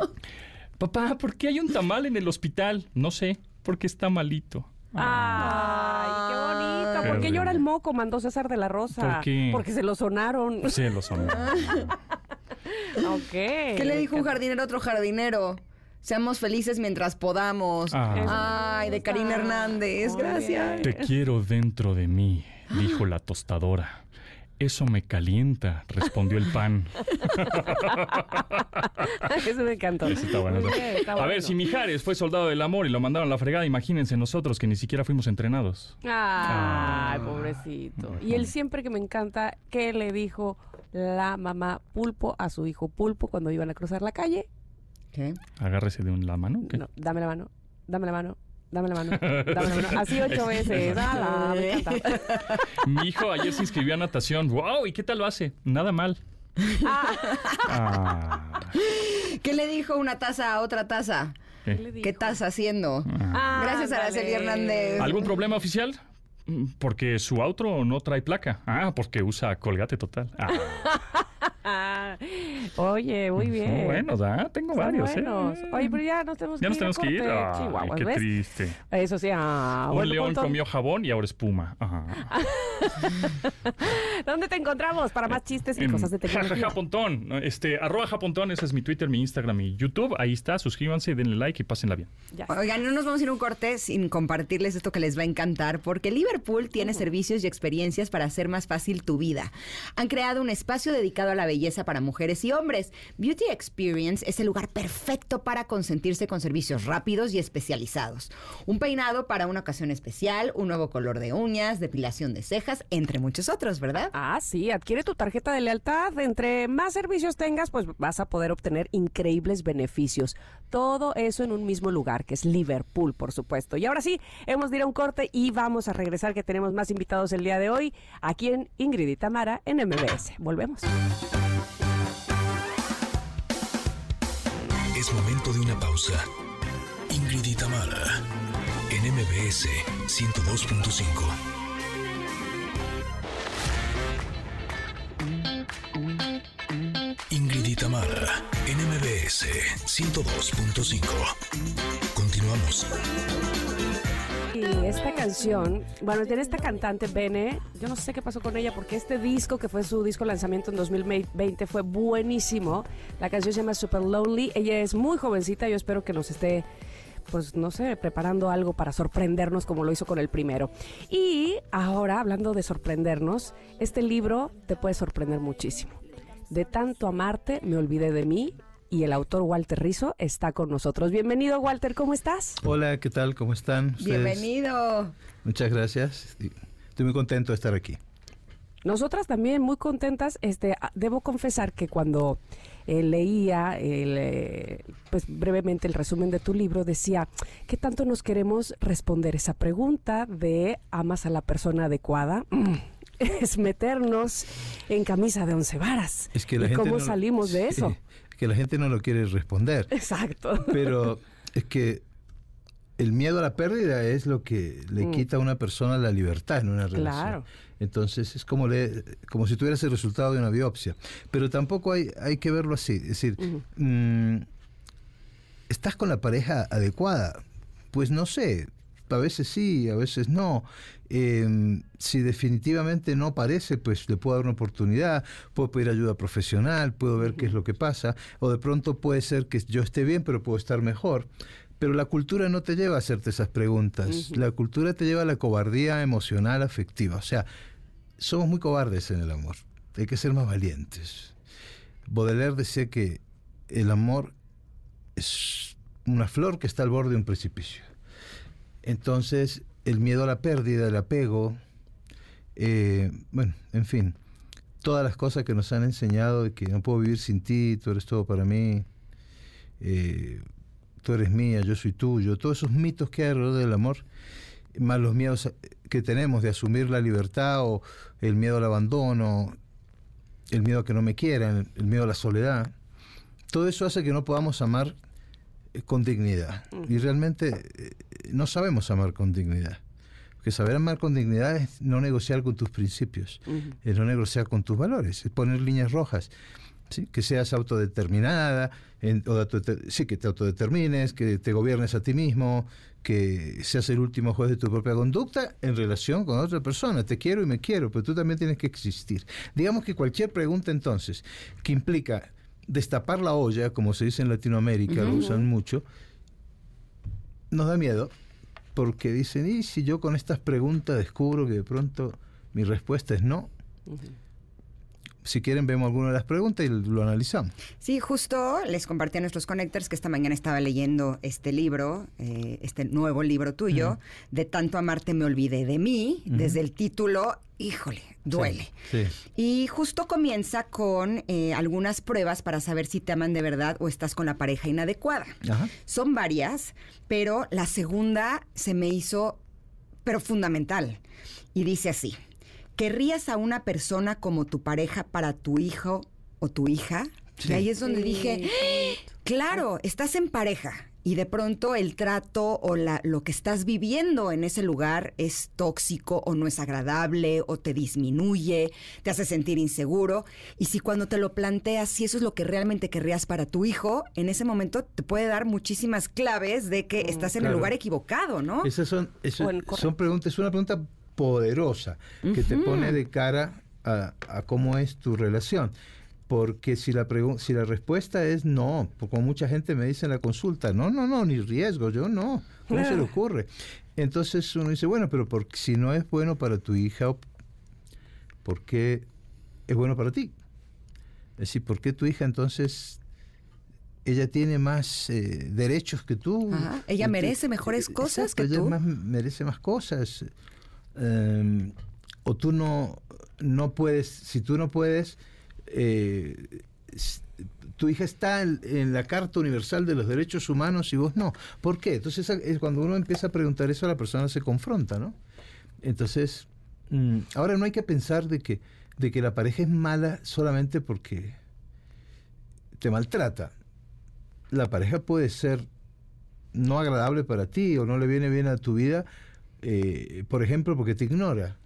Papá, ¿por qué hay un tamal en el hospital? No sé, porque está malito. Ay, qué bonito. ¿Por qué llora el moco? Mandó César de la Rosa. ¿Por qué? Porque se lo sonaron. Sí, lo son. ok. ¿Qué le dijo un jardinero a otro jardinero? Seamos felices mientras podamos. Ah. Ay, de Karina Hernández. Gracias. Te quiero dentro de mí, dijo la tostadora. Eso me calienta, respondió el pan. Eso me encantó. Ese está bueno. Está A bueno. ver, si Mijares fue soldado del amor y lo mandaron a la fregada, imagínense nosotros que ni siquiera fuimos entrenados. Ay, pobrecito. Y él siempre que me encanta, ¿qué le dijo la mamá pulpo a su hijo pulpo cuando iban a cruzar la calle? ¿Qué? Agárrese de la mano. ¿qué? No, dame la mano, dame la mano, dame la mano, dame la mano. Así ocho veces. Encanta. Mi hijo ayer se inscribió a natación. ¡Wow! ¿Y qué tal lo hace? Nada mal. Ah. ¿Qué le dijo una taza a otra taza? ¿Qué? ¿Qué estás haciendo? Ah, Gracias, Araceli Hernández. ¿Algún problema oficial? Mm, Porque su auto no trae placa. Ah, porque usa colgate total. Ah, Oye, muy bien. bueno, da, tengo Están varios, ¿eh? buenos. Oye, pero ya nos tenemos Ya que nos ir. a tenemos que ir. Ay, Chihuahuas, qué ¿ves? triste. Eso sí, ah, Un bueno, león comió jabón y ahora espuma. Ajá. ¿Dónde te encontramos para más chistes y En cosas de tecnología? jajaja Pontón. Este, arroba japontón, ese es mi Twitter, mi Instagram, mi YouTube. Ahí está, suscríbanse, denle like y pásenla bien. Oigan, no nos vamos a ir a un corte sin compartirles esto que les va a encantar, porque Liverpool tiene servicios y experiencias para hacer más fácil tu vida. Han creado un espacio dedicado a la belleza para mujeres y hombres. Beauty Experience es el lugar perfecto para consentirse con servicios rápidos y especializados. Un peinado para una ocasión especial, un nuevo color de uñas, depilación de cejas, entre muchos otros, ¿verdad? Ah, sí, adquiere tu tarjeta de lealtad. Entre más servicios tengas, pues vas a poder obtener increíbles beneficios. Todo eso en un mismo lugar, que es Liverpool, por supuesto. Y ahora sí, hemos de ir a un corte y vamos a regresar, que tenemos más invitados el día de hoy, aquí en Ingrid y Tamara, en MBS. Volvemos. Es momento de una pausa. Ingrid y Tamara, en MBS 102.5. Ingrid y Tamara, en MBS 102.5. Continuamos. Esta canción, bueno, tiene esta cantante Bene, yo no sé qué pasó con ella porque este disco que fue su disco lanzamiento en 2020 fue buenísimo. La canción se llama Super Lonely. Ella es muy jovencita, yo espero que nos esté pues no sé, preparando algo para sorprendernos como lo hizo con el primero. Y ahora, hablando de sorprendernos, este libro te puede sorprender muchísimo. De tanto amarte, me olvidé de mí. Y el autor Walter Rizzo está con nosotros. Bienvenido, Walter, ¿cómo estás? Hola, ¿qué tal? ¿Cómo están? ustedes? Bienvenido. Muchas gracias. Estoy muy contento de estar aquí. Nosotras también muy contentas. Este, ah, debo confesar que cuando eh, leía el, eh, pues brevemente el resumen de tu libro decía ¿qué tanto nos queremos responder esa pregunta de amas a la persona adecuada? Mm, Es meternos en camisa de once varas. Es que la ¿Y gente cómo no- salimos de sí, eso? Que la gente no lo quiere responder. Exacto. Pero es que el miedo a la pérdida es lo que le Mm. quita a una persona la libertad en una relación. Claro. Entonces es como, le, como si tuvieras el resultado de una biopsia. Pero tampoco hay, hay que verlo así. Es decir, mm, ¿estás con la pareja adecuada? Pues no sé. A veces sí, a veces no. Eh, si definitivamente no parece, pues le puedo dar una oportunidad, puedo pedir ayuda profesional, puedo ver qué es lo que pasa, o de pronto puede ser que yo esté bien, pero puedo estar mejor. Pero la cultura no te lleva a hacerte esas preguntas. La cultura te lleva a la cobardía emocional, afectiva. O sea, somos muy cobardes en el amor. Hay que ser más valientes. Baudelaire decía que el amor es una flor que está al borde de un precipicio. Entonces, el miedo a la pérdida, el apego, eh, bueno, en fin, todas las cosas que nos han enseñado de que no puedo vivir sin ti, tú eres todo para mí, eh, tú eres mía, yo soy tuyo, todos esos mitos que hay alrededor del amor, más los miedos que tenemos de asumir la libertad o el miedo al abandono, el miedo a que no me quieran, el miedo a la soledad, todo eso hace que no podamos amar con dignidad. Y realmente eh, no sabemos amar con dignidad. Porque saber amar con dignidad es no negociar con tus principios, es no negociar con tus valores, es poner líneas rojas. ¿sí? Que seas autodeterminada, en- o autodeter- sí, que te autodetermines, que te gobiernes a ti mismo, que seas el último juez de tu propia conducta en relación con otra persona. Te quiero y me quiero, pero tú también tienes que existir. Digamos que cualquier pregunta entonces que implica destapar la olla, como se dice en Latinoamérica, lo usan mucho, nos da miedo, porque dicen, ¿y si yo con estas preguntas descubro que de pronto mi respuesta es no? si quieren vemos alguna de las preguntas y lo analizamos. Sí, justo les compartí a nuestros connectors que esta mañana estaba leyendo este libro, eh, este nuevo libro tuyo, de Tanto amarte me olvidé de mí, desde el título, híjole, duele. Sí. Y justo comienza con eh, algunas pruebas para saber si te aman de verdad o estás con la pareja inadecuada. Ajá. Son varias, pero la segunda se me hizo, pero fundamental. Y dice así, ¿querrías a una persona como tu pareja para tu hijo o tu hija? Sí. Y ahí es donde Sí. dije, ¡Ah! claro, estás en pareja. Y de pronto el trato o la, lo que estás viviendo en ese lugar es tóxico o no es agradable o te disminuye, te hace sentir inseguro. Y si cuando te lo planteas, si eso es lo que realmente querrías para tu hijo, en ese momento te puede dar muchísimas claves de que estás en el lugar equivocado, ¿no? Esas son, eso- son preguntas, es una pregunta poderosa que te pone de cara a, a cómo es tu relación. Porque si la, si la respuesta es no, pues como mucha gente me dice en la consulta, no, no, no, ni riesgo, yo no, ¿cómo se le ocurre? Entonces uno dice, bueno, pero por, si no es bueno para tu hija, ¿por qué es bueno para ti? Es decir, ¿por qué tu hija entonces, ella tiene más eh, derechos que tú? Ajá, ella tú- merece mejores cosas Exacto, que ella tú. más- merece más cosas. Eh, o tú no, no puedes, si tú no puedes, eh, tu hija está en, en la Carta Universal de los Derechos Humanos y vos no. ¿Por qué? Entonces es cuando uno empieza a preguntar eso, la persona se confronta, ¿no? Entonces, mm, ahora no hay que pensar de que, de que la pareja es mala solamente porque te maltrata. La pareja puede ser no agradable para ti o no le viene bien a tu vida, eh, por ejemplo, porque te ignora.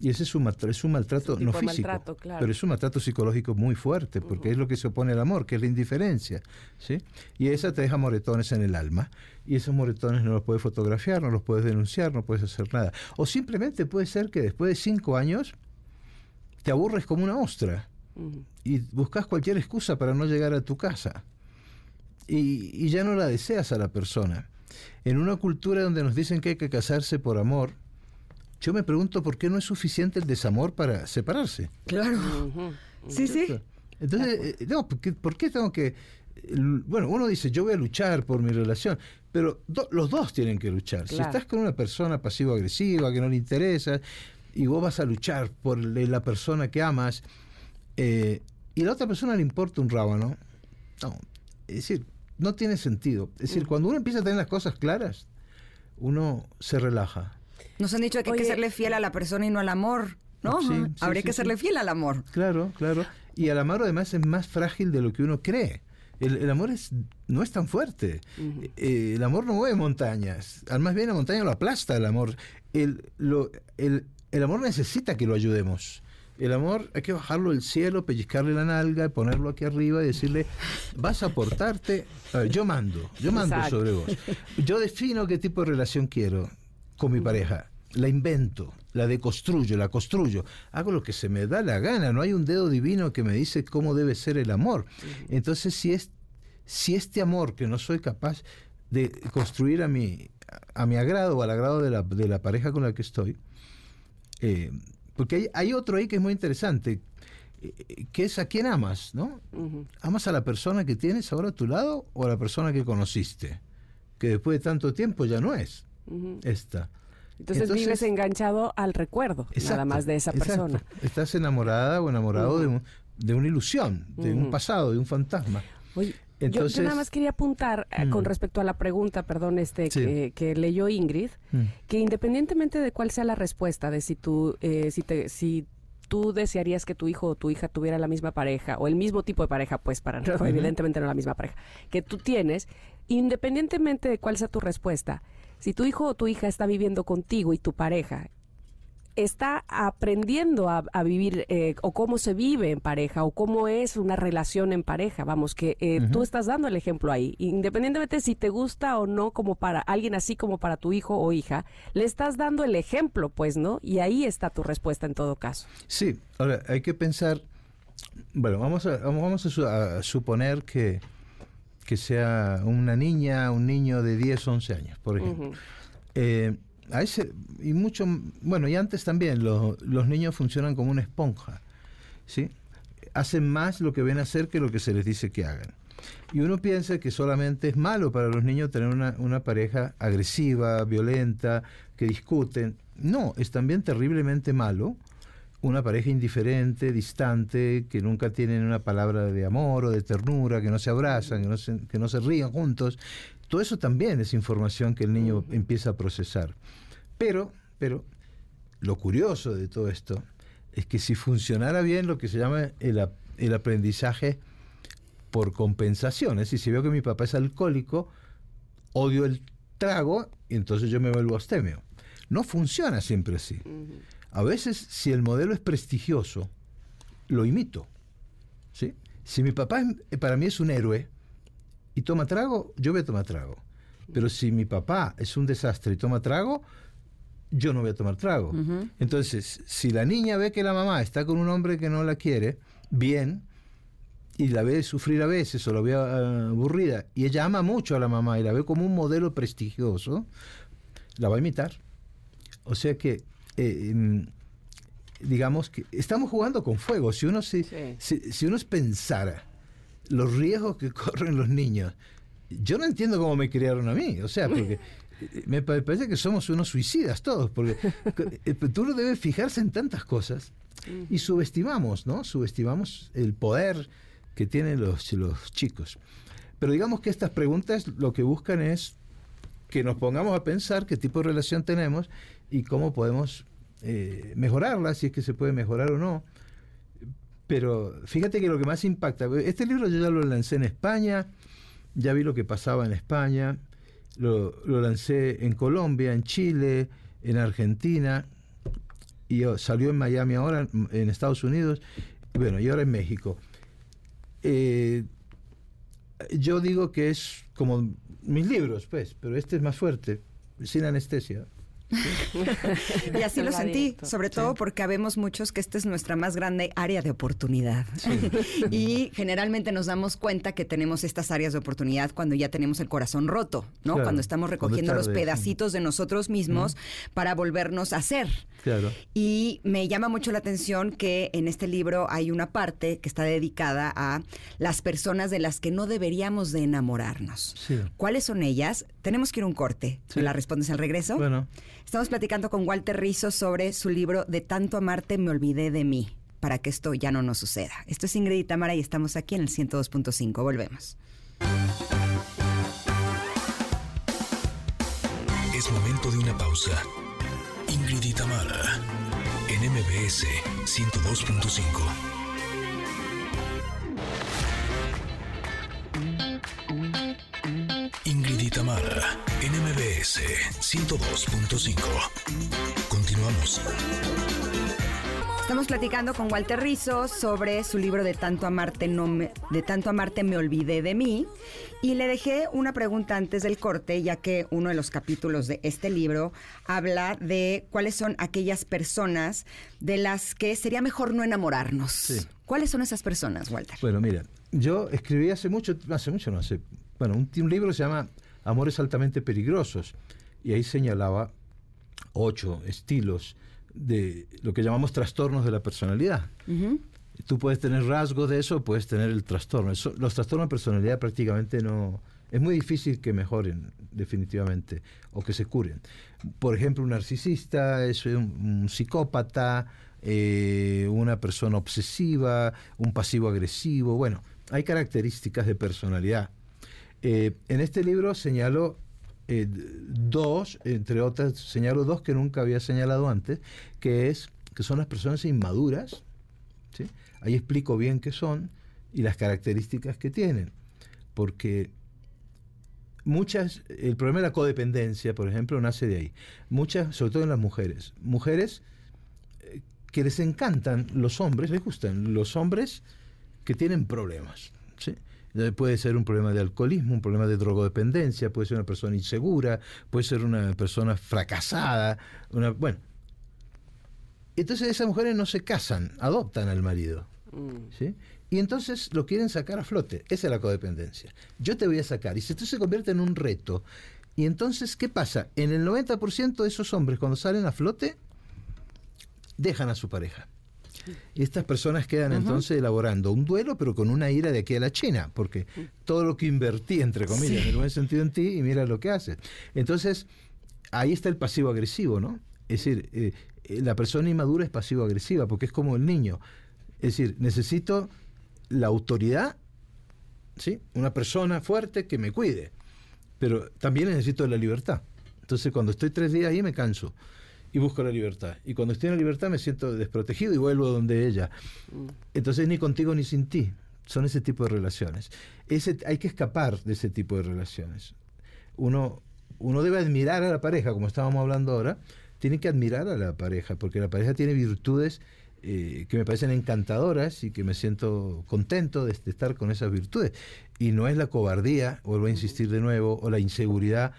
Y ese es un, es un maltrato Es un tipo no físico, maltrato, claro. pero es un maltrato psicológico muy fuerte, porque es lo que se opone al amor, que es la indiferencia. ¿sí? Y esa te deja moretones en el alma, y esos moretones no los puedes fotografiar, no los puedes denunciar, no puedes hacer nada. O simplemente puede ser que después de cinco años te aburres como una ostra y buscas cualquier excusa para no llegar a tu casa y, y ya no la deseas a la persona. En una cultura donde nos dicen que hay que casarse por amor, yo me pregunto por qué no es suficiente el desamor para separarse. Claro. Sí, sí. Entonces, eh, no, ¿por qué, por qué tengo que...? Bueno, uno dice, yo voy a luchar por mi relación, pero do- los dos tienen que luchar. Si estás con una persona pasivo-agresiva que no le interesa y vos vas a luchar por la persona que amas eh, y a la otra persona le importa un rábano, no, es decir, no tiene sentido. Es decir, cuando uno empieza a tener las cosas claras, uno se relaja. Nos han dicho que hay que serle fiel a la persona y no al amor, ¿no? Sí, Ajá. sí, Habría sí, que serle fiel al amor. Claro, claro. Y el amor además es más frágil de lo que uno cree. El, el amor es, no es tan fuerte. Eh, el amor no mueve montañas. Al más bien la montaña lo aplasta el amor. El, lo- el, el amor necesita que lo ayudemos. El amor hay que bajarlo del cielo, pellizcarle la nalga, ponerlo aquí arriba y decirle, vas a portarte, a ver, yo mando, yo mando Exacto. sobre vos. Yo defino qué tipo de relación quiero con mi pareja. La invento, la deconstruyo, la construyo. Hago lo que se me da la gana. No hay un dedo divino que me dice cómo debe ser el amor. Entonces, si, es, si este amor que no soy capaz de construir a mi, a mi agrado o al agrado de la, de la pareja con la que estoy, eh, porque hay, hay otro ahí que es muy interesante, eh, que es a quién amas, ¿no? ¿Amas a la persona que tienes ahora a tu lado o a la persona que conociste? Que después de tanto tiempo ya no es Esta. Entonces, vives enganchado al recuerdo, nada más de esa exacto. persona. Estás enamorada o enamorado de, un- de una ilusión, de un pasado, de un fantasma. Oye, Yo- Entonces, yo, nada más quería apuntar eh, con respecto a la pregunta, perdón, este Sí. que, que leyó Ingrid, que independientemente de cuál sea la respuesta, de si tú, eh, si te, si tú desearías que tu hijo o tu hija tuviera la misma pareja o el mismo tipo de pareja, pues para no, evidentemente no la misma pareja que tú tienes, independientemente de cuál sea tu respuesta, si tu hijo o tu hija está viviendo contigo y tu pareja está aprendiendo a, a vivir eh, o cómo se vive en pareja o cómo es una relación en pareja. Vamos, que eh, tú estás dando el ejemplo ahí. Independientemente si te gusta o no como para alguien así como para tu hijo o hija, le estás dando el ejemplo, pues, ¿no? Y ahí está tu respuesta en todo caso. Sí, ahora hay que pensar, bueno, vamos a, vamos vamos a, su- a suponer que, que sea una niña, un niño de 10, 11 años, por ejemplo. Eh, a ese, y mucho, bueno, y antes también, los, los niños funcionan como una esponja, ¿sí? hacen más lo que ven hacer que lo que se les dice que hagan. Y uno piensa que solamente es malo para los niños tener una, una pareja agresiva, violenta, que discuten. No, es también terriblemente malo una pareja indiferente, distante, que nunca tienen una palabra de amor o de ternura, que no se abrazan, que no se, que no se rían juntos. Todo eso también es información que el niño empieza a procesar. Pero, pero, lo curioso de todo esto es que si funcionara bien lo que se llama el, el aprendizaje por compensación, es decir, si veo que mi papá es alcohólico, odio el trago y entonces yo me vuelvo abstemio. No funciona siempre así. A veces, si el modelo es prestigioso, lo imito. ¿sí? Si mi papá es- para mí es un héroe y toma trago, yo voy a tomar trago. Pero si mi papá es un desastre y toma trago, yo no voy a tomar trago. Entonces, si la niña ve que la mamá está con un hombre que no la quiere, bien, y la ve sufrir a veces o la ve ah, aburrida, y ella ama mucho a la mamá y la ve como un modelo prestigioso, la va a imitar. O sea que, eh, em, digamos que estamos jugando con fuego. Si uno, se, si, si uno pensara los riesgos que corren los niños, yo no entiendo cómo me criaron a mí. O sea, porque eh, me pa- parece que somos unos suicidas todos, porque eh, tú no debes fijarse en tantas cosas y subestimamos, ¿no? Subestimamos el poder que tienen los, los chicos. Pero digamos que estas preguntas lo que buscan es que nos pongamos a pensar qué tipo de relación tenemos y cómo podemos eh, mejorarla, si es que se puede mejorar o no. Pero fíjate que lo que más impacta, este libro yo ya lo lancé en España, ya vi lo que pasaba en España, lo, lancé en Colombia, en Chile, en Argentina, y oh, salió en Miami ahora, en- Estados Unidos, bueno, y ahora en México. Eh, yo digo que es como mis libros, pues, pero este es más fuerte, sin anestesia. Y así lo sentí, sobre todo porque habemos muchos que esta es nuestra más grande área de oportunidad. y generalmente nos damos cuenta que tenemos estas áreas de oportunidad cuando ya tenemos el corazón roto, ¿no? Claro, cuando estamos recogiendo los sí. pedacitos de nosotros mismos para volvernos a ser. Claro. Y me llama mucho la atención que en este libro hay una parte que está dedicada a las personas de las que no deberíamos de enamorarnos. ¿Cuáles son ellas? Tenemos que ir a un corte. ¿Me la respondes al regreso? Bueno. Estamos platicando con Walter Rizzo sobre su libro De tanto amarte me olvidé de mí, para que esto ya no nos suceda. Esto es Ingrid y Tamara y estamos aquí en el 102.5. Volvemos. Es momento de una pausa. Ingrid y Tamara, en MBS 102.5. MBS 102.5. Continuamos. Estamos platicando con Walter Rizzo sobre su libro de tanto amarte no me, de tanto amarte me olvidé de mí y le dejé una pregunta antes del corte ya que uno de los capítulos de este libro habla de cuáles son aquellas personas de las que sería mejor no enamorarnos. Sí. ¿Cuáles son esas personas, Walter? Bueno, mira, yo escribí hace mucho, hace mucho, no hace, bueno, un, un libro que se llama Amores altamente peligrosos y ahí señalaba ocho estilos de lo que llamamos trastornos de la personalidad. Tú puedes tener rasgos de eso, puedes tener el trastorno. Eso- los trastornos de personalidad prácticamente no... Es muy difícil que mejoren, definitivamente, o que se curen. Por ejemplo, un narcisista es un, un psicópata, eh, una persona obsesiva, un pasivo agresivo. Bueno, hay características de personalidad. Eh, en este libro señalo eh, dos, entre otras, señalo dos que nunca había señalado antes, que es que son las personas inmaduras. Ahí explico bien qué son y las características que tienen. Porque muchas, el problema de la codependencia, por ejemplo, nace de ahí. Muchas, sobre todo en las mujeres. Mujeres eh, que les encantan los hombres, les gustan los hombres que tienen problemas. Puede ser un problema de alcoholismo, un problema de drogodependencia, puede ser una persona insegura, puede ser una persona fracasada, una, bueno. Entonces esas mujeres no se casan, adoptan al marido. ¿sí? Y entonces lo quieren sacar a flote. Esa es la codependencia. Yo te voy a sacar. Y si esto se convierte en un reto. Y entonces, ¿qué pasa? En el 90% de esos hombres, cuando salen a flote, dejan a su pareja. Y estas personas quedan entonces elaborando un duelo, pero con una ira de aquí a la China, porque todo lo que invertí, entre comillas, en el buen sentido en ti, y mira lo que haces. Entonces, ahí está el pasivo agresivo, ¿no? Es decir, eh, la persona inmadura es pasivo agresiva, porque es como el niño. Es decir, necesito la autoridad, ¿sí? Una persona fuerte que me cuide, pero también necesito la libertad. Entonces, cuando estoy tres días ahí, me canso y busco la libertad. Y cuando estoy en la libertad me siento desprotegido y vuelvo donde ella. Entonces ni contigo ni sin ti. Son ese tipo de relaciones. Ese, hay que escapar de ese tipo de relaciones. Uno, uno debe admirar a la pareja, como estábamos hablando ahora, tiene que admirar a la pareja, porque la pareja tiene virtudes eh, que me parecen encantadoras y que me siento contento de, de estar con esas virtudes. Y no es la cobardía, vuelvo a insistir de nuevo, o la inseguridad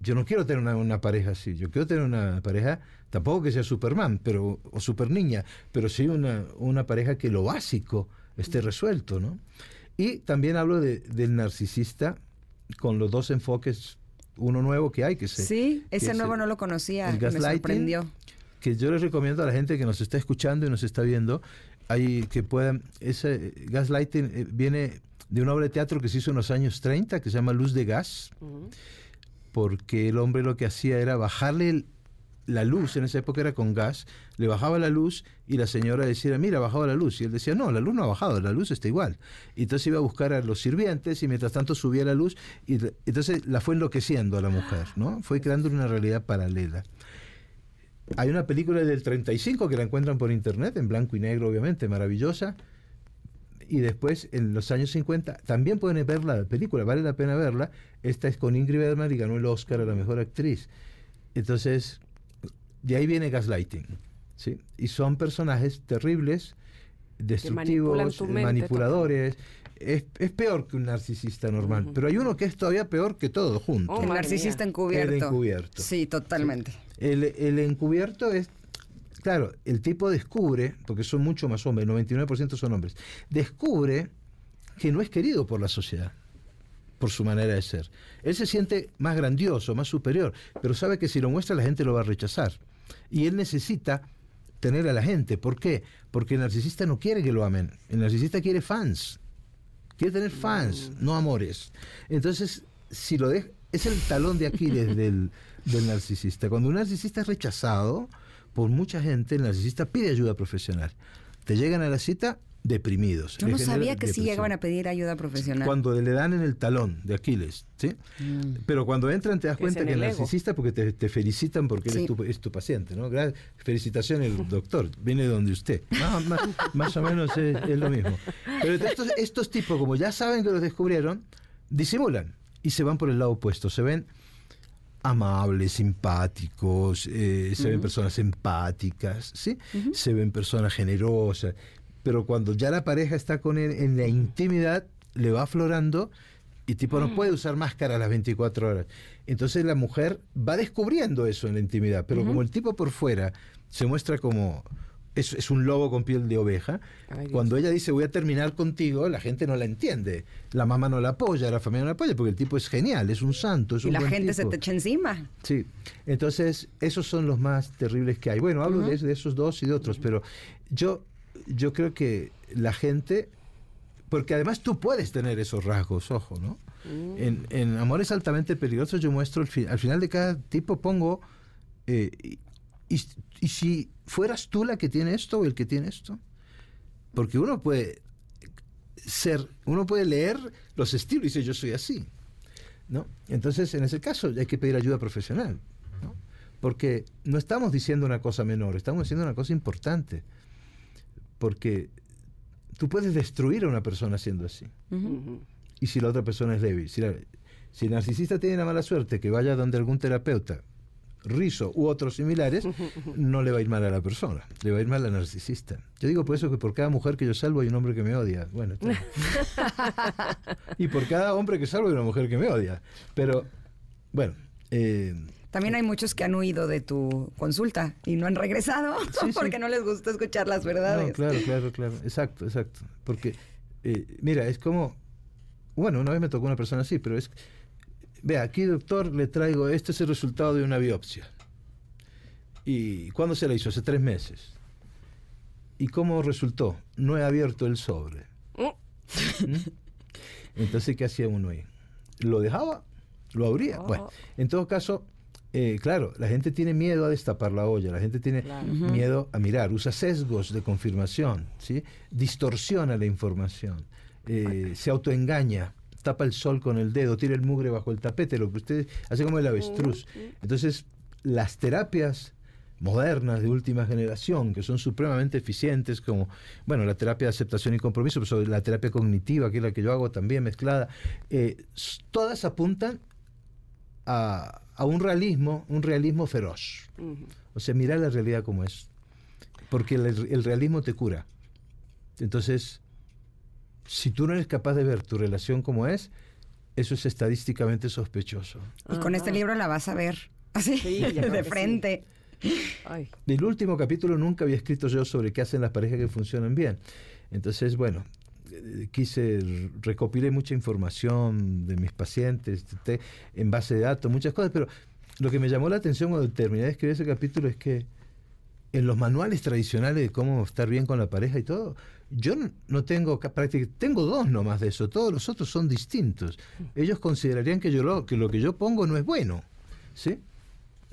yo no quiero tener una, pareja así, yo quiero tener una pareja, tampoco que sea Superman pero, o Super Niña, pero sí una, una pareja que lo básico esté resuelto, ¿no? Y también hablo de, del narcisista con los dos enfoques, uno nuevo que hay que ser. Sí, ese nuevo no lo conocía, me sorprendió. Que yo les recomiendo a la gente que nos está escuchando y nos está viendo, ahí que puedan, ese gaslighting eh, viene de una obra de teatro que se hizo en los años 30 que se llama Luz de Gas porque el hombre lo que hacía era bajarle la luz, en esa época era con gas, le bajaba la luz y la señora decía, mira, bajaba la luz. Y él decía, no, la luz no ha bajado, la luz está igual. Y entonces iba a buscar a los sirvientes y mientras tanto subía la luz y entonces la fue enloqueciendo a la mujer, ¿no? Fue creando una realidad paralela. Hay una película del 35 que la encuentran por internet, en blanco y negro obviamente, maravillosa, y después en los años 50 también pueden ver la película, vale la pena verla. Esta es con Ingrid Bergman y ganó el Oscar a la mejor actriz. Entonces, de ahí viene Gaslighting. ¿sí? Y son personajes terribles, destructivos, manipuladores. Es, peor que un narcisista normal, pero hay uno que es todavía peor que todo junto. el narcisista encubierto. El encubierto. Sí, totalmente. El, el encubierto es Claro, el tipo descubre, porque son mucho más hombres, el 99% son hombres, descubre que no es querido por la sociedad, por su manera de ser. Él se siente más grandioso, más superior, pero sabe que si lo muestra la gente lo va a rechazar. Y él necesita tener a la gente. ¿Por qué? Porque el narcisista no quiere que lo amen. El narcisista quiere fans. Quiere tener fans, no amores. Entonces, si lo deja, es el talón de Aquiles del, del narcisista. Cuando un narcisista es rechazado, por mucha gente, el narcisista pide ayuda profesional. Te llegan a la cita deprimidos. Yo no sabía que sí llegaban a pedir ayuda profesional. Cuando le dan en el talón de Aquiles, ¿sí? Mm. Pero cuando entran te das cuenta que el narcisista, porque te, felicitan porque él es tu, paciente, ¿no? felicitaciones, el doctor, viene de donde usted. Más, o menos es, lo mismo. Pero estos, estos tipos, como ya saben que los descubrieron, disimulan y se van por el lado opuesto. Se ven amables, simpáticos, eh, se ven personas empáticas, ¿sí? Se ven personas generosas, pero cuando ya la pareja está con él en la intimidad, le va aflorando y tipo no mm. puede usar máscara a las 24 horas. Entonces la mujer va descubriendo eso en la intimidad, pero como el tipo por fuera se muestra como es, un lobo con piel de oveja. Cuando ella dice voy a terminar contigo, la gente no la entiende. La mamá no la apoya, la familia no la apoya, porque el tipo es genial, es un santo, es y la gente se te echa encima. Sí, entonces esos son los más terribles que hay. Bueno, hablo de, esos dos y de otros, pero yo, yo creo que la gente, porque además tú puedes tener esos rasgos, ojo, ¿no? Mm. En, en, Amores altamente peligrosos yo muestro, al final de cada tipo pongo... Eh, y, y si fueras tú la que tiene esto o el que tiene esto. Porque uno puede ser, uno puede leer los estilos y decir yo soy así. ¿no? Entonces, en ese caso hay que pedir ayuda profesional. ¿no? Porque no estamos diciendo una cosa menor, estamos diciendo una cosa importante. Porque tú puedes destruir a una persona siendo así. Y si la otra persona es débil. Si, si el narcisista tiene la mala suerte que vaya donde algún terapeuta rizo u otros similares, no le va a ir mal a la persona, le va a ir mal al narcisista. Yo digo por eso que por cada mujer que yo salvo hay un hombre que me odia. Bueno, y por cada hombre que salvo hay una mujer que me odia. Pero, bueno. Eh, también hay muchos que han huido de tu consulta y no han regresado porque no les gusta escuchar las verdades. claro, claro, claro. Exacto, exacto. Porque, eh, mira, es como. Bueno, una vez me tocó una persona así, pero es Vea, aquí doctor le traigo, este es el resultado de una biopsia. ¿Y cuándo se la hizo? Hace tres meses. ¿Y cómo resultó? No he abierto el sobre. ¿Mm? Entonces, ¿qué hacía uno ahí? ¿Lo dejaba? ¿Lo abría? Oh. Bueno, en todo caso, eh, claro, la gente tiene miedo a destapar la olla, la gente tiene miedo a mirar, usa sesgos de confirmación, ¿sí? distorsiona la información, eh, se autoengaña, tapa el sol con el dedo, tira el mugre bajo el tapete, lo que usted hace como el avestruz. Entonces, las terapias modernas de última generación, que son supremamente eficientes, como, bueno, la terapia de aceptación y compromiso, pero la terapia cognitiva, que es la que yo hago también mezclada, eh, todas apuntan a, a un realismo, un realismo feroz. O sea, mirar la realidad como es. Porque el, el realismo te cura. Entonces, si tú no eres capaz de ver tu relación como es, eso es estadísticamente sospechoso. Y con este libro la vas a ver así, Sí, de frente. Ay. El último capítulo nunca había escrito yo sobre qué hacen las parejas que funcionan bien. Entonces, bueno, eh, quise, recopilé mucha información de mis pacientes te- en base de datos, muchas cosas, pero lo que me llamó la atención cuando terminé de escribir ese capítulo es que en los manuales tradicionales de cómo estar bien con la pareja y todo, yo no tengo ca- práctica, tengo dos nomás de eso, todos los otros son distintos. Ellos considerarían que yo lo, que lo que yo pongo no es bueno, ¿sí?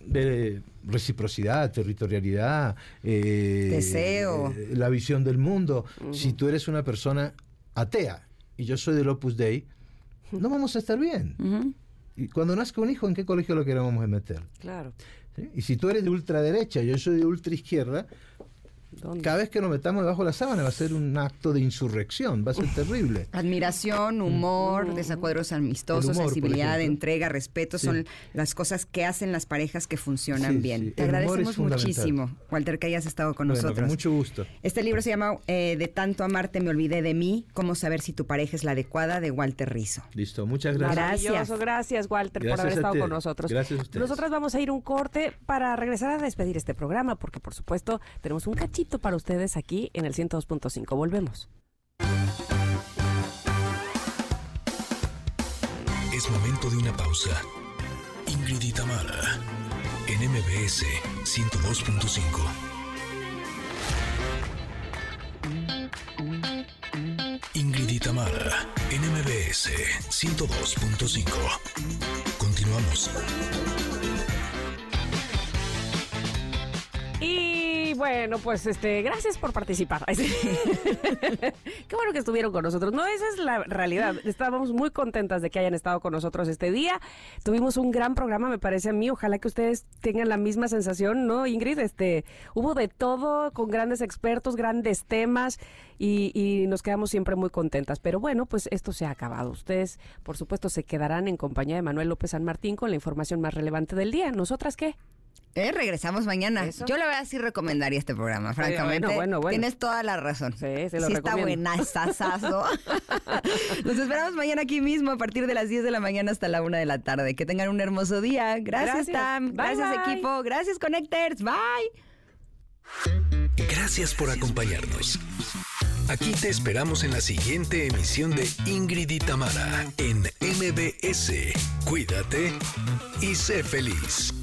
De reciprocidad, territorialidad, eh, Deseo. eh, la visión del mundo. Si tú eres una persona atea y yo soy del Opus Dei, no vamos a estar bien. Y cuando nazca un hijo, ¿en qué colegio lo queremos meter? Claro. ¿Sí? Y si tú eres de ultraderecha, yo soy de ultraizquierda, cada vez que nos metamos debajo de la sábana va a ser un acto de insurrección, va a ser terrible. Admiración, humor, desacuerdos amistosos, El humor, por sensibilidad, entrega, respeto, Sí. son las cosas que hacen las parejas que funcionan Sí, bien. sí. Te El humor agradecemos muchísimo, Walter, que hayas estado con Bueno, con nosotros. mucho gusto. Este libro se llama eh, De tanto amarte me olvidé de mí, cómo saber si tu pareja es la adecuada, de Walter Rizzo. Listo, muchas gracias. Maravilloso, gracias Walter por haber estado con nosotros. Gracias a ustedes. Nosotras vamos a ir un corte para regresar a despedir este programa, porque por supuesto tenemos un cachito para ustedes aquí en el 102.5. Volvemos. Es momento de una pausa. Ingrid y Tamara, en MBS 102.5. Ingrid y Tamara, en MBS 102.5. Continuamos. Y bueno, pues este, gracias por participar. Qué bueno que estuvieron con nosotros. No, esa es la realidad. Estábamos muy contentas de que hayan estado con nosotros este día. Tuvimos un gran programa, me parece a mí. Ojalá que ustedes tengan la misma sensación, ¿no, Ingrid? Este, hubo de todo, con grandes expertos, grandes temas, y, y nos quedamos siempre muy contentas. Pero bueno, pues esto se ha acabado. Ustedes, por supuesto, se quedarán en compañía de Manuel López San Martín con la información más relevante del día. ¿Nosotras qué? Eh, regresamos mañana. Eso. Yo la verdad sí recomendaría este programa, francamente. bueno, bueno, bueno. Tienes toda la razón. Sí, se lo sí está buena, sasazo. Nos esperamos mañana aquí mismo a partir de las 10 de la mañana hasta la 1 de la tarde. Que tengan un hermoso día. Gracias, Gracias. Tam. Bye, Gracias, bye. equipo. Gracias, Connectors. Bye. Gracias por acompañarnos. Aquí te esperamos en la siguiente emisión de Ingrid y Tamara en MBS. Cuídate y sé feliz.